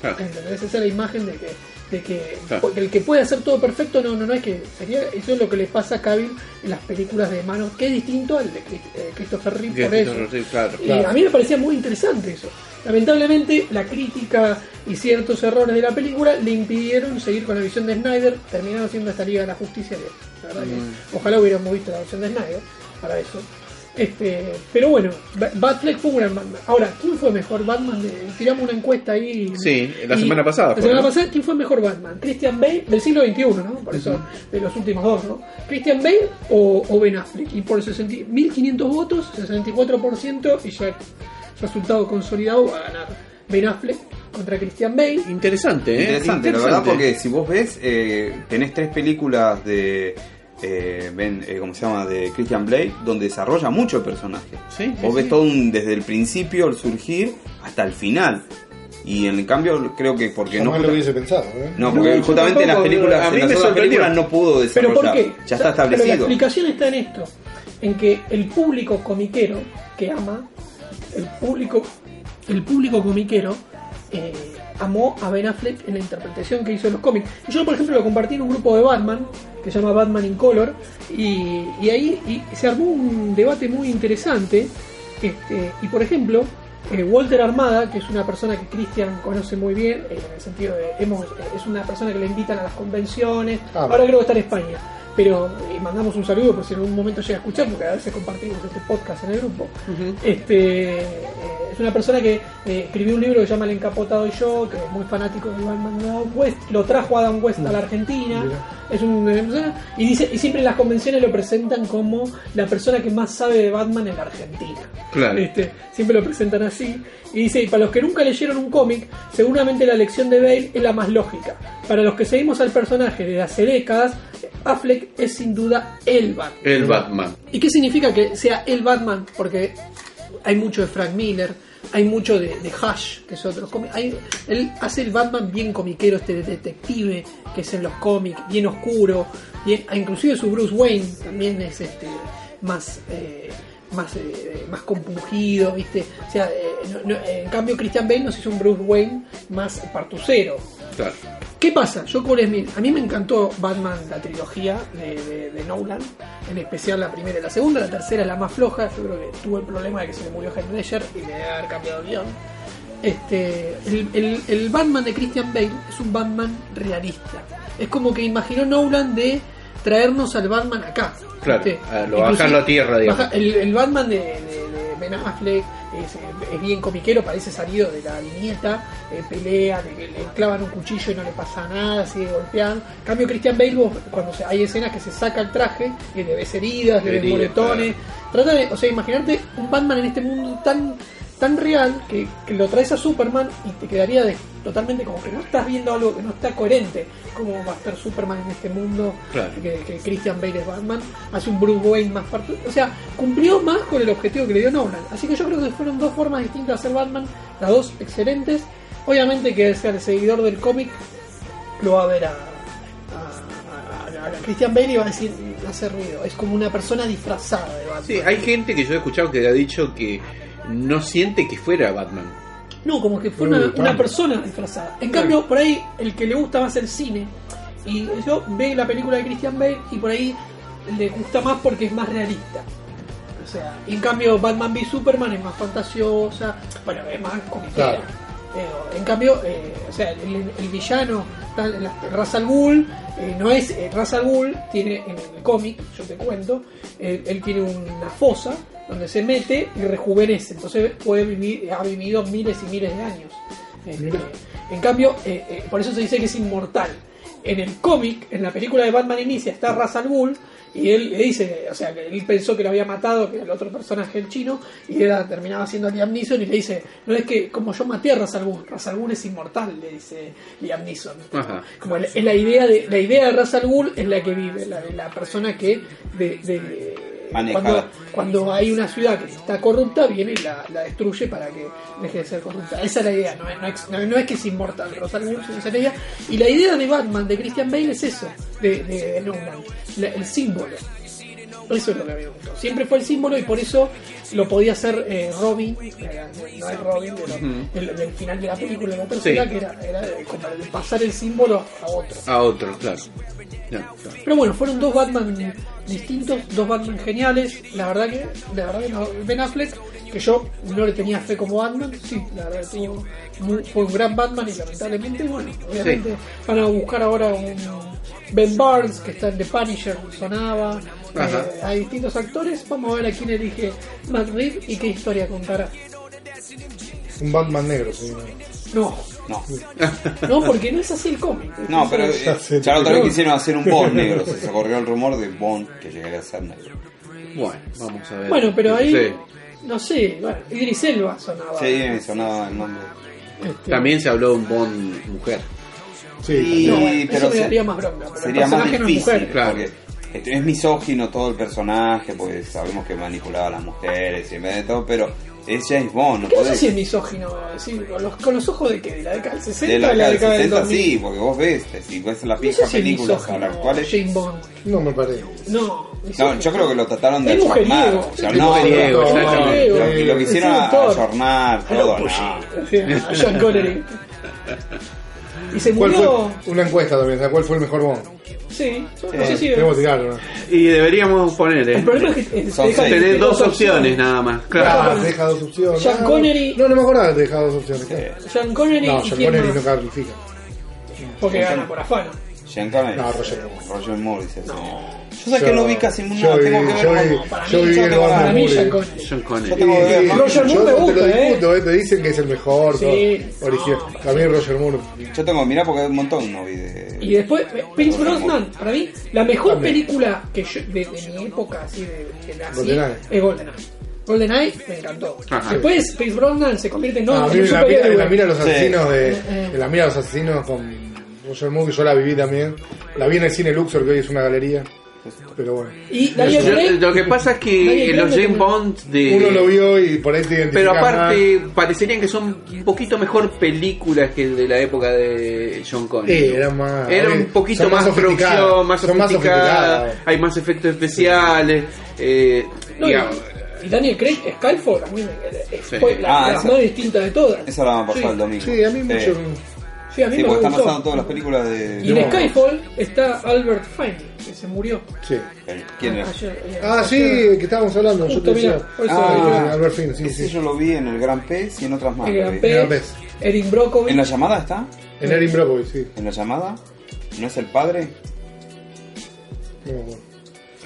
Claro. ¿entendés? Esa es la imagen de que, de que Claro. el que puede hacer todo perfecto, no, no, no es que sería, eso es lo que le pasa a Cavill en las películas de mano, que es distinto al de eh, Christopher Reeve por eso. Claro. A mí me parecía muy interesante eso. Lamentablemente, la crítica y ciertos errores de la película le impidieron seguir con la visión de Snyder, terminaron siendo esta Liga de la Justicia. la verdad que ojalá hubiéramos visto la versión de Snyder para eso. Este, pero bueno, Ba- Batfleck fue un gran Batman. Ahora, ¿quién fue mejor Batman? De- tiramos una encuesta ahí. Sí, la semana pasada La fue, semana ¿no? pasada, ¿quién fue mejor Batman? ¿Christian Bale del siglo XXI, ¿no? Por eso, de los últimos dos, ¿no? ¿Christian Bale o, o Ben Affleck? Y por 60 1.500 votos, 64%, y ya resultado consolidado va a ganar Ben Affleck contra Christian Bale. Interesante, ¿eh? Interesante, la verdad, porque si vos ves, eh, tenés tres películas de. Eh, ben, eh, ¿Cómo se llama? De Christian Blake, donde desarrolla mucho el personaje. Sí, sí, vos ves sí. todo un- desde el principio, el surgir, hasta el final. Y en cambio, creo que porque no. Jamás lo hubiese pensado, ¿eh? No, porque No, justamente en las películas, a mí en las me películas no pudo ¿Pero desarrollar. por qué? Ya está Pero la establecido. explicación está en esto, en que el público comiquero que ama, el público, el público comiquero eh, amó a Ben Affleck en la interpretación que hizo en los cómics. Y yo, por ejemplo, lo compartí en un grupo de Batman que se llama Batman in Color y, y ahí y se armó un debate muy interesante. Este, y por ejemplo, eh, Walter Armada, que es una persona que Christian conoce muy bien, eh, en el sentido de hemos, eh, es una persona que le invitan a las convenciones, Ah, ahora creo que está en España. Pero eh, mandamos un saludo por si en algún momento llega a escuchar, porque a veces compartimos este podcast en el grupo. Este eh, es una persona que eh, escribió un libro que se llama El Encapotado y yo, que es muy fanático de Batman West, lo trajo Adam West a la Argentina. Es un, y dice y siempre en las convenciones lo presentan como la persona que más sabe de Batman en la Argentina. Claro. Este, siempre lo presentan así. Y dice, y para los que nunca leyeron un cómic, seguramente la elección de Bale es la más lógica. Para los que seguimos al personaje desde hace décadas, Affleck es sin duda el Batman. El Batman. ¿Y qué significa que sea el Batman? Porque hay mucho de Frank Miller, hay mucho de, de Hush, que es otro cómic. Hay- Él hace el Batman bien comiquero, este detective que es en los cómics, bien oscuro, bien, inclusive su Bruce Wayne también es este más eh, más eh, más compungido, ¿viste? O sea, eh, no- no- en cambio Christian Bale nos hizo un Bruce Wayne más partucero. Claro. ¿Qué pasa? Yo les miro, a mí me encantó Batman, la trilogía de, de- de Nolan, en especial la primera y la segunda, la tercera es la más floja, yo creo que tuvo el problema de que se le murió Heath Ledger y le debe haber cambiado el guion. este, el, el- el Batman de Christian Bale es un Batman realista. Es como que imaginó Nolan de traernos al Batman acá. Claro, lo bajarlo a tierra, digamos. baja- el, el Batman de, de- de Ben Affleck es, es bien comiquero, parece salido de la viñeta, eh, pelea, le, le clavan un cuchillo y no le pasa nada, sigue golpeando. En cambio, Christian Bale, vos, cuando se- hay escenas que se saca el traje y le ves heridas, le ves moretones. Trata de, o sea, imaginarte un Batman en este mundo tan tan real que, que lo traes a Superman y te quedaría de- totalmente como que no estás viendo algo que no está coherente. ¿Cómo va a estar Superman en este mundo Claro. que, que Christian Bale es Batman? Hace un Bruce Wayne más parte. O sea, cumplió más con el objetivo que le dio Nolan. Así que yo creo que fueron dos formas distintas de hacer Batman, las dos excelentes. Obviamente que sea el seguidor del cómic lo va a ver a, a, a- a Christian Bale y va a decir, hace ruido. Es como una persona disfrazada de Batman. Sí, hay gente que yo he escuchado que ha dicho que no siente que fuera Batman. No, como que fue una, persona disfrazada. En cambio, por ahí, el que le gusta más el cine, y yo ve la película de Christian Bale y por ahí le gusta más porque es más realista. O sea, y en cambio, Batman v Superman es más fantasiosa, bueno, es más comiquera. Claro. Eh, en cambio, eh, o sea, el, el villano, tal- la- Ra's al Ghul, eh, no es eh, Ra's al Ghul, tiene en el cómic, yo te cuento, eh, él tiene una fosa donde se mete y rejuvenece, entonces puede vivir, ha vivido miles y miles de años. Este, en cambio, eh, eh, por eso se dice que es inmortal. En el cómic, en la película de Batman Inicia, está Ra's al Ghul y él le dice, o sea, que él pensó que lo había matado, que era el otro personaje, el chino, y era, terminaba siendo Liam Neeson y le dice, no es que como yo maté a Ra's al Ghul, Ra's al Ghul es inmortal, le dice Liam Neeson. Ajá. Como la, es la idea de la idea de Ra's al Ghul es la que vive, la, la persona que de. Cuando, cuando hay una ciudad que está corrupta, viene y la, la destruye para que deje de ser corrupta. Esa es la idea, no es, no es, no- no es que es inmortal, sino esa idea. Y la idea de Batman, de Christian Bale, es eso, de, de, de Nolan, la- el símbolo. Eso es lo que a mí me gustó. Siempre fue el símbolo y por eso lo podía hacer eh, Robin, eh, no es Robin, pero el, el final de la película, de la tercera, Sí. que era, era como de pasar el símbolo a otro. A otro, claro. Pero bueno, fueron dos Batman distintos, dos Batman geniales. La verdad que, la verdad que no, Ben Affleck, que yo no le tenía fe como Batman, sí, la verdad que tuvo muy- fue un gran Batman y lamentablemente, bueno, obviamente van a buscar ahora un Ben Barnes que está en The Punisher, sonaba. Ajá. Eh, hay distintos actores, vamos a ver a quién elige Matt Reeves y qué historia contará. Un Batman negro, sí. No, No, no, porque no es así el cómic. no pero eh, Ya la otra vez quisieron hacer un Bond negro. Se se corrió el rumor de Bond que llegaría a ser negro. Bueno, vamos a ver. Bueno, pero ahí, Sí. no sé, bueno, Idris Elba sonaba. Sí, sonaba el nombre. Este, También se habló de un Bond mujer. Sí, Y- No, bueno, pero eso me daría más bronca. Pero Sería el más personaje no es difícil, mujer. claro. porque este, es misógino todo el personaje, porque sabemos que manipulaba a las mujeres y en vez de todo, pero es James Bond, no Que no sé si es misógino, sí, con, los, con los ojos de que de la década del 60 de la o la década del década del 60 2000. sí, porque vos ves, si ves las No sé viejas si es películas misógino, actuales, James Bond. no me parece. No, no, yo creo que lo trataron de Es ayornar, o sea, Es no, mujeriego, no, exactamente. lo, lo que Es hicieron a ayornar A lo todo, a Sean Connery. Y se ¿Cuál murió. fue? Una encuesta también, ¿sabes ¿cuál fue el mejor Bond? Sí, no sé si. Tenemos que tirarlo, ¿no? Y deberíamos poner, El ¿eh? problema es que eh, Son te deja- seis. te Tener deja dos opciones nada más. Claro. Ah, te deja dos opciones. Sean Ah, Connery- No, no me acordaba que te deja dos opciones. Sean Connery No, y Sean quién Connery más? no califica. Porque gana por afano. Sean Connery. No, Roger Moore. Roger Moore dice así. Yo sé que no vi casi ninguna, yo tengo vi- que ver yo yo el para mí Moore. Sean Connery. Sean Connery. Yo tengo que ver más- Roger Moore yo me te lo gusta, ¿eh? discuto, ¿eh? Te dicen que es el mejor. Sí. todo, original. También Roger Moore. Yo tengo que mirar porque hay un montón no vi de... Y después, eh, Pierce Brosnan, para mí, la mejor También. película que yo, de, de mi época, así, de, de la- así, GoldenEye. es GoldenEye. GoldenEye me encantó. Ajá. Después, Pierce Brosnan se convierte en, Ah, no, a en mí un la, mira, superhéroe. la mira de los Sí. asesinos de. Eh. En la mira de los asesinos con Roger Moore, que yo la viví también. La vi en el cine Luxor, que hoy es una galería. Pero bueno. Y Daniel Craig, lo que pasa es que los me James Bond de. Uno lo vio y por ahí te Pero aparte, más. parecerían que son un poquito mejor películas que de la época de John Connery. Sí, eran más- Era son un poquito más más, sofisticadas, producción, más son más sofisticada, hay más efectos especiales. Eh, no, y, digamos, y Daniel Craig, Skyfall, a mí me, eh, Sí. la, Ah, la esa- más distinta de todas. Esa la van a pasar Sí. el domingo. Sí, a mí mucho. Sí, a mí Sí, me porque están gustó. pasando todas las películas de... Y en No. Skyfall está Albert Finney. que se murió. Sí. ¿Quién era? Ayer, eh, Ah, sí, ayer. que estábamos hablando. Yo Justo, te decía. Ah, Albert Finn, sí, Ese sí. yo lo vi en el Gran Pez y en otras más. El Gran Pez. Erin Brockovich. ¿En la llamada está? En Erin Brockovich, sí. ¿En la llamada? ¿No es el padre? No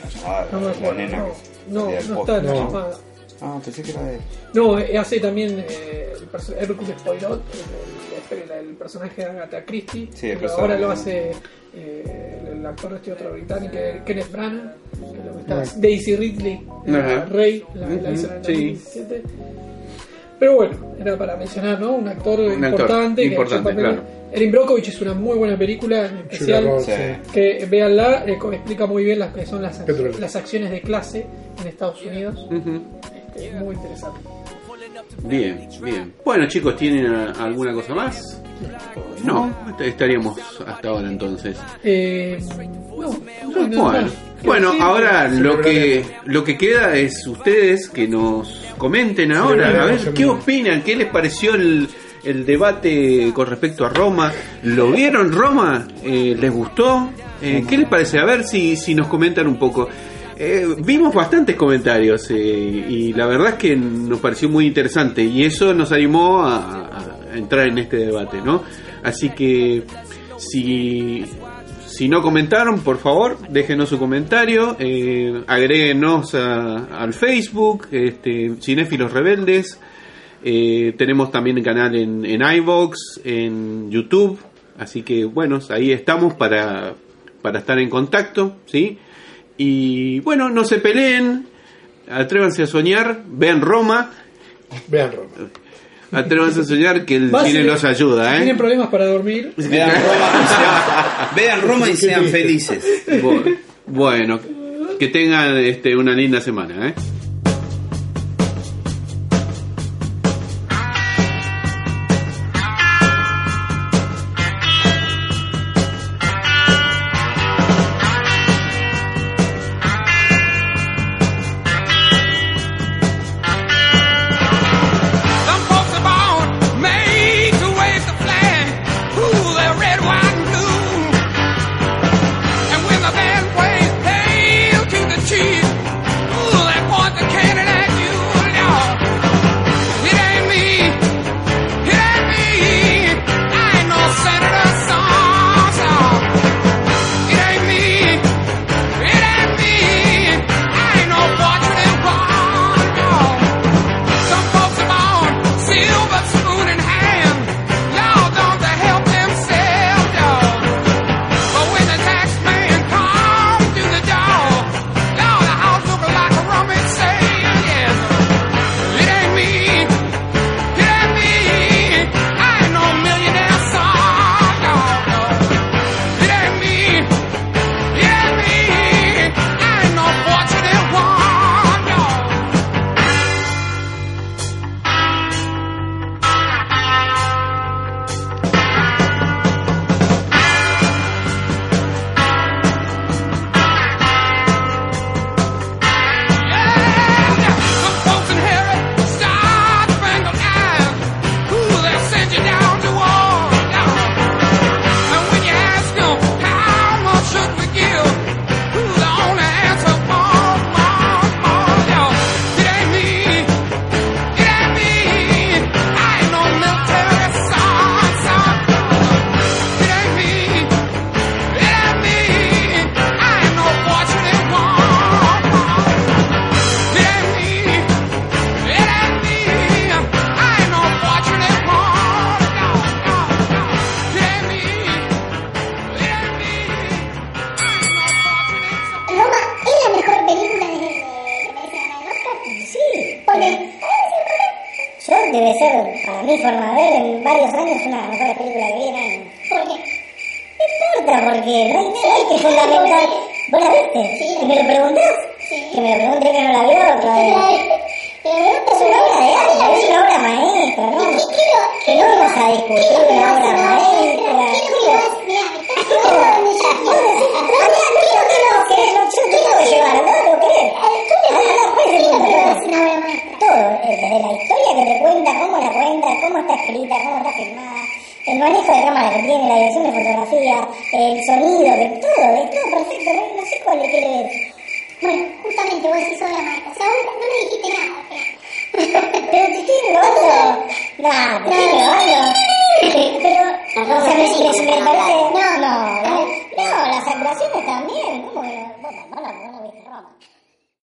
llamada, No No, que no, no post. está en la No. llamada. Ah, pensé que era de él. No, hace también eh, el perso- Hércules Poirot, el, el- el personaje de Agatha Christie. Sí, pero ahora lo hace eh, el, actor este otro británico, Kenneth Branagh, que lo que está. Daisy Ridley, la Ajá. Rey, la, la Ujú, hizo en el sí. 2017. Pero bueno, era para mencionar, ¿no? Un actor Un actor importante. que importante, claro. Erin Brockovich es una muy buena película, en especial Sí. que véanla, eh, explica muy bien las que son las, las acciones de clase en Estados Unidos. Muy interesante. Bien, bien. Bueno, chicos, ¿tienen alguna cosa más? No, est- estaríamos hasta ahora entonces. Eh, no, no, no, Bueno, no. bueno, ahora lo que lo que queda es ustedes que nos comenten ahora, a ver qué opinan, qué les pareció el, el debate con respecto a Roma. ¿Lo vieron Roma? Eh, ¿Les gustó? Eh, ¿Qué les parece? A ver si, si nos comentan un poco. Eh, vimos bastantes comentarios eh, y la verdad es que nos pareció muy interesante y eso nos animó a, entrar en este debate, ¿no? Así que si, si no comentaron, por favor, déjenos su comentario, eh, agréguenos a- al Facebook, este, Cinéfilos Rebeldes, eh, tenemos también el canal en, en iVox, en YouTube, así que bueno, ahí estamos para, para estar en contacto, ¿sí? Y bueno, no se peleen, atrévanse a soñar, vean Roma, Vean Roma. atrévanse a soñar que el Vas- cine los ayuda, Tienen ¿eh? problemas para dormir. Vean Roma y sean, vean Roma y sean felices. Bu- Bueno, que tengan este, una linda semana, ¿eh?